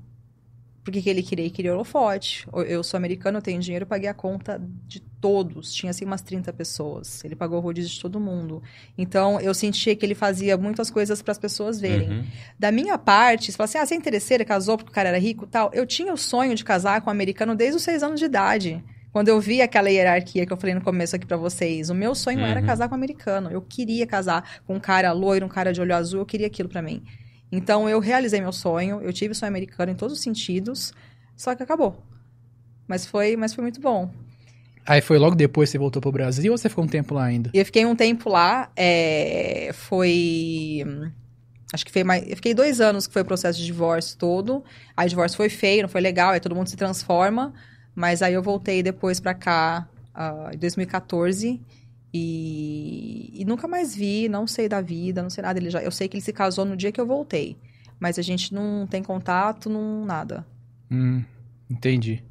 Porque que ele queria? Ele queria holofote. Eu sou americano, eu tenho dinheiro, eu paguei a conta de todos. Tinha, assim, umas 30 pessoas. Ele pagou o rodízio de todo mundo. Então, eu sentia que ele fazia muitas coisas para as pessoas verem. Uhum. Da minha parte, você fala assim, ah, você é interesseira, casou porque o cara era rico tal. Eu tinha o sonho de casar com um americano desde os seis anos de idade. Quando eu vi aquela hierarquia que eu falei no começo aqui para vocês, o meu sonho uhum. era casar com um americano. Eu queria casar com um cara loiro, um cara de olho azul, eu queria aquilo para mim. Então eu realizei meu sonho, eu tive sonho americano em todos os sentidos, só que acabou. Mas foi, mas foi muito bom. Aí foi logo depois que você voltou pro Brasil ou você ficou um tempo lá ainda? Eu fiquei um tempo lá, é, foi... Acho que foi mais... Eu fiquei dois anos que foi o processo de divórcio todo. Aí o divórcio foi feio, não foi legal, aí todo mundo se transforma. Mas aí eu voltei depois pra cá, uh, em 2014. E, e, nunca mais vi, não sei da vida, não sei nada. Ele já, eu sei que ele se casou no dia que eu voltei. Mas a gente não tem contato, não nada. Hum, entendi.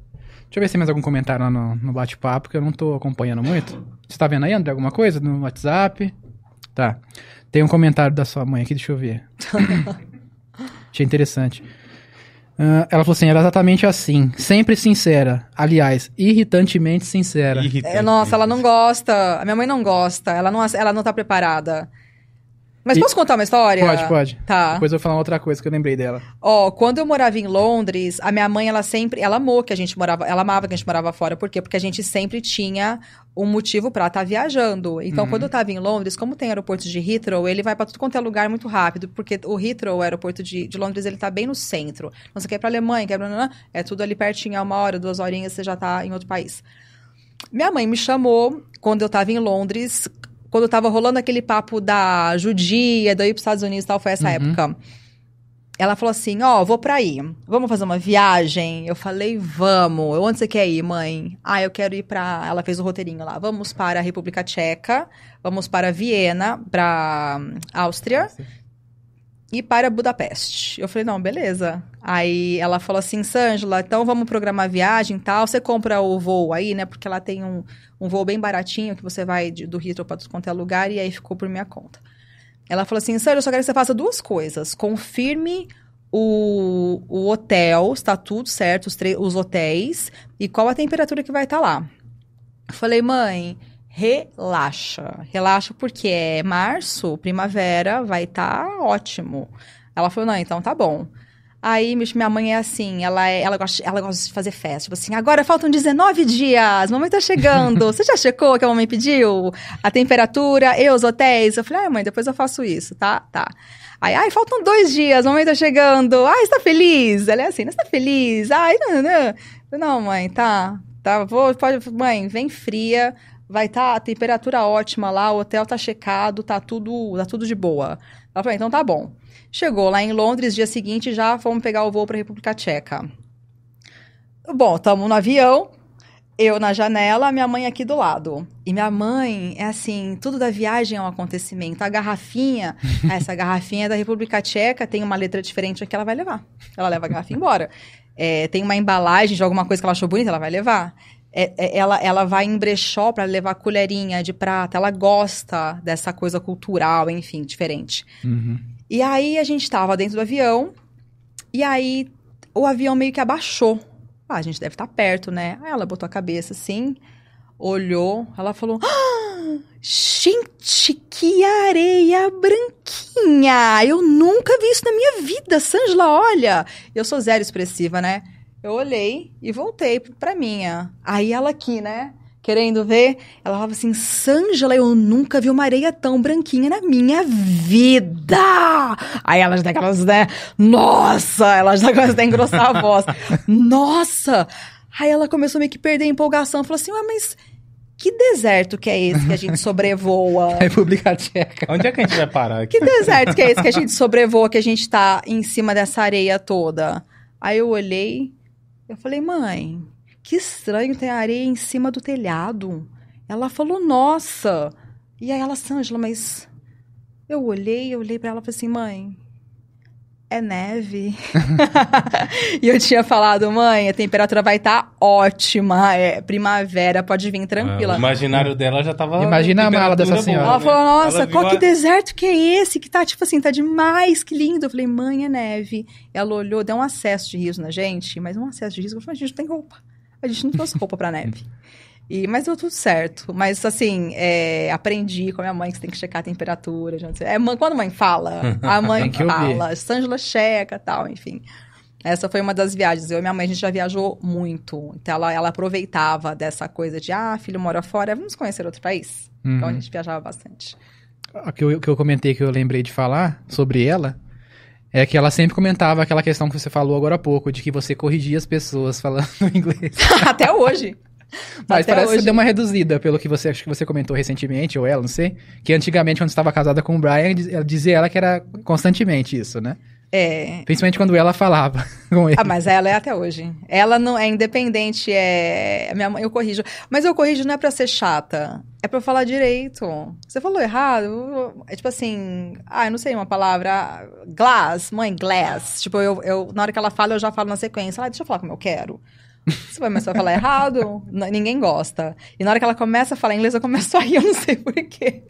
Deixa eu ver se tem mais algum comentário lá no, no bate-papo, que eu não tô acompanhando muito. Você tá vendo aí, André, alguma coisa no WhatsApp? Tá. Tem um comentário da sua mãe aqui, deixa eu ver. Achei interessante. Uh, ela falou assim, era exatamente assim, sempre sincera. Aliás, irritantemente sincera. Irritante. É, nossa, ela não gosta. A minha mãe não gosta. Ela não, ela não tá preparada. Mas posso contar uma história? Pode, pode. Tá. Depois eu vou falar outra coisa que eu lembrei dela. Ó, quando eu morava em Londres, a minha mãe, ela sempre, ela amou que a gente morava, ela amava que a gente morava fora. Por quê? Porque a gente sempre tinha um motivo para estar tá viajando. Então, uhum. quando eu tava em Londres, como tem aeroporto de Heathrow, ele vai para tudo quanto é lugar muito rápido, porque o Heathrow, o aeroporto de, de Londres, ele tá bem no centro. Então, você quer ir pra Alemanha, quer pra... É tudo ali pertinho, é uma hora, duas horinhas, você já tá em outro país. Minha mãe me chamou quando eu tava em Londres quando tava rolando aquele papo da judia, daí pros Estados Unidos e tal, foi essa uhum. época. Ela falou assim: Ó, oh, vou pra aí. Vamos fazer uma viagem? Eu falei: Vamos. Onde você quer ir, mãe? Ah, eu quero ir pra. Ela fez o roteirinho lá. Vamos para a República Tcheca, vamos para Viena, pra Áustria. Nossa e para Budapeste. Eu falei, não, beleza. Aí ela falou assim, Sângela, então vamos programar viagem e tal. Você compra o voo aí, né? Porque ela tem um, um voo bem baratinho que você vai de, do Heathrow para quanto é lugar. E aí ficou por minha conta. Ela falou assim, Sângela, eu só quero que você faça duas coisas. Confirme o, o hotel, está tudo certo, os, os hotéis. E qual a temperatura que vai estar tá lá. Eu falei, mãe relaxa. Relaxa porque é março, primavera, vai estar tá ótimo. Ela falou, não, então tá bom. Aí minha mãe é assim, ela, é, ela, gosta, ela gosta de fazer festa. Tipo assim, agora faltam 19 dias, mamãe tá chegando. Você já checou que a mamãe pediu? A temperatura e os hotéis? Eu falei, ai mãe, depois eu faço isso, tá? Tá. Aí, ai, faltam dois dias, mamãe tá chegando. Ai, está feliz? Ela é assim, você tá feliz? Ai, não, não. Não, mãe, tá. Tá, vou, pode, mãe, vem fria vai estar tá a temperatura ótima lá, o hotel tá checado, tá tudo, tá tudo de boa. Ela falou, então tá bom. Chegou lá em Londres, dia seguinte já fomos pegar o voo para República Tcheca. Bom, estamos no avião. eu na janela, minha mãe aqui do lado. E minha mãe é assim, tudo da viagem é um acontecimento. A garrafinha, essa garrafinha é da República Tcheca, tem uma letra diferente que ela vai levar. Ela leva a garrafinha embora. É, tem uma embalagem de alguma coisa que ela achou bonita, ela vai levar. É, é, ela, ela vai em brechó para levar colherinha de prata. Ela gosta dessa coisa cultural, enfim, diferente. Uhum. E aí a gente estava dentro do avião, e aí o avião meio que abaixou. Ah, a gente deve estar tá perto, né? Aí ela botou a cabeça assim, olhou, ela falou: ah, Gente, que areia branquinha! Eu nunca vi isso na minha vida, Sângela, olha! Eu sou zero expressiva, né? Eu olhei e voltei pra minha. Aí ela aqui, né? Querendo ver, ela falava assim: Sângela, eu nunca vi uma areia tão branquinha na minha vida! Aí ela já tem aquelas, né? Nossa! Ela já começa a engrossar a voz. Nossa! Aí ela começou meio que perder a empolgação. Falou assim: Ué, mas que deserto que é esse que a gente sobrevoa? República Tcheca. Onde é que a gente vai parar aqui? Que deserto que é esse que a gente sobrevoa, que a gente tá em cima dessa areia toda? Aí eu olhei, eu falei, mãe, que estranho ter areia em cima do telhado. Ela falou, nossa. E aí ela, Sângela, mas eu olhei, eu olhei para ela e falei assim, mãe, é neve. e eu tinha falado, mãe, a temperatura vai estar tá ótima, é primavera, pode vir tranquila. Ah, o imaginário dela já tava. Imagina a mala dessa senhora. Ela falou, nossa, ela qual que a... deserto que é esse? Que tá, tipo assim, tá demais, que lindo. Eu falei, mãe, é neve. Ela olhou, deu um acesso de riso na gente, mas um acesso de riso. Eu falei, a gente não tem roupa. A gente não trouxe roupa pra neve. E, mas deu tudo certo. Mas, assim, é, aprendi com a minha mãe que você tem que checar a temperatura. É, quando a mãe fala, a mãe fala. Sângela checa tal, enfim. Essa foi uma das viagens. Eu e minha mãe, a gente já viajou muito. Então, ela, ela aproveitava dessa coisa de, ah, filho mora fora, vamos conhecer outro país. Uhum. Então, a gente viajava bastante. O que eu, que eu comentei, que eu lembrei de falar sobre ela, é que ela sempre comentava aquela questão que você falou agora há pouco, de que você corrigia as pessoas falando inglês. Até hoje. Mas Até parece hoje. que deu uma reduzida, pelo que você acho que você comentou recentemente, ou ela, não sei. Que antigamente, quando estava casada com o Brian, ela dizia ela que era constantemente isso, né? É. Principalmente quando ela falava com ele. Ah, mas ela é até hoje. Ela não é independente, é. Minha mãe, eu corrijo. Mas eu corrijo não é pra ser chata. É pra falar direito. Você falou errado. É tipo assim. Ah, eu não sei uma palavra. Glass, mãe, glass. Tipo, eu, eu, na hora que ela fala, eu já falo na sequência. Ah, deixa eu falar como eu quero. Você vai começar a falar errado, ninguém gosta. E na hora que ela começa a falar inglês, eu começo a rir, eu não sei porquê.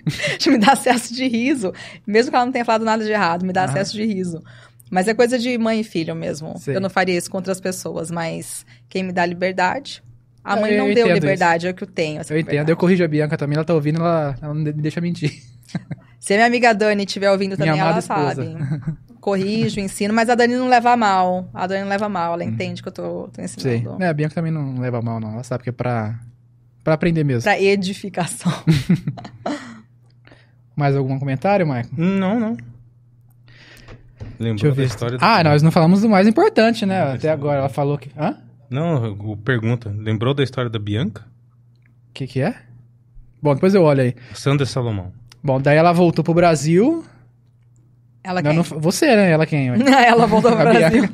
me dá acesso de riso. Mesmo que ela não tenha falado nada de errado, me dá ah. acesso de riso. Mas é coisa de mãe e filho mesmo. Sim. Eu não faria isso com outras pessoas, mas quem me dá liberdade. A mãe eu, não deu liberdade, isso. é o que eu tenho. eu liberdade. entendo, eu corrijo a Bianca também, ela tá ouvindo, ela, ela não me deixa mentir. Se a minha amiga Dani estiver ouvindo também, ela esposa. sabe. Corrijo, ensino, mas a Dani não leva mal. A Dani não leva mal, ela uhum. entende que eu tô, tô ensinando. Sim. É, a Bianca também não leva mal, não. Ela sabe que é pra, pra aprender mesmo. Pra edificação. Mais algum comentário, Michael? Não, não. Lembrou da história do... Ah, nós não falamos do mais importante, né? Até agora ela falou que. Hã? Não, o pergunta. Lembrou da história da Bianca? O que, que é? Bom, depois eu olho aí. Sandra Salomão. Bom, daí ela voltou pro Brasil. Ela quem? Não, você, né? Ela quem? ela voltou pro Brasil.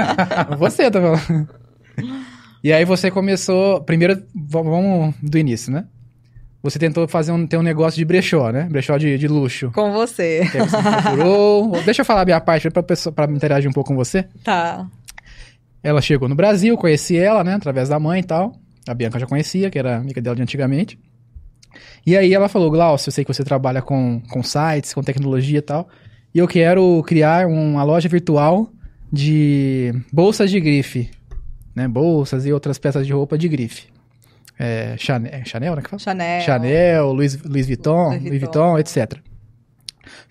você, tá falando. E aí você começou. Primeiro, vamos do início, né? Você tentou fazer um, ter um negócio de brechó, né? Brechó de, de luxo. Com você. Que você procurou. Deixa eu falar a minha parte pra, pessoa, pra interagir um pouco com você. Tá. Ela chegou no Brasil, conheci ela, né? Através da mãe e tal. A Bianca já conhecia, que era amiga dela de antigamente. E aí ela falou, Glaucio, eu sei que você trabalha com, com sites, com tecnologia e tal. E eu quero criar uma loja virtual de bolsas de grife. Né? Bolsas e outras peças de roupa de grife é, Chanel, é Chanel, né? Que fala? Chanel. Chanel, Louis, Louis Vuitton, Louis Vuitton, Louis Vuitton etc.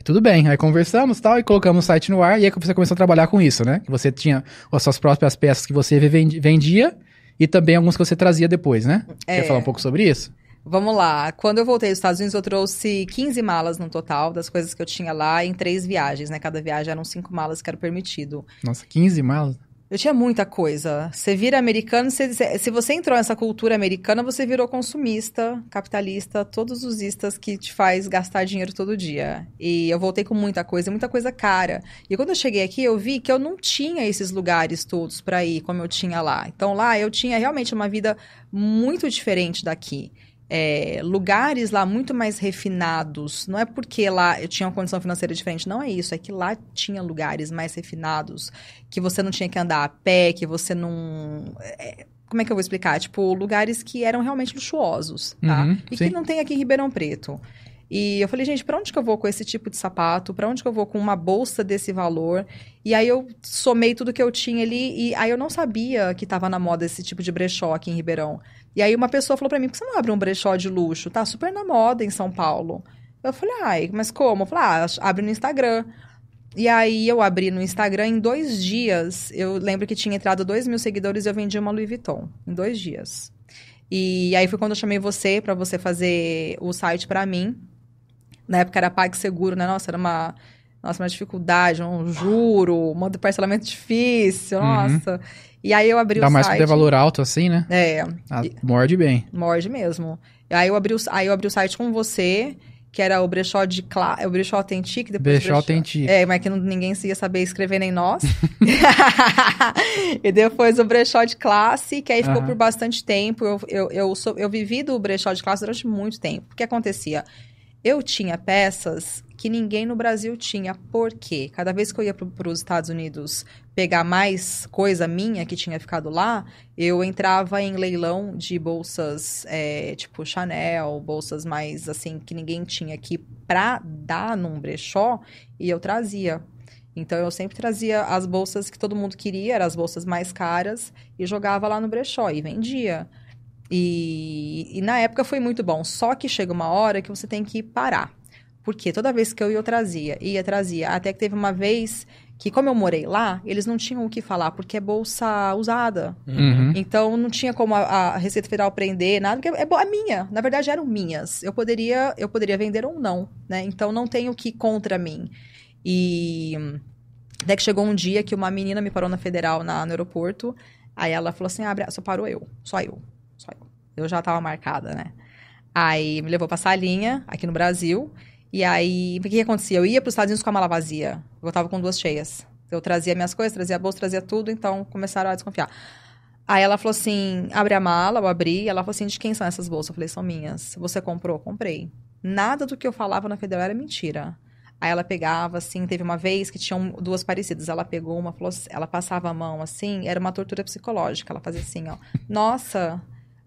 Tudo bem, aí conversamos tal, e colocamos o site no ar, e aí você começou a trabalhar com isso, né? Que você tinha as suas próprias peças que você vendia, e também algumas que você trazia depois, né? É. Quer falar um pouco sobre isso? Vamos lá. Quando eu voltei dos Estados Unidos, eu trouxe 15 malas no total das coisas que eu tinha lá em três viagens, né? Cada viagem eram cinco malas que era permitido. Nossa, 15 malas? Eu tinha muita coisa. Você vira americano, você, se você entrou nessa cultura americana, você virou consumista, capitalista, todos os istas que te faz gastar dinheiro todo dia. E eu voltei com muita coisa, muita coisa cara. E quando eu cheguei aqui, eu vi que eu não tinha esses lugares todos para ir como eu tinha lá. Então lá eu tinha realmente uma vida muito diferente daqui é, lugares lá muito mais refinados. Não é porque lá eu tinha uma condição financeira diferente, não é isso. É que lá tinha lugares mais refinados, que você não tinha que andar a pé, que você não. É, como é que eu vou explicar? Tipo, lugares que eram realmente luxuosos, tá? Uhum, e sim. que não tem aqui em Ribeirão Preto. E eu falei, gente, para onde que eu vou com esse tipo de sapato? Para onde que eu vou com uma bolsa desse valor? E aí eu somei tudo que eu tinha ali e aí eu não sabia que estava na moda esse tipo de brechó aqui em Ribeirão. E aí uma pessoa falou para mim, por que você não abre um brechó de luxo? Tá super na moda em São Paulo. Eu falei, ai, mas como? Eu falei, ah, abre no Instagram. E aí eu abri no Instagram em dois dias. Eu lembro que tinha entrado dois mil seguidores e eu vendi uma Louis Vuitton. Em dois dias. E aí foi quando eu chamei você para você fazer o site para mim. Na época era PagSeguro, né? Nossa, era uma, nossa, uma dificuldade, um juro, um parcelamento difícil, uhum. nossa. E aí eu abri Dá o site. Dá mais valor alto assim, né? É. Ah, morde bem. Morde mesmo. Aí eu abri o, aí eu abri o site com você, que era o brechó de cla o brechó authentic, depois brechó, brechó authentic. É, mas que não, ninguém ia saber escrever nem nós. e depois o brechó de classe, que aí ficou uhum. por bastante tempo. Eu, eu, eu, sou, eu vivi do brechó de classe durante muito tempo. O que acontecia? Eu tinha peças que ninguém no Brasil tinha. Por quê? Cada vez que eu ia para os Estados Unidos pegar mais coisa minha que tinha ficado lá, eu entrava em leilão de bolsas é, tipo Chanel, bolsas mais assim que ninguém tinha aqui para dar num brechó e eu trazia. Então eu sempre trazia as bolsas que todo mundo queria, eram as bolsas mais caras, e jogava lá no brechó e vendia. E, e, na época foi muito bom. Só que chega uma hora que você tem que parar. Porque toda vez que eu ia, eu trazia, ia, trazia. Até que teve uma vez que, como eu morei lá, eles não tinham o que falar, porque é bolsa usada. Uhum. Então, não tinha como a, a, Receita Federal prender nada, porque é, é minha. Na verdade, eram minhas. Eu poderia, eu poderia vender ou não, né? Então, não tem o que contra mim. E até que chegou um dia que uma menina me parou na Federal, na, no aeroporto. Aí ela falou assim, abre, só parou eu, só eu. Só eu. Eu já tava marcada, né? Aí me levou pra salinha, aqui no Brasil. E aí, o que, que acontecia? Eu ia para os Estados Unidos com a mala vazia. Eu tava com duas cheias. Eu trazia minhas coisas, trazia a bolsa, trazia tudo, então começaram a desconfiar. Aí ela falou assim: abre a mala, eu abri. Ela falou assim: de quem são essas bolsas? Eu falei: são minhas. Você comprou? Comprei. Nada do que eu falava na Federal era mentira. Aí ela pegava, assim, teve uma vez que tinham duas parecidas. Ela pegou uma, falou, ela passava a mão assim, era uma tortura psicológica. Ela fazia assim, ó. Nossa,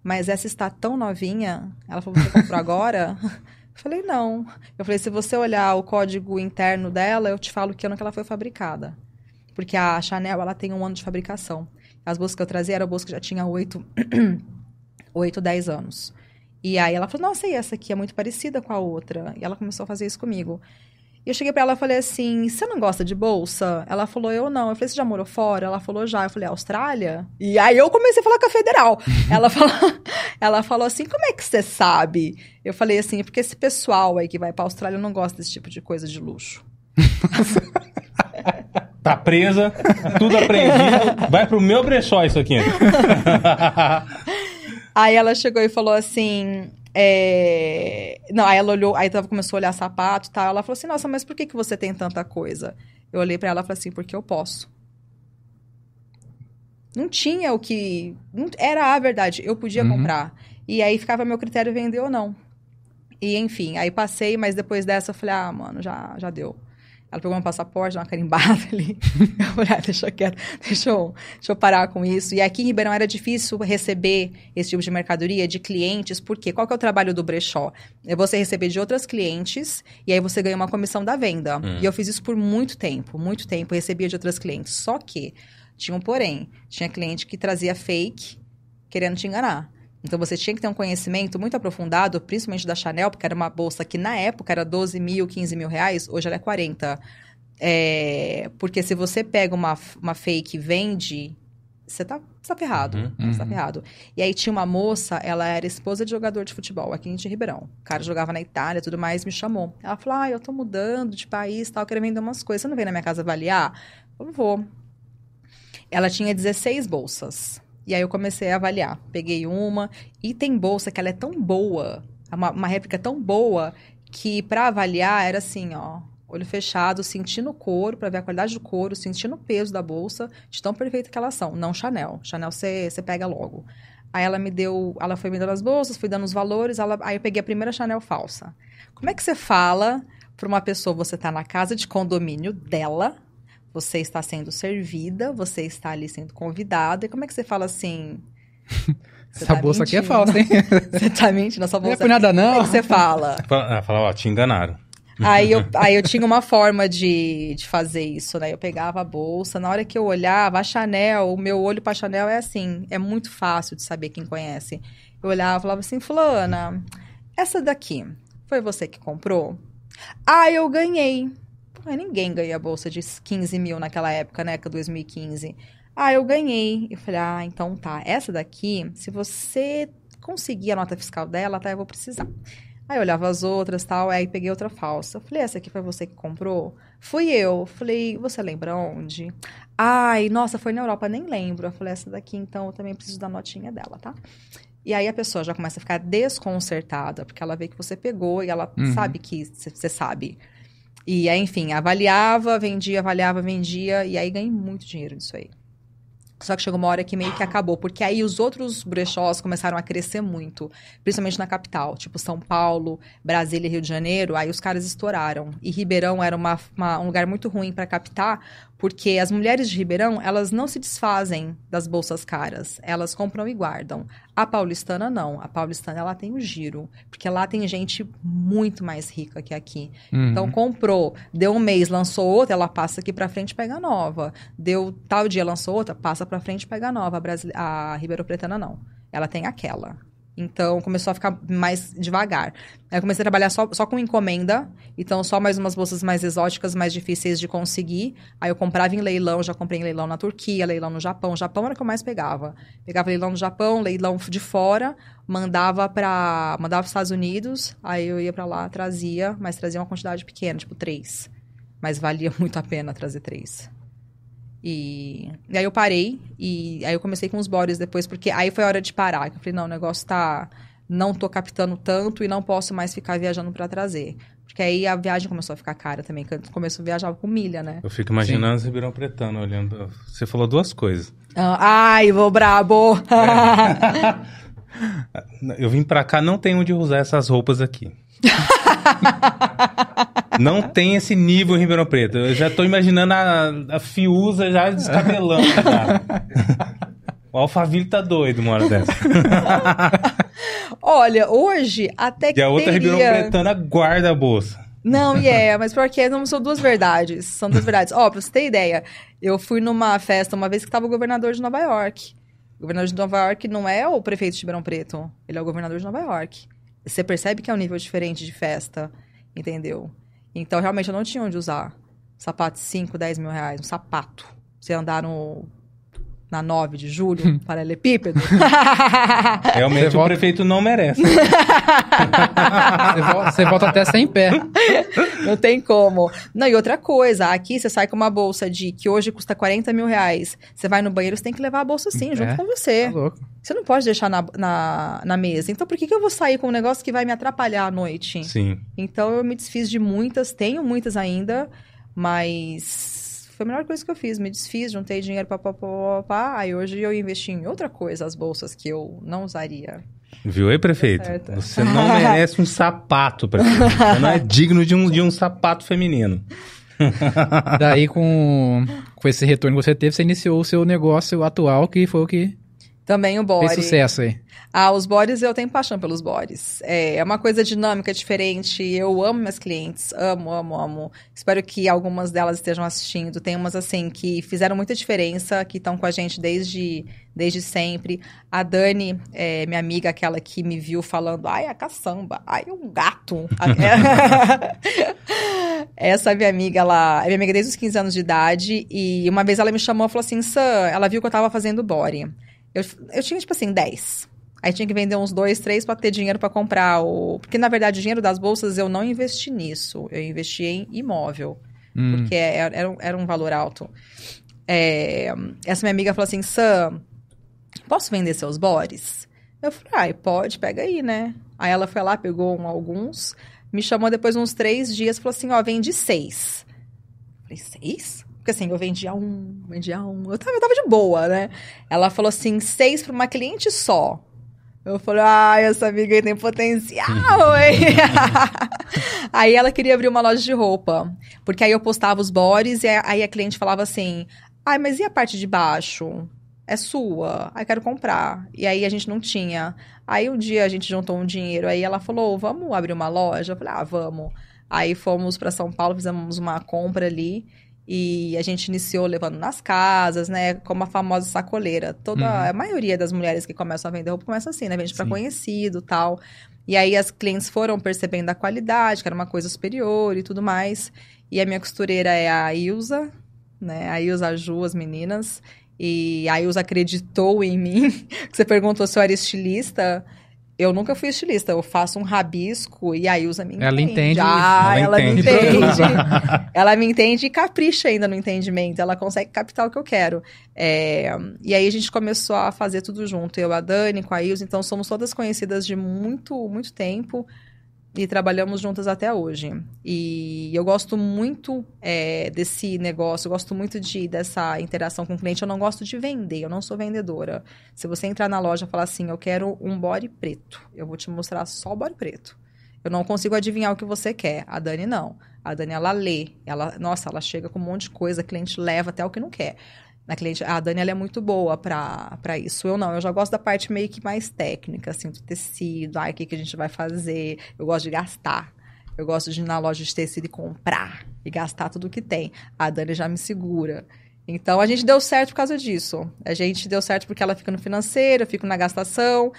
mas essa está tão novinha. Ela falou, você comprou agora? Eu falei, não. Eu falei, se você olhar o código interno dela, eu te falo que ano que ela foi fabricada. Porque a Chanel, ela tem um ano de fabricação. As bolsas que eu trazia eram bolsas que já tinha oito, oito, dez anos. E aí ela falou, nossa, e essa aqui é muito parecida com a outra. E ela começou a fazer isso comigo. E eu cheguei pra ela e falei assim: você não gosta de bolsa? Ela falou, eu não. Eu falei, você já morou fora? Ela falou, já. Eu falei, Austrália? E aí eu comecei a falar com a federal. ela, falou, ela falou assim: como é que você sabe? Eu falei assim: porque esse pessoal aí que vai pra Austrália não gosta desse tipo de coisa de luxo. tá presa, tudo aprendido. Vai pro meu brechó isso aqui. aí ela chegou e falou assim: é... Não, aí ela olhou, aí ela começou a olhar sapato e tal. Ela falou assim: Nossa, mas por que, que você tem tanta coisa? Eu olhei para ela e falei assim: Porque eu posso. Não tinha o que. Não... Era a verdade, eu podia uhum. comprar. E aí ficava meu critério vender ou não. E enfim, aí passei, mas depois dessa eu falei: Ah, mano, já, já deu. Ela pegou meu passaporte, uma carimbada ali. eu falei, ah, deixa quieto, deixa eu, deixa eu parar com isso. E aqui em Ribeirão era difícil receber esse tipo de mercadoria de clientes, porque qual que é o trabalho do brechó? É você receber de outras clientes e aí você ganha uma comissão da venda. Hum. E eu fiz isso por muito tempo, muito tempo, recebia de outras clientes. Só que tinha um porém, tinha cliente que trazia fake querendo te enganar. Então você tinha que ter um conhecimento muito aprofundado, principalmente da Chanel, porque era uma bolsa que na época era 12 mil, 15 mil reais, hoje ela é 40. É, porque se você pega uma, uma fake e vende, você tá, você tá ferrado. Uhum. Você tá uhum. ferrado. E aí tinha uma moça, ela era esposa de jogador de futebol aqui em Ribeirão. O cara jogava na Itália e tudo mais, me chamou. Ela falou: Ah, eu tô mudando de país tal, quero vender umas coisas. Você não vem na minha casa avaliar? Eu vou. Ela tinha 16 bolsas. E aí eu comecei a avaliar. Peguei uma e tem bolsa que ela é tão boa, uma, uma réplica tão boa que para avaliar era assim, ó, olho fechado, sentindo o couro, para ver a qualidade do couro, sentindo o peso da bolsa, de tão perfeita que elas são. Não Chanel. Chanel você pega logo. Aí ela me deu, ela foi me dando as bolsas, fui dando os valores, ela, aí eu peguei a primeira Chanel falsa. Como é que você fala para uma pessoa, você tá na casa de condomínio dela, você está sendo servida, você está ali sendo convidada, e como é que você fala assim? Essa tá bolsa mentindo? aqui é falsa, hein? Você tá mentindo? Essa bolsa. Não é por nada, não. Como é que você fala? Fala, ó, te enganaram. Aí eu, aí eu tinha uma forma de, de fazer isso, né? Eu pegava a bolsa, na hora que eu olhava, a Chanel, o meu olho pra Chanel é assim, é muito fácil de saber quem conhece. Eu olhava e falava assim, fulana, essa daqui, foi você que comprou? Ah, eu ganhei. Pô, ninguém ganha bolsa de 15 mil naquela época, né? Que 2015. Ah, eu ganhei. Eu falei, ah, então tá. Essa daqui, se você conseguir a nota fiscal dela, tá? Eu vou precisar. Aí eu olhava as outras tal, aí peguei outra falsa. Falei, essa aqui foi você que comprou? Fui eu. Falei, você lembra onde? Ai, nossa, foi na Europa, nem lembro. Eu falei, essa daqui, então, eu também preciso da notinha dela, tá? E aí a pessoa já começa a ficar desconcertada, porque ela vê que você pegou e ela uhum. sabe que você sabe. E aí, enfim, avaliava, vendia, avaliava, vendia, e aí ganhei muito dinheiro disso aí. Só que chegou uma hora que meio que acabou, porque aí os outros brechós começaram a crescer muito, principalmente na capital, tipo São Paulo, Brasília e Rio de Janeiro, aí os caras estouraram. E Ribeirão era uma, uma, um lugar muito ruim para captar, porque as mulheres de Ribeirão, elas não se desfazem das bolsas caras, elas compram e guardam. A paulistana não, a paulistana ela tem o giro, porque lá tem gente muito mais rica que aqui. Uhum. Então comprou, deu um mês, lançou outra, ela passa aqui para frente e pega nova. Deu tal dia, lançou outra, passa para frente e pega nova. A, Brasile... a Ribeirão Pretana não. Ela tem aquela. Então começou a ficar mais devagar. Aí eu comecei a trabalhar só, só com encomenda, então só mais umas bolsas mais exóticas, mais difíceis de conseguir. Aí eu comprava em leilão, já comprei em leilão na Turquia, leilão no Japão. Japão era o que eu mais pegava. Pegava leilão no Japão, leilão de fora, mandava para mandava os Estados Unidos, aí eu ia para lá, trazia, mas trazia uma quantidade pequena, tipo três. Mas valia muito a pena trazer três. E, e, aí eu parei e aí eu comecei com os bores depois, porque aí foi a hora de parar. Eu falei, não, o negócio tá. Não tô captando tanto e não posso mais ficar viajando para trazer. Porque aí a viagem começou a ficar cara também, começou a viajar com milha, né? Eu fico imaginando Sim. Ribeirão Pretano olhando. Você falou duas coisas. Ah, ai, vou brabo! É. eu vim pra cá, não tenho onde usar essas roupas aqui. Não tem esse nível em Ribeirão Preto. Eu já tô imaginando a, a Fiuza já descabelando, cara. O Alphaville tá doido uma hora dessa. Olha, hoje até que. E a outra teria... Ribeirão Pretana guarda a bolsa. Não, e yeah, é, mas porque não são duas verdades. São duas verdades. Ó, oh, pra você ter ideia, eu fui numa festa uma vez que tava o governador de Nova York. O governador de Nova York não é o prefeito de Ribeirão Preto, ele é o governador de Nova York. Você percebe que é um nível diferente de festa, entendeu? Então, realmente, eu não tinha onde usar sapato de 5, 10 mil reais. Um sapato. Você andar no, na 9 de julho, hum. paralelepípedo. Realmente, você o volta... prefeito não merece. você, volta, você volta até sem pé. Não tem como. Não, e outra coisa, aqui você sai com uma bolsa de que hoje custa 40 mil reais. Você vai no banheiro, você tem que levar a bolsa sim, junto é, com você. Tá louco. Você não pode deixar na, na, na, mesa. Então, por que, que eu vou sair com um negócio que vai me atrapalhar à noite? Sim. Então, eu me desfiz de muitas, tenho muitas ainda, mas foi a melhor coisa que eu fiz. Me desfiz, juntei dinheiro, papapá. Aí hoje eu investi em outra coisa, as bolsas que eu não usaria. Viu aí, prefeito? Você não merece um sapato, prefeito. Você não é digno de um, de um sapato feminino. Daí, com, com esse retorno que você teve, você iniciou o seu negócio atual, que foi o que também o body. Fez sucesso aí. Ah, os bodies, eu tenho paixão pelos bodies. É, é uma coisa dinâmica, diferente. Eu amo minhas clientes. Amo, amo, amo. Espero que algumas delas estejam assistindo. Tem umas, assim, que fizeram muita diferença, que estão com a gente desde, desde sempre. A Dani, é, minha amiga, aquela que me viu falando, ai, a caçamba, ai, um gato. Essa minha amiga, ela é minha amiga desde os 15 anos de idade. E uma vez ela me chamou e falou assim, Sam, ela viu que eu tava fazendo body. Eu, eu tinha, tipo assim, 10. Aí tinha que vender uns dois, três para ter dinheiro para comprar. O... Porque, na verdade, o dinheiro das bolsas eu não investi nisso. Eu investi em imóvel. Hum. Porque é, era, era um valor alto. é, essa minha amiga falou assim, Sam, posso vender seus bores? Eu falei, ah, pode, pega aí, né? Aí ela foi lá, pegou um, alguns, me chamou depois uns três dias, falou assim, ó, vende seis. Eu falei, seis? Porque assim, eu vendia um, vendia um. Eu tava, eu tava de boa, né? Ela falou assim, seis para uma cliente só. Eu falei, ai, essa amiga aí tem potencial, hein? aí ela queria abrir uma loja de roupa. Porque aí eu postava os bores e aí a cliente falava assim, ai, mas e a parte de baixo? É sua. Aí quero comprar. E aí a gente não tinha. Aí um dia a gente juntou um dinheiro. Aí ela falou, vamos abrir uma loja? Eu falei, ah, vamos. Aí fomos para São Paulo, fizemos uma compra ali. E a gente iniciou levando nas casas, né? Como a famosa sacoleira. Toda, uhum. A maioria das mulheres que começam a vender roupa começa assim, né? Vende para conhecido tal. E aí as clientes foram percebendo a qualidade, que era uma coisa superior e tudo mais. E a minha costureira é a Ilza, né? A Ilza Ju, as meninas. E a Ilza acreditou em mim. Você perguntou se eu era estilista. Eu nunca fui estilista, eu faço um rabisco e a Ilza me entende. Ela entende. Ah, ela, ela entende. me entende. ela me entende e capricha ainda no entendimento. Ela consegue captar o que eu quero. É, e aí a gente começou a fazer tudo junto. Eu, a Dani, com a Ilza. Então somos todas conhecidas de muito, muito tempo e trabalhamos juntas até hoje. E eu gosto muito é, desse negócio, eu gosto muito de, dessa interação com o cliente. Eu não gosto de vender, eu não sou vendedora. Se você entrar na loja e falar assim, eu quero um body preto, eu vou te mostrar só o body preto. Eu não consigo adivinhar o que você quer. A Dani não. A Dani, ela lê. Ela, nossa, ela chega com um monte de coisa, cliente leva até o que não quer na cliente. A Dani ela é muito boa para isso. Eu não, eu já gosto da parte meio que mais técnica, assim, do tecido, ai, o que, que a gente vai fazer. Eu gosto de gastar. Eu gosto de ir na loja de tecido e comprar e gastar tudo que tem. A Dani já me segura. Então a gente deu certo por causa disso. A gente deu certo porque ela fica no financeiro, eu fico na gastação.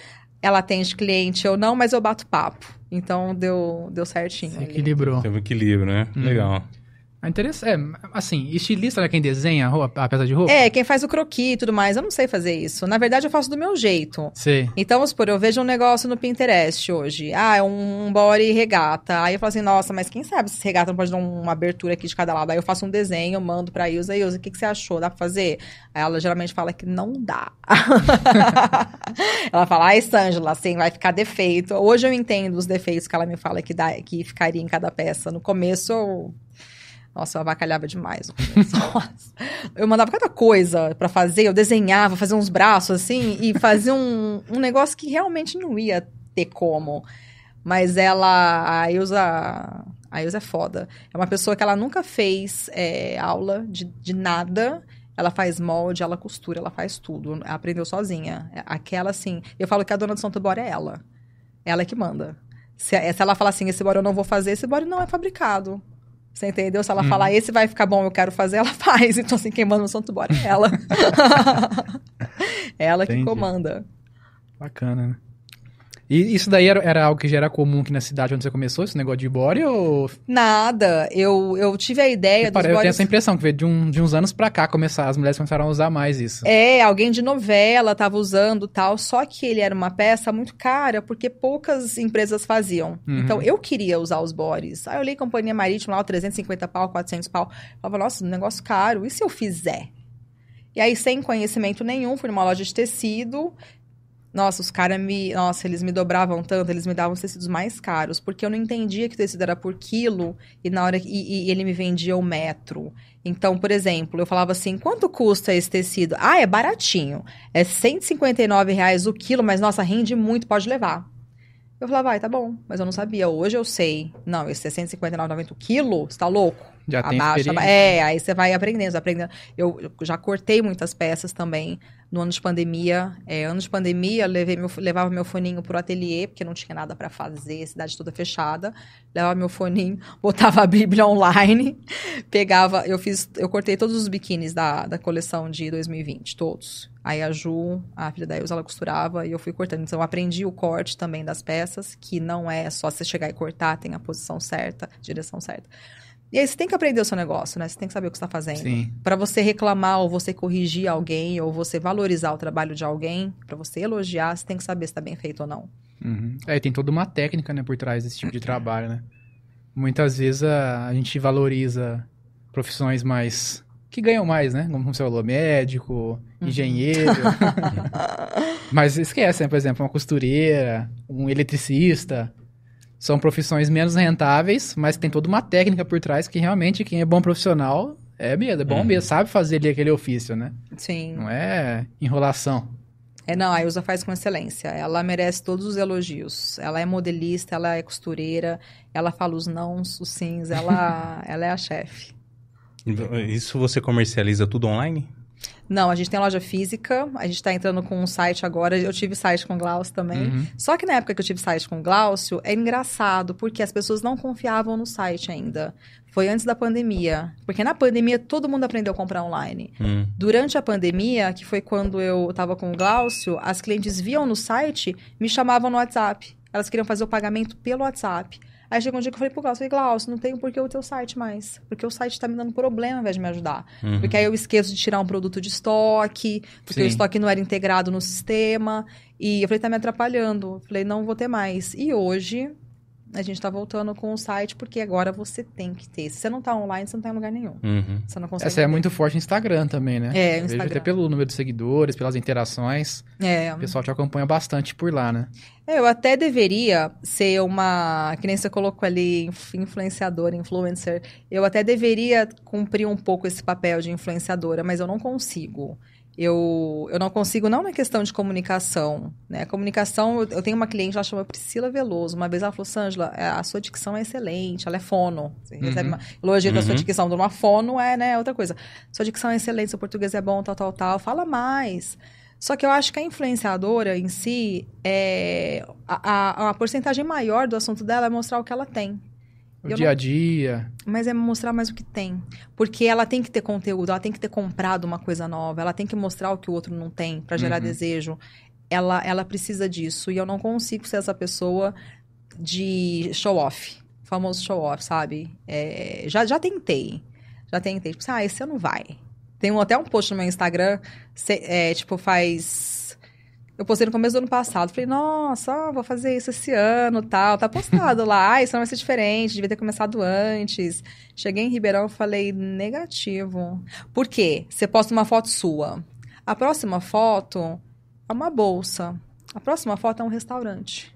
Ela atende cliente ou não, mas eu bato papo. Então deu, deu certinho. Se equilibrou. Teve um equilíbrio, né? Hum. Legal. É interessante. É, assim, estilista é quem desenha a, roupa, a peça de roupa? É, quem faz o croquis e tudo mais. Eu não sei fazer isso. Na verdade, eu faço do meu jeito. Sim. Então, vamos supor, eu vejo um negócio no Pinterest hoje. Ah, é um body regata. Aí eu falo assim, nossa, mas quem sabe se regata não pode dar uma abertura aqui de cada lado? Aí eu faço um desenho, mando pra Ilza. Ilza, o que, que você achou? Dá pra fazer? Aí ela geralmente fala que não dá. ela fala, ai, Sângela, assim, vai ficar defeito. Hoje eu entendo os defeitos que ela me fala que, dá, que ficaria em cada peça. No começo, eu nossa, eu avacalhava demais. eu mandava cada coisa para fazer, eu desenhava, fazia uns braços assim, e fazia um, um negócio que realmente não ia ter como. Mas ela, a Ilza, a Ilza é foda. É uma pessoa que ela nunca fez é, aula de, de nada. Ela faz molde, ela costura, ela faz tudo. Ela aprendeu sozinha. Aquela, assim... Eu falo que a dona do Santo Bora é ela. Ela é que manda. Se, se ela falar assim, esse bora eu não vou fazer, esse bora não é fabricado. Você entendeu? Se ela hum. falar, esse vai ficar bom, eu quero fazer, ela faz. Então, assim, quem manda no Santo Bora é ela. ela Entendi. que comanda. Bacana, né? E isso daí era, era, algo que já era comum aqui na cidade onde você começou, esse negócio de body ou... Nada, eu, eu tive a ideia dos Eu tenho essa impressão, que de, um, de uns anos pra cá começar, as mulheres começaram a usar mais isso. É, alguém de novela tava usando tal, só que ele era uma peça muito cara, porque poucas empresas faziam. Uhum. Então, eu queria usar os bodies. Aí eu li Companhia Marítima lá, 350 pau, 400 pau. Eu falava, nossa, um negócio caro, e se eu fizer? E aí, sem conhecimento nenhum, fui numa loja de tecido, nossa, os caras me. Nossa, eles me dobravam tanto, eles me davam os tecidos mais caros, porque eu não entendia que o tecido era por quilo e na hora e, e ele me vendia o metro. Então, por exemplo, eu falava assim: quanto custa esse tecido? Ah, é baratinho. É 159 reais o quilo, mas nossa, rende muito, pode levar. Eu falava, vai, tá bom, mas eu não sabia. Hoje eu sei. Não, esse é 159,90 o quilo? Você tá louco? Já tem Abaixa, É, aí você vai aprendendo, aprendendo. Eu, eu já cortei muitas peças também no ano de pandemia. É, ano de pandemia, levei meu, levava meu foninho pro ateliê, porque não tinha nada para fazer, cidade toda fechada. Levava meu foninho, botava a Bíblia online, pegava. Eu fiz, eu cortei todos os biquínis da, da coleção de 2020, todos. Aí a Ju, a filha da Ilza, ela costurava e eu fui cortando. Então eu aprendi o corte também das peças, que não é só você chegar e cortar, tem a posição certa, direção certa. E aí você tem que aprender o seu negócio, né? Você tem que saber o que está fazendo. Para você reclamar ou você corrigir alguém ou você valorizar o trabalho de alguém, para você elogiar, você tem que saber se está bem feito ou não. Uhum. É, tem toda uma técnica, né, por trás desse tipo de trabalho, né? Muitas vezes a, a gente valoriza profissões mais que ganham mais, né? Como você falou, médico, uhum. engenheiro. Mas esquece, né? Por exemplo, uma costureira, um eletricista. São profissões menos rentáveis, mas tem toda uma técnica por trás que realmente quem é bom profissional é mesmo, é bom uhum. mesmo, sabe fazer ali aquele ofício, né? Sim. Não é enrolação. É, não, a Ilza faz com excelência. Ela merece todos os elogios. Ela é modelista, ela é costureira, ela fala os nãos, os sims, ela, ela é a chefe. Isso você comercializa tudo online? Não, a gente tem loja física, a gente está entrando com um site agora. Eu tive site com o Glaucio também. Uhum. Só que na época que eu tive site com o Glaucio, é engraçado, porque as pessoas não confiavam no site ainda. Foi antes da pandemia. Porque na pandemia todo mundo aprendeu a comprar online. Uhum. Durante a pandemia, que foi quando eu estava com o Glaucio, as clientes viam no site, me chamavam no WhatsApp. Elas queriam fazer o pagamento pelo WhatsApp. Aí chegou um dia que eu falei pro Glaucio, falei, Glaucio, não tenho por que o teu site mais. Porque o site tá me dando problema ao invés de me ajudar. Uhum. Porque aí eu esqueço de tirar um produto de estoque, porque Sim. o estoque não era integrado no sistema. E eu falei, tá me atrapalhando. Eu falei, não vou ter mais. E hoje, a gente está voltando com o site, porque agora você tem que ter. Se você não está online, você não está em lugar nenhum. Uhum. Você não consegue. Essa é muito forte no Instagram também, né? É, Instagram. Vejo até pelo número de seguidores, pelas interações. É. O pessoal te acompanha bastante por lá, né? É, eu até deveria ser uma. Que nem você colocou ali, influenciadora, influencer. Eu até deveria cumprir um pouco esse papel de influenciadora, mas eu não consigo eu, eu não consigo, não na questão de comunicação, né? Comunicação, eu, tenho uma cliente, ela chama Priscila Veloso. Uma vez ela falou, Sângela, é, a sua dicção é excelente, ela é fono. Você uhum. recebe uma elogio uhum. da sua dicção de uma fono, é, né, outra coisa. Sua dicção é excelente, seu português é bom, tal, tal, tal. Fala mais. Só que eu acho que a influenciadora em si, é, a, a, a porcentagem maior do assunto dela é mostrar o que ela tem. O dia a dia. Mas é mostrar mais o que tem. Porque ela tem que ter conteúdo, ela tem que ter comprado uma coisa nova, ela tem que mostrar o que o outro não tem para gerar uhum. desejo. Ela, ela precisa disso. E eu não consigo ser essa pessoa de show off. Famoso show off, sabe? É, já, já tentei. Já tentei. Tipo, ah, esse ano vai. Tem um, até um post no meu Instagram, é, tipo, faz eu postei no começo do ano passado. Falei, nossa, vou fazer isso esse ano tal. Tá postado lá. Ah, isso não vai ser diferente, devia ter começado antes. Cheguei em Ribeirão e falei, negativo. Por quê? Você posta uma foto sua. A próxima foto é uma bolsa. A próxima foto é um restaurante.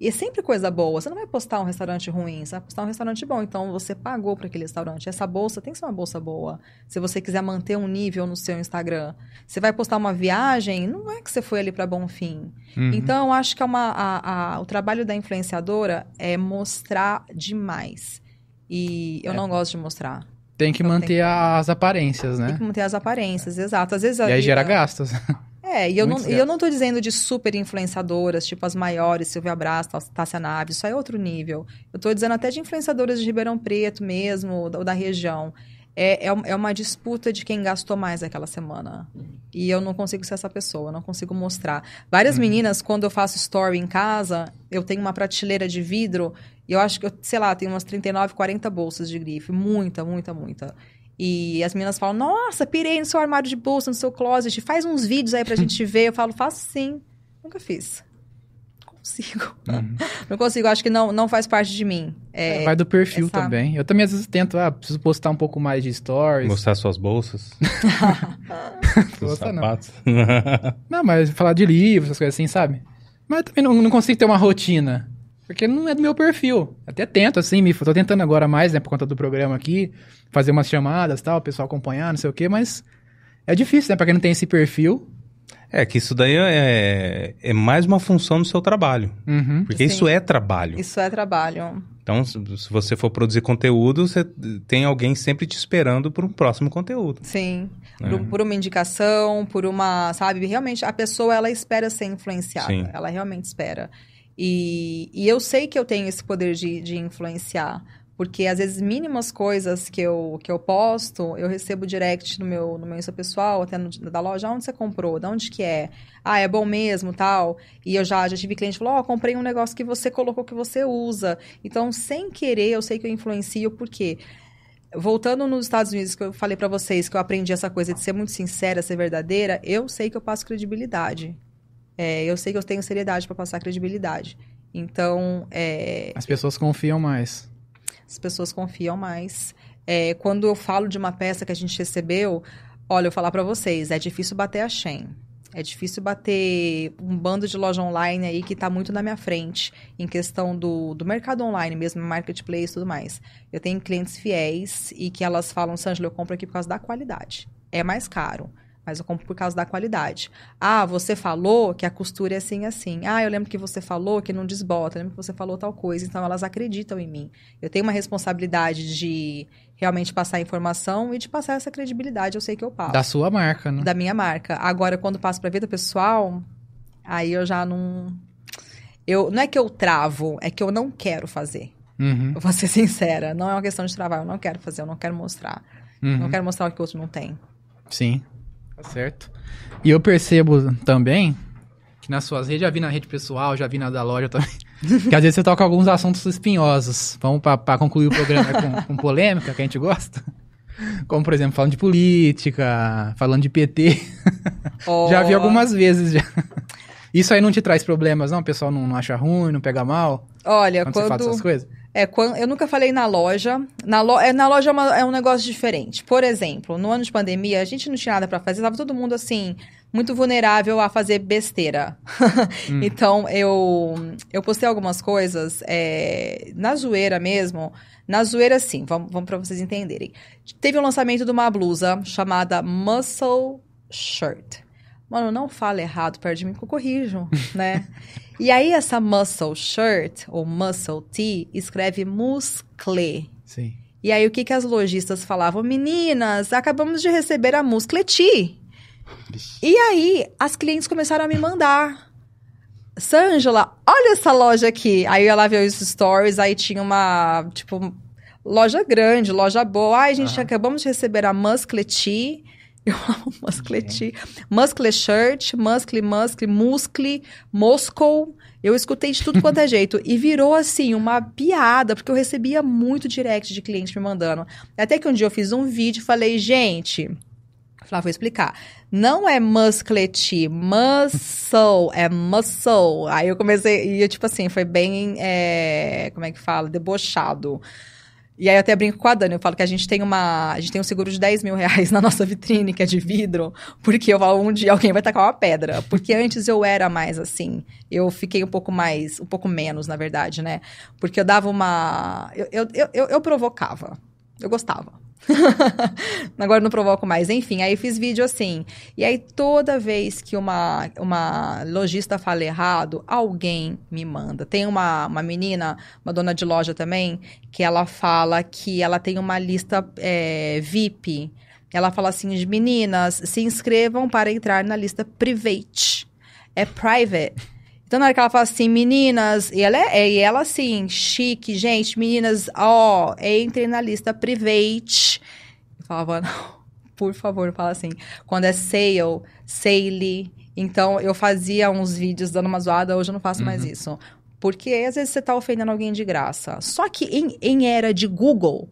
E é sempre coisa boa. Você não vai postar um restaurante ruim, você vai postar um restaurante bom. Então, você pagou para aquele restaurante. Essa bolsa tem que ser uma bolsa boa. Se você quiser manter um nível no seu Instagram. Você vai postar uma viagem, não é que você foi ali para bom fim. Uhum. Então, eu acho que é uma, a, a, o trabalho da influenciadora é mostrar demais. E eu é. não gosto de mostrar. Tem que manter as aparências, né? Tem que manter as aparências, exato. Às vezes e aí vida... gera gastos. É, e eu não, eu não tô dizendo de super influenciadoras, tipo as maiores, Silvia Brás, Tássia Naves, isso é outro nível. Eu tô dizendo até de influenciadoras de Ribeirão Preto mesmo, ou da, da região. É, é, é, uma disputa de quem gastou mais aquela semana. E eu não consigo ser essa pessoa, não consigo mostrar. Várias uhum. meninas, quando eu faço story em casa, eu tenho uma prateleira de vidro, e eu acho que, eu, sei lá, tem umas 39, 40 bolsas de grife. Muita, muita, muita. E as meninas falam, nossa, pirei no seu armário de bolsa, no seu closet, faz uns vídeos aí pra gente ver. Eu falo, faço sim. Nunca fiz. Não consigo. Uhum. Não consigo, acho que não, não faz parte de mim. É, Vai do perfil essa... também. Eu também às vezes tento, ah, preciso postar um pouco mais de stories. Mostrar suas bolsas. Os sapatos. Não. não, mas falar de livros, essas coisas assim, sabe? Mas eu também não, não consigo ter uma rotina. Porque não é do meu perfil. Até tento, assim, me tô tentando agora mais, né, por conta do programa aqui, fazer umas chamadas tal, o pessoal acompanhar, não sei o quê, mas é difícil, né, pra quem não tem esse perfil. É, que isso daí é, é mais uma função do seu trabalho. Uhum. Porque Sim. isso é trabalho. Isso é trabalho. Então, se você for produzir conteúdo, você tem alguém sempre te esperando por um próximo conteúdo. Sim. É. Por, por, uma indicação, por uma, sabe? Realmente, a pessoa, ela espera ser influenciada. Sim. Ela realmente espera. E, e eu sei que eu tenho esse poder de, de influenciar. Porque às vezes mínimas coisas que eu, que eu posto, eu recebo direct no meu, no meu Insta pessoal, até no, da loja, onde você comprou, de onde que é? Ah, é bom mesmo, tal. E eu já, já tive cliente que falou, ó, oh, comprei um negócio que você colocou que você usa. Então, sem querer, eu sei que eu influencio, por quê? Voltando nos Estados Unidos, que eu falei para vocês que eu aprendi essa coisa de ser muito sincera, ser verdadeira, eu sei que eu passo credibilidade. É, eu sei que eu tenho seriedade para passar credibilidade. Então, é, As pessoas confiam mais. As pessoas confiam mais. É, quando eu falo de uma peça que a gente recebeu, olha, eu falar para vocês, é difícil bater a Shen. É difícil bater um bando de loja online aí que está muito na minha frente em questão do, do mercado online mesmo, marketplace e tudo mais. Eu tenho clientes fiéis e que elas falam, Sângela, eu compro aqui por causa da qualidade. É mais caro mas eu compro por causa da qualidade. Ah, você falou que a costura é assim assim. Ah, eu lembro que você falou que não desbota, eu lembro que você falou tal coisa. Então elas acreditam em mim. Eu tenho uma responsabilidade de realmente passar a informação e de passar essa credibilidade, eu sei que eu passo. Da sua marca, né? Da minha marca. Agora, quando passo para vida pessoal, aí eu já não eu não é que eu travo, é que eu não quero fazer. Uhum. vou ser sincera, não é uma questão de travar, eu não quero fazer, eu não quero mostrar. Uhum. Não quero mostrar o que o outro não tem. Sim. Tá certo. E eu percebo também que nas suas redes, já vi na rede pessoal, já vi na da loja também, que às vezes você toca alguns assuntos espinhosos. Vamos para concluir o programa com, com polêmica, que a gente gosta. Como, por exemplo, falando de política, falando de PT. Oh. já vi algumas vezes já. Isso aí não te traz problemas, não? O pessoal não, não acha ruim, não pega mal? Olha, quando, quando você fala essas coisas? É, quando, eu nunca falei na loja. Na, lo, é, na loja é, uma, é, um negócio diferente. Por exemplo, no ano de pandemia, a gente não tinha nada para fazer, tava todo mundo assim, muito vulnerável a fazer besteira. hum. Então, eu, eu postei algumas coisas é, na zoeira mesmo. Na zoeira, sim, vamos, vamos para vocês entenderem. Teve o um lançamento de uma blusa chamada Muscle Shirt. Mano, não fala errado perto de mim que eu corrijo, né? E aí, essa muscle shirt, ou muscle tee, escreve muscle. Sim. E aí, o que, que as lojistas falavam? Meninas, acabamos de receber a muscle tee. E aí, as clientes começaram a me mandar. Sângela, olha essa loja aqui. Aí ela viu os stories, aí tinha uma, tipo, loja grande, loja boa. Ai, gente, uhum. acabamos de receber a muscle tee. Eu amo muscleti. Muscle shirt, muscle, muscle, muscle, Moscow. Eu escutei de tudo quanto é jeito. E virou, assim, uma piada, porque eu recebia muito direct de clientes me mandando. Até que um dia eu fiz um vídeo e falei, gente... Falei, vou explicar. Não é muscleti, muscle, é muscle. Aí eu comecei, e eu, tipo assim, foi bem, é, como é que fala? Debochado. E aí eu até brinco com a Dani, eu falo que a gente tem uma. A gente tem um seguro de 10 mil reais na nossa vitrine, que é de vidro, porque eu falo, um dia alguém vai tacar uma pedra. Porque antes eu era mais assim. Eu fiquei um pouco mais, um pouco menos, na verdade, né? Porque eu dava uma. Eu, eu, eu, eu provocava. Eu gostava. Agora não provoco mais. Enfim, aí fiz vídeo assim. E aí toda vez que uma, uma lojista fala errado, alguém me manda. Tem uma, uma menina, uma dona de loja também, que ela fala que ela tem uma lista é, VIP. Ela fala assim: meninas, se inscrevam para entrar na lista private. É private. Então, na hora que ela fala assim, meninas, e ela, é, e ela assim, chique, gente, meninas, ó, entrem na lista private. Eu falava, não, por favor, fala assim. Quando é sale, sale. Então, eu fazia uns vídeos dando uma zoada, hoje eu não faço uhum. mais isso. Porque às vezes você tá ofendendo alguém de graça. Só que em, em era de Google,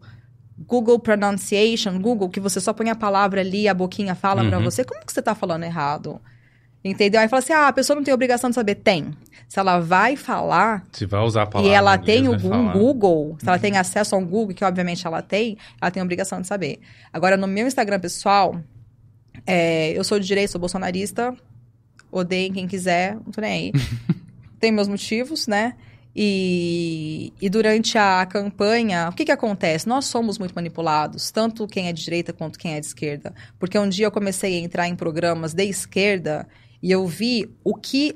Google Pronunciation, Google, que você só põe a palavra ali, a boquinha fala uhum. para você, como que você tá falando errado? Entendeu? Aí fala assim: ah, a pessoa não tem obrigação de saber. Tem. Se ela vai falar. Se vai usar a palavra. E ela tem o, um Google, se ela tem acesso a um Google, que obviamente ela tem, ela tem obrigação de saber. Agora, no meu Instagram pessoal, é, eu sou de direito, sou bolsonarista. Odeiem quem quiser, não tô nem aí. tem meus motivos, né? E, e, durante a campanha, o que, que acontece? Nós somos muito manipulados, tanto quem é de direita quanto quem é de esquerda. Porque um dia eu comecei a entrar em programas de esquerda e eu vi o que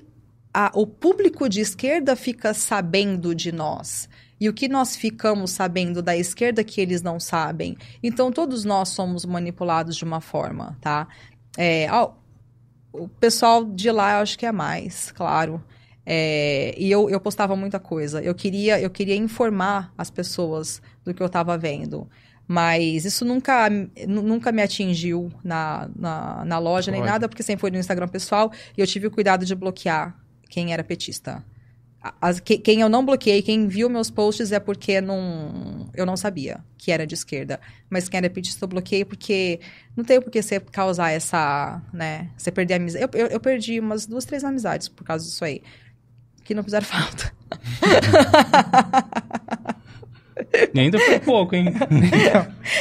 a, o público de esquerda fica sabendo de nós. E o que nós ficamos sabendo da esquerda que eles não sabem. Então, todos nós somos manipulados de uma forma, tá? É, ó, o pessoal de lá eu acho que é mais, claro. É, e eu, eu postava muita coisa. Eu queria, eu queria informar as pessoas do que eu estava vendo. Mas isso nunca, nunca me atingiu na, na, na loja nem nada, porque sempre foi no Instagram pessoal e eu tive o cuidado de bloquear quem era petista. As, que, quem eu não bloqueei, quem viu meus posts é porque não, eu não sabia que era de esquerda. Mas quem era petista eu bloqueei porque não tem por que você causar essa, né? Você perder a amizade. Eu, eu, eu, perdi umas duas, três amizades por causa disso aí. Que não fizeram falta. E ainda foi pouco, hein?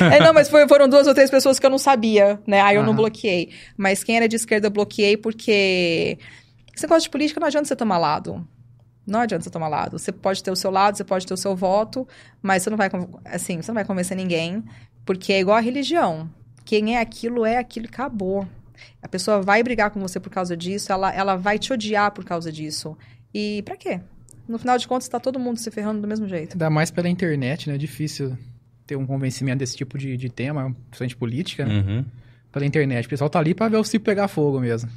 é, não, mas foi, foram duas ou três pessoas que eu não sabia, né? Aí eu não bloqueei. Mas quem era de esquerda eu bloqueei porque. Esse negócio de política não adianta você tomar lado. Não adianta você tomar lado. Você pode ter o seu lado, você pode ter o seu voto, mas você não vai, assim, você não vai convencer ninguém, porque é igual a religião. Quem é aquilo é aquilo e acabou. A pessoa vai brigar com você por causa disso, ela, ela vai te odiar por causa disso. E para quê? No final de contas, tá todo mundo se ferrando do mesmo jeito. Ainda mais pela internet, né? É difícil ter um convencimento desse tipo de, de tema, principalmente política, né? Uhum. Pela internet. O pessoal tá ali pra ver o ciclo pegar fogo mesmo.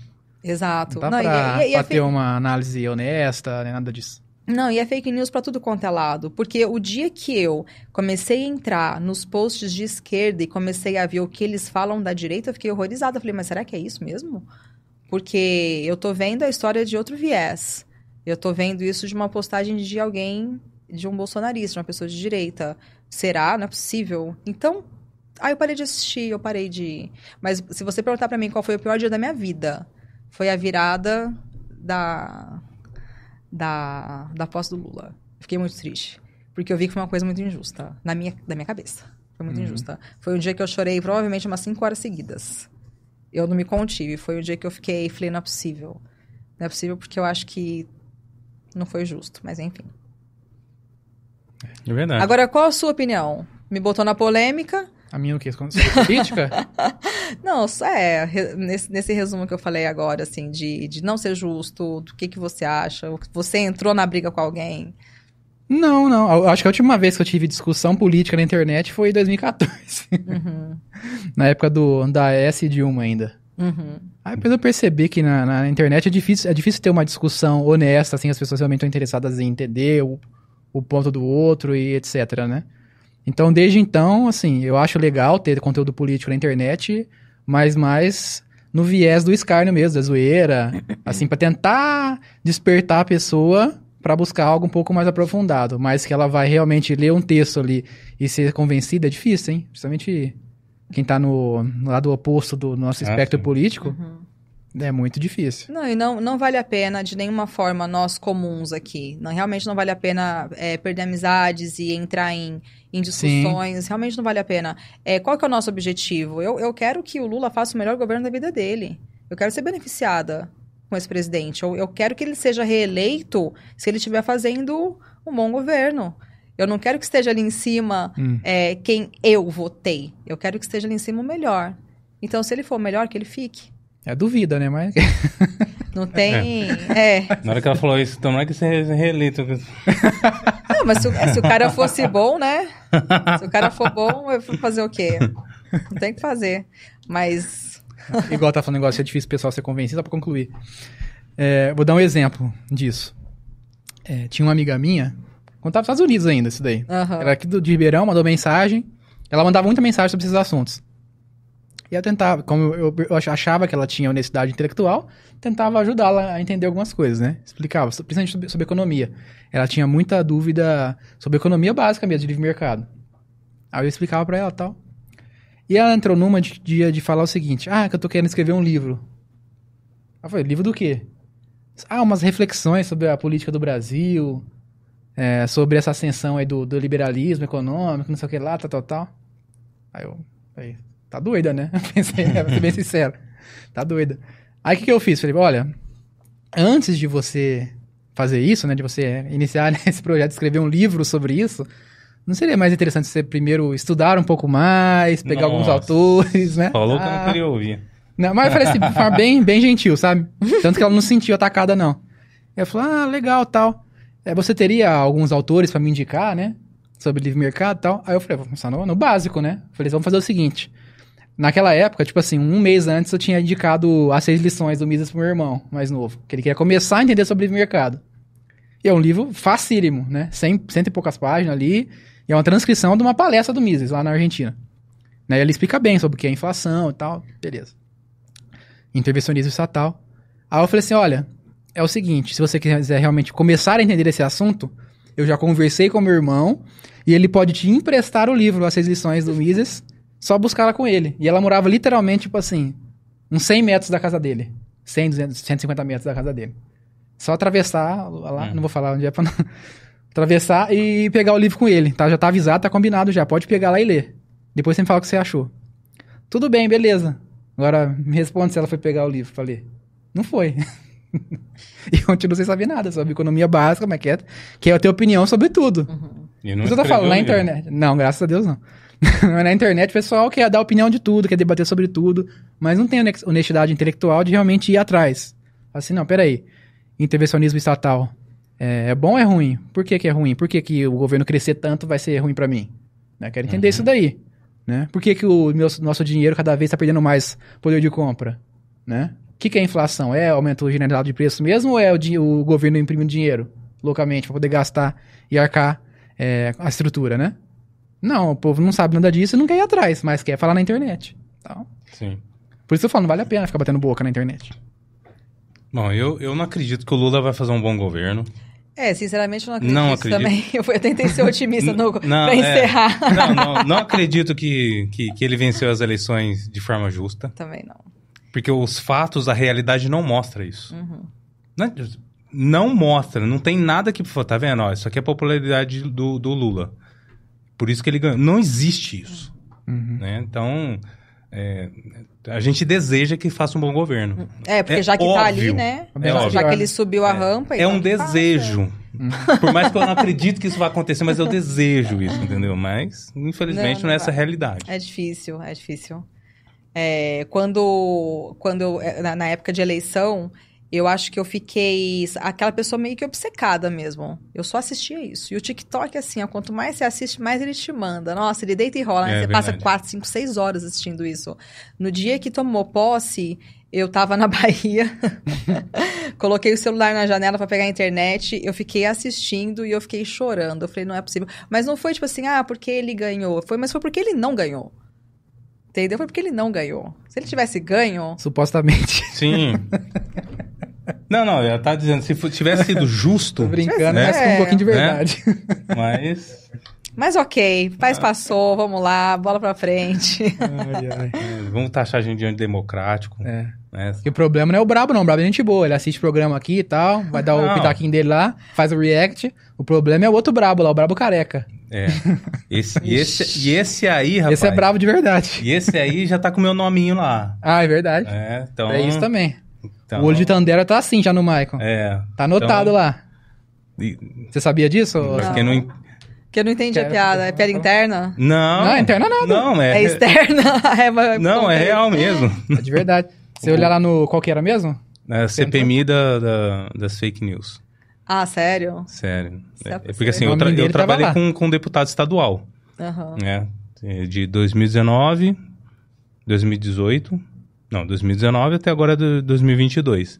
Exato. Não dá Não, pra, e, e, e pra ter uma análise honesta, nem nada disso. Não, e é fake news para tudo quanto é lado. Porque o dia que eu comecei a entrar nos posts de esquerda e comecei a ver o que eles falam da direita, eu fiquei horrorizada. Eu falei, mas será que é isso mesmo? Porque eu tô vendo a história de outro viés. Eu tô vendo isso de uma postagem de alguém, de um bolsonarista, uma pessoa de direita. Será? Não é possível. Então, aí eu parei de assistir, eu parei de. Mas se você perguntar para mim qual foi o pior dia da minha vida, foi a virada da da, da posse do Lula. Fiquei muito triste. Porque eu vi que foi uma coisa muito injusta. Na minha, na minha cabeça. Foi muito uhum. injusta. Foi um dia que eu chorei provavelmente umas 5 horas seguidas. Eu não me contive. Foi um dia que eu fiquei, falei, não é possível. Não é possível porque eu acho que não foi justo. Mas enfim. É verdade. Agora, qual a sua opinião? Me botou na polêmica. A minha o quê? Política? não, é, nesse, nesse resumo que eu falei agora, assim, de, de não ser justo, do que, que você acha, você entrou na briga com alguém? Não, não. Eu acho que a última vez que eu tive discussão política na internet foi em 2014. Uhum. na época do, da S Dilma ainda. Uhum. Aí depois eu percebi que na, na, internet é difícil, é difícil ter uma discussão honesta, assim, as pessoas realmente estão interessadas em entender o, o ponto do outro e etc, né? Então, desde então, assim, eu acho legal ter conteúdo político na internet, mas mais no viés do escárnio mesmo, da zoeira, assim, para tentar despertar a pessoa para buscar algo um pouco mais aprofundado, mas que ela vai realmente ler um texto ali e ser convencida é difícil, hein? Principalmente quem tá no, no lado oposto do nosso ah, espectro político. Uhum. É muito difícil. Não, e não, não vale a pena de nenhuma forma nós comuns aqui. Não, realmente não vale a pena é, perder amizades e entrar em, em discussões. Sim. Realmente não vale a pena. É, qual que é o nosso objetivo? Eu, eu quero que o Lula faça o melhor governo da vida dele. Eu quero ser beneficiada com esse presidente. Eu, eu quero que ele seja reeleito se ele estiver fazendo um bom governo. Eu não quero que esteja ali em cima hum. é, quem eu votei. Eu quero que esteja ali em cima o melhor. Então, se ele for o melhor, que ele fique. É duvida, né? Mas. Não tem. É. é. Na hora que ela falou isso, então não é que você é reeleito. Não, mas se, se, o cara fosse bom, né? Se o cara for bom, eu vou fazer o quê? Não tem que fazer. Mas. Igual tá falando negócio, é difícil o pessoal ser convencido, só pra concluir. É, vou dar um exemplo disso. É, tinha uma amiga minha, quando tava nos Estados Unidos ainda, isso daí. Uhum. Ela aqui do, de Ribeirão, mandou mensagem. Ela mandava muita mensagem sobre esses assuntos. E eu tentava, como eu, eu achava que ela tinha honestidade intelectual, tentava ajudá-la a entender algumas coisas, né? Explicava, principalmente sobre, sobre, economia. Ela tinha muita dúvida sobre economia básica mesmo, de livre mercado. Aí eu explicava para ela tal. E ela entrou numa de, de, de falar o seguinte: Ah, que eu tô querendo escrever um livro. Ela falei: Livro do quê? Ah, umas reflexões sobre a política do Brasil, é, sobre essa ascensão aí do, do liberalismo econômico, não sei o que lá, tal, tal, tal. Aí eu. Aí, tá doida, né? Pensei, é, ser bem sincero. Tá doida. Aí o que, que eu fiz? Falei, olha, antes de você fazer isso, né? De você iniciar esse projeto, escrever um livro sobre isso, não seria mais interessante você primeiro estudar um pouco mais, pegar Nossa. alguns autores, né? Falou que ah, não queria ouvir. Não, mas eu falei assim, de forma bem, bem gentil, sabe? Tanto que ela não se sentiu atacada, não. Eu falei, ah, legal, tal. É, você teria alguns autores para me indicar, né? Sobre livre mercado e tal. Aí eu falei, vamos começar no, no básico, né? Falei, vamos fazer o seguinte. Naquela época, tipo assim, um mês antes eu tinha indicado as seis lições do Mises pro meu irmão mais novo. Que ele queria começar a entender sobre o mercado. E é um livro facílimo, né? Cem, cento e poucas páginas ali. E é uma transcrição de uma palestra do Mises lá na Argentina. Né? Ele explica bem sobre o que é inflação e tal. Beleza. Intervencionismo estatal. Aí eu falei assim: olha, é o seguinte, se você quiser realmente começar a entender esse assunto, eu já conversei com meu irmão e ele pode te emprestar o livro, as seis lições do Mises só buscar ela com ele. E ela morava literalmente, tipo assim, uns 100 metros da casa dele. 100, 200, 150 metros da casa dele. Só atravessar lá, hum. não vou falar onde é pra não... atravessar e pegar o livro com ele, tá? Já tá avisado, tá combinado já. Pode pegar lá e ler. Depois você me fala o que você achou. Tudo bem, beleza. Agora me responde se ela foi pegar o livro pra ler. Não foi. e continuo sem saber nada sobre economia básica, como é que é, que é a tua opinião sobre tudo. Uhum. E não eu tô falando na internet. Não, graças a Deus não. na internet o pessoal quer dar opinião de tudo, quer debater sobre tudo, mas não tem honestidade intelectual de realmente ir atrás. Assim, não, peraí. Intervencionismo estatal é, é bom ou é ruim? Por que, que é ruim? Por que, que o governo crescer tanto vai ser ruim para mim? Né? Quero entender uhum. isso daí. Né? Por que, que o meu, nosso dinheiro cada vez está perdendo mais poder de compra? Né? O que, que é inflação? É aumento generalizado de preço mesmo ou é o, o governo imprimindo dinheiro localmente para poder gastar e arcar é, a estrutura, né? Não, o povo não sabe nada disso e não quer ir atrás, mas quer falar na internet. Então, Sim. Por isso eu falo, não vale a pena ficar batendo boca na internet. Bom, eu, eu não acredito que o Lula vai fazer um bom governo. É, sinceramente eu não acredito, não acredito. também. Eu, eu tentei ser otimista no, não, pra é. encerrar. É, não, não, não acredito que, que, que, ele venceu as eleições de forma justa. Também não. Porque os fatos, a realidade não mostra isso. Uhum. Não, não, mostra, não tem nada que... Tá vendo? Ó, isso aqui é a popularidade do, do Lula. Por isso que ele ganhou. Não existe isso. Uhum. Né? Então, é, a gente deseja que faça um bom governo. É, porque é já que óbvio, tá ali, né? É já, já, que ele subiu a é. rampa. É um desejo. Por mais que eu não acredite que isso vai acontecer, mas eu desejo isso, entendeu? Mas, infelizmente, não, não, não é essa a realidade. É difícil, é difícil. É, quando, quando é, na, na época de eleição, eu acho que eu fiquei aquela pessoa meio que obcecada mesmo. Eu só assistia isso. E o TikTok, assim, ó, quanto mais você assiste, mais ele te manda. Nossa, ele deita e rola, né? É, você verdade. passa 4, 5, 6 horas assistindo isso. No dia que tomou posse, eu tava na Bahia, coloquei o celular na janela para pegar a internet, eu fiquei assistindo e eu fiquei chorando. Eu falei, não é possível. Mas não foi tipo assim, ah, porque ele ganhou. Foi, mas foi porque ele não ganhou. Entendeu? Foi porque ele não ganhou. Se ele tivesse ganho. Supostamente. Sim. Não, não, ela tá dizendo, se tivesse sido justo. Tô brincando, né? mas com um pouquinho de verdade. Né? Mas. Mas ok, paz passou, vamos lá, bola pra frente. Ai, ai. É, vamos taxar a gente de democrático. É. Né? E o problema não é o Brabo, não. O Brabo é gente boa. Ele assiste o programa aqui e tal, vai dar não. o pitaquinho dele lá, faz o react. O problema é o outro Brabo lá, o Brabo careca. É. Esse, e, esse, e esse aí, rapaz. Esse é bravo de verdade. E esse aí já tá com o meu nominho lá. Ah, é verdade. É, então. É isso também. Então, o olho de Tandera tá assim já no Michael. É. Tá anotado então... lá. Você sabia disso? Não. Que não... Que eu não entendi a piada. É piada interna? Não. Não, é interna nada. Não, é... É externa? é, não, é real mesmo. É de verdade. Você olhar lá no... Qual que era mesmo? É a CPMI da, da, das fake news. Ah, sério? Sério. É, porque assim, eu, tra eu trabalhei com, com um deputado estadual. Uhum. Né? De 2019, 2018 não, 2019 até agora é 2022.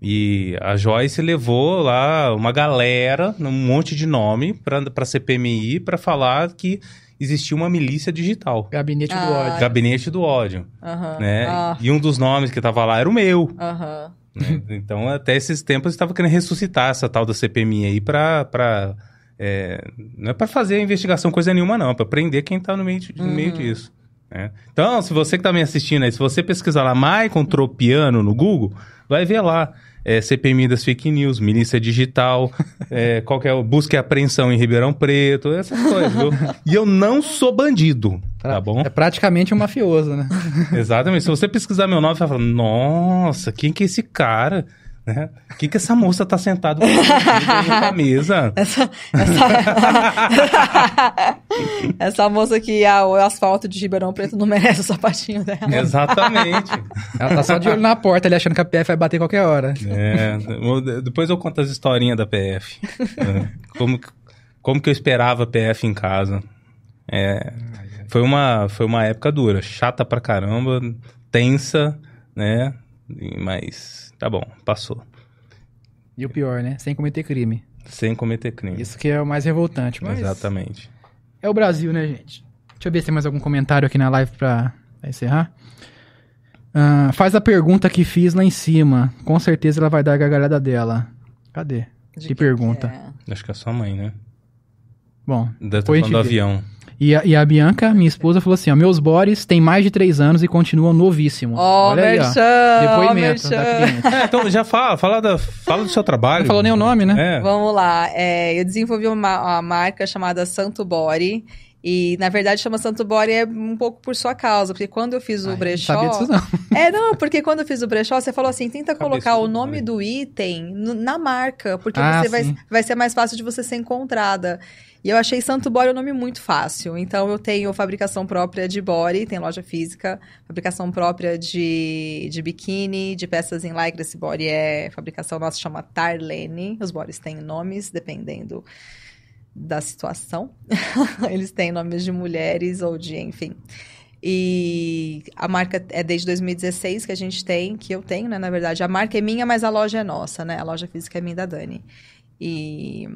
E a Joyce levou lá uma galera, um monte de nome para a CPMI para falar que existia uma milícia digital. Gabinete ah. do ódio. Gabinete do ódio. Uhum. Né? Ah. E um dos nomes que estava lá era o meu. Uhum. Né? Então, até esses tempos, estava querendo ressuscitar essa tal da CPMI aí para... É, não é para fazer a investigação coisa nenhuma, não. É para prender quem está no meio, no meio uhum. disso. Né? Então, se você que está me assistindo aí, se você pesquisar lá Maicon Tropiano no Google, vai ver lá. É, CPMI das fake news, milícia digital, é, qualquer busca e apreensão em Ribeirão Preto, essas coisas, viu? E eu não sou bandido, tá bom? É praticamente um mafioso, né? Exatamente. Se você pesquisar meu nome, você vai falar, nossa, quem que é esse cara? Né? O que, que essa moça tá sentada na mesa? Essa, essa... essa moça que a, o asfalto de Ribeirão Preto não merece o sapatinho dela. Exatamente. Ela tá só de olho na porta ali, achando que a PF vai bater qualquer hora. É, depois eu conto as historinhas da PF. É, como, como que eu esperava a PF em casa. É, foi, uma, foi uma época dura, chata pra caramba, tensa, né? Mas Tá bom, passou. E o pior, né? Sem cometer crime. Sem cometer crime. Isso que é o mais revoltante, mas... Exatamente. É o Brasil, né, gente? Deixa eu ver se tem mais algum comentário aqui na live pra, pra encerrar. Uh, faz a pergunta que fiz lá em cima. Com certeza ela vai dar a gargalhada dela. Cadê? De que, que pergunta? É? Acho que é sua mãe, né? Bom, Deve estar falando do avião. E a, e a Bianca, minha esposa, falou assim: ó, meus bores têm mais de três anos e continuam novíssimos. Oh, Olha aí, ó. Depoimento da cliente. É, então já fala, fala, da, fala do seu trabalho. Não falou nem o nome, né? É. Vamos lá. É, eu desenvolvi uma, uma marca chamada Santo Body. E, na verdade, chama Santo Body é um pouco por sua causa, porque quando eu fiz o Ai, brechó... Não sabia disso, não. É, não, porque quando eu fiz o brechó, você falou assim, tenta colocar o nome do item na marca, porque ah, você vai, vai ser mais fácil de você ser encontrada. E eu achei Santo Body um nome muito fácil. Então, eu tenho fabricação própria de body, tem loja física, fabricação própria de, de biquíni, de peças em lycra. Esse body é fabricação nossa, chama Tarlene. Os bodies têm nomes, dependendo da situação. Eles têm nomes de mulheres ou de, enfim. E a marca é desde 2016 que a gente tem, que eu tenho, né? Na verdade, a marca é minha, mas a loja é nossa, né? A loja física é minha da Dani. E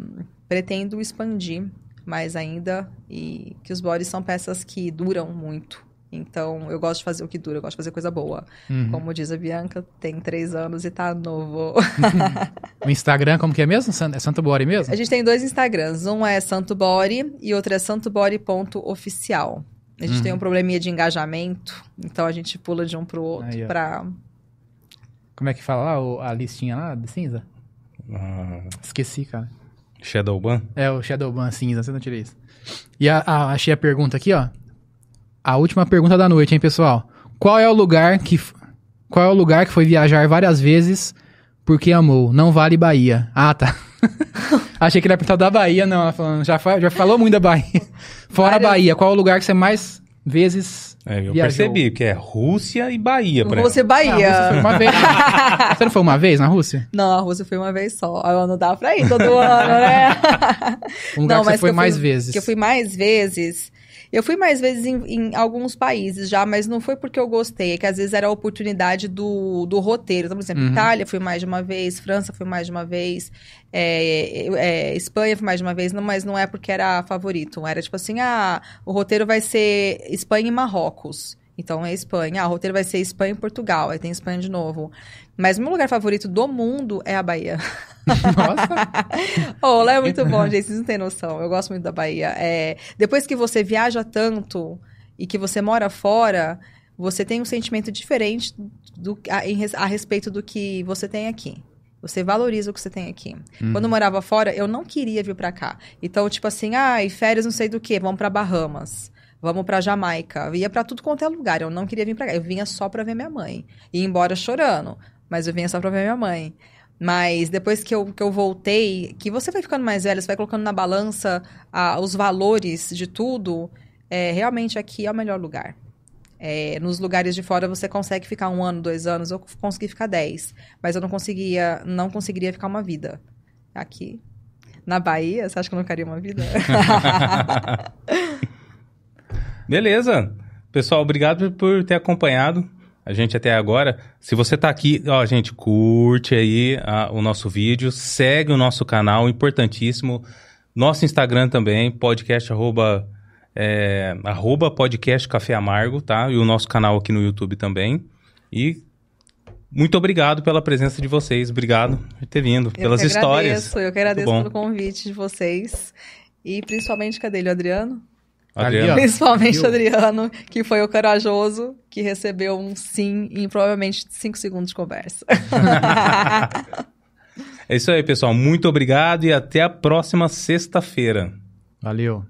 pretendo expandir mais ainda e que os bodies são peças que duram muito. Então, eu gosto de fazer o que dura, eu gosto de fazer coisa boa. Uhum. Como diz a Bianca, tem três anos e tá novo. o Instagram, como que é mesmo? É Santo Body mesmo? A gente tem dois Instagrams. Um é Santo Body e outro é santobody.oficial. A gente uhum. tem um probleminha de engajamento, então a gente pula de um pro outro Aí, pra... Como é que fala lá, a listinha lá de cinza? Ah. Esqueci, cara. Shadowban? É, o Shadowban cinza, você não tirei isso. E a, a, achei a pergunta aqui, ó. A última pergunta da noite, hein, pessoal? Qual é o lugar que qual é o lugar que foi viajar várias vezes porque amou? Não vale Bahia. Ah, tá. Achei que ele ia perguntar da Bahia, não. Já, já falou muito da Bahia. Fora a Bahia, qual é o lugar que você mais vezes é, eu viajou? percebi, que é Rússia e Bahia. Rússia e Bahia. Ah, foi uma vez. você não foi uma vez na Rússia? Não, a Rússia foi uma vez só. Não dá pra ir todo ano, né? um lugar não, que você foi mais vezes. Que eu fui mais vezes... Eu fui mais vezes em, em, alguns países já, mas não foi porque eu gostei, é que às vezes era a oportunidade do, do roteiro. Então, por exemplo, uhum. Itália fui mais de uma vez, França fui mais de uma vez, é, é, Espanha fui mais de uma vez, não, mas não é porque era favorito. Era tipo assim, ah, o roteiro vai ser Espanha e Marrocos. Então é Espanha. Ah, o roteiro vai ser Espanha e Portugal. Aí tem Espanha de novo. Mas o meu lugar favorito do mundo é a Bahia. Nossa! oh, lá é muito bom, gente. Vocês não têm noção. Eu gosto muito da Bahia. É, depois que você viaja tanto e que você mora fora, você tem um sentimento diferente do, a, em, a respeito do que você tem aqui. Você valoriza o que você tem aqui. Hum. Quando eu morava fora, eu não queria vir para cá. Então, tipo assim, ai, ah, férias não sei do que, vamos para Bahamas. Vamos para Jamaica. Eu ia para tudo quanto é lugar. Eu não queria vir para cá. Eu vinha só para ver minha mãe. E embora chorando, mas eu vinha só para ver minha mãe. Mas depois que eu, que eu voltei, que você vai ficando mais velho, você vai colocando na balança ah, os valores de tudo, é, realmente aqui é o melhor lugar. É, nos lugares de fora você consegue ficar um ano, dois anos, eu consegui ficar dez. Mas eu não conseguia, não conseguiria ficar uma vida. Aqui, na Bahia, você acha que eu não ficaria uma vida? Beleza. Pessoal, obrigado por ter acompanhado a gente até agora. Se você tá aqui, ó, gente, curte aí a, o nosso vídeo, segue o nosso canal, importantíssimo. Nosso Instagram também, podcast arroba, é, arroba podcast Café Amargo, tá? E o nosso canal aqui no YouTube também. E muito obrigado pela presença de vocês. Obrigado por ter vindo, eu pelas que histórias. Agradeço, eu que agradeço pelo convite de vocês. E principalmente, cadê ele, Adriano? Adriano. Principalmente o Adriano, que foi o corajoso que recebeu um sim em provavelmente cinco segundos de conversa. é isso aí, pessoal. Muito obrigado e até a próxima sexta-feira. Valeu.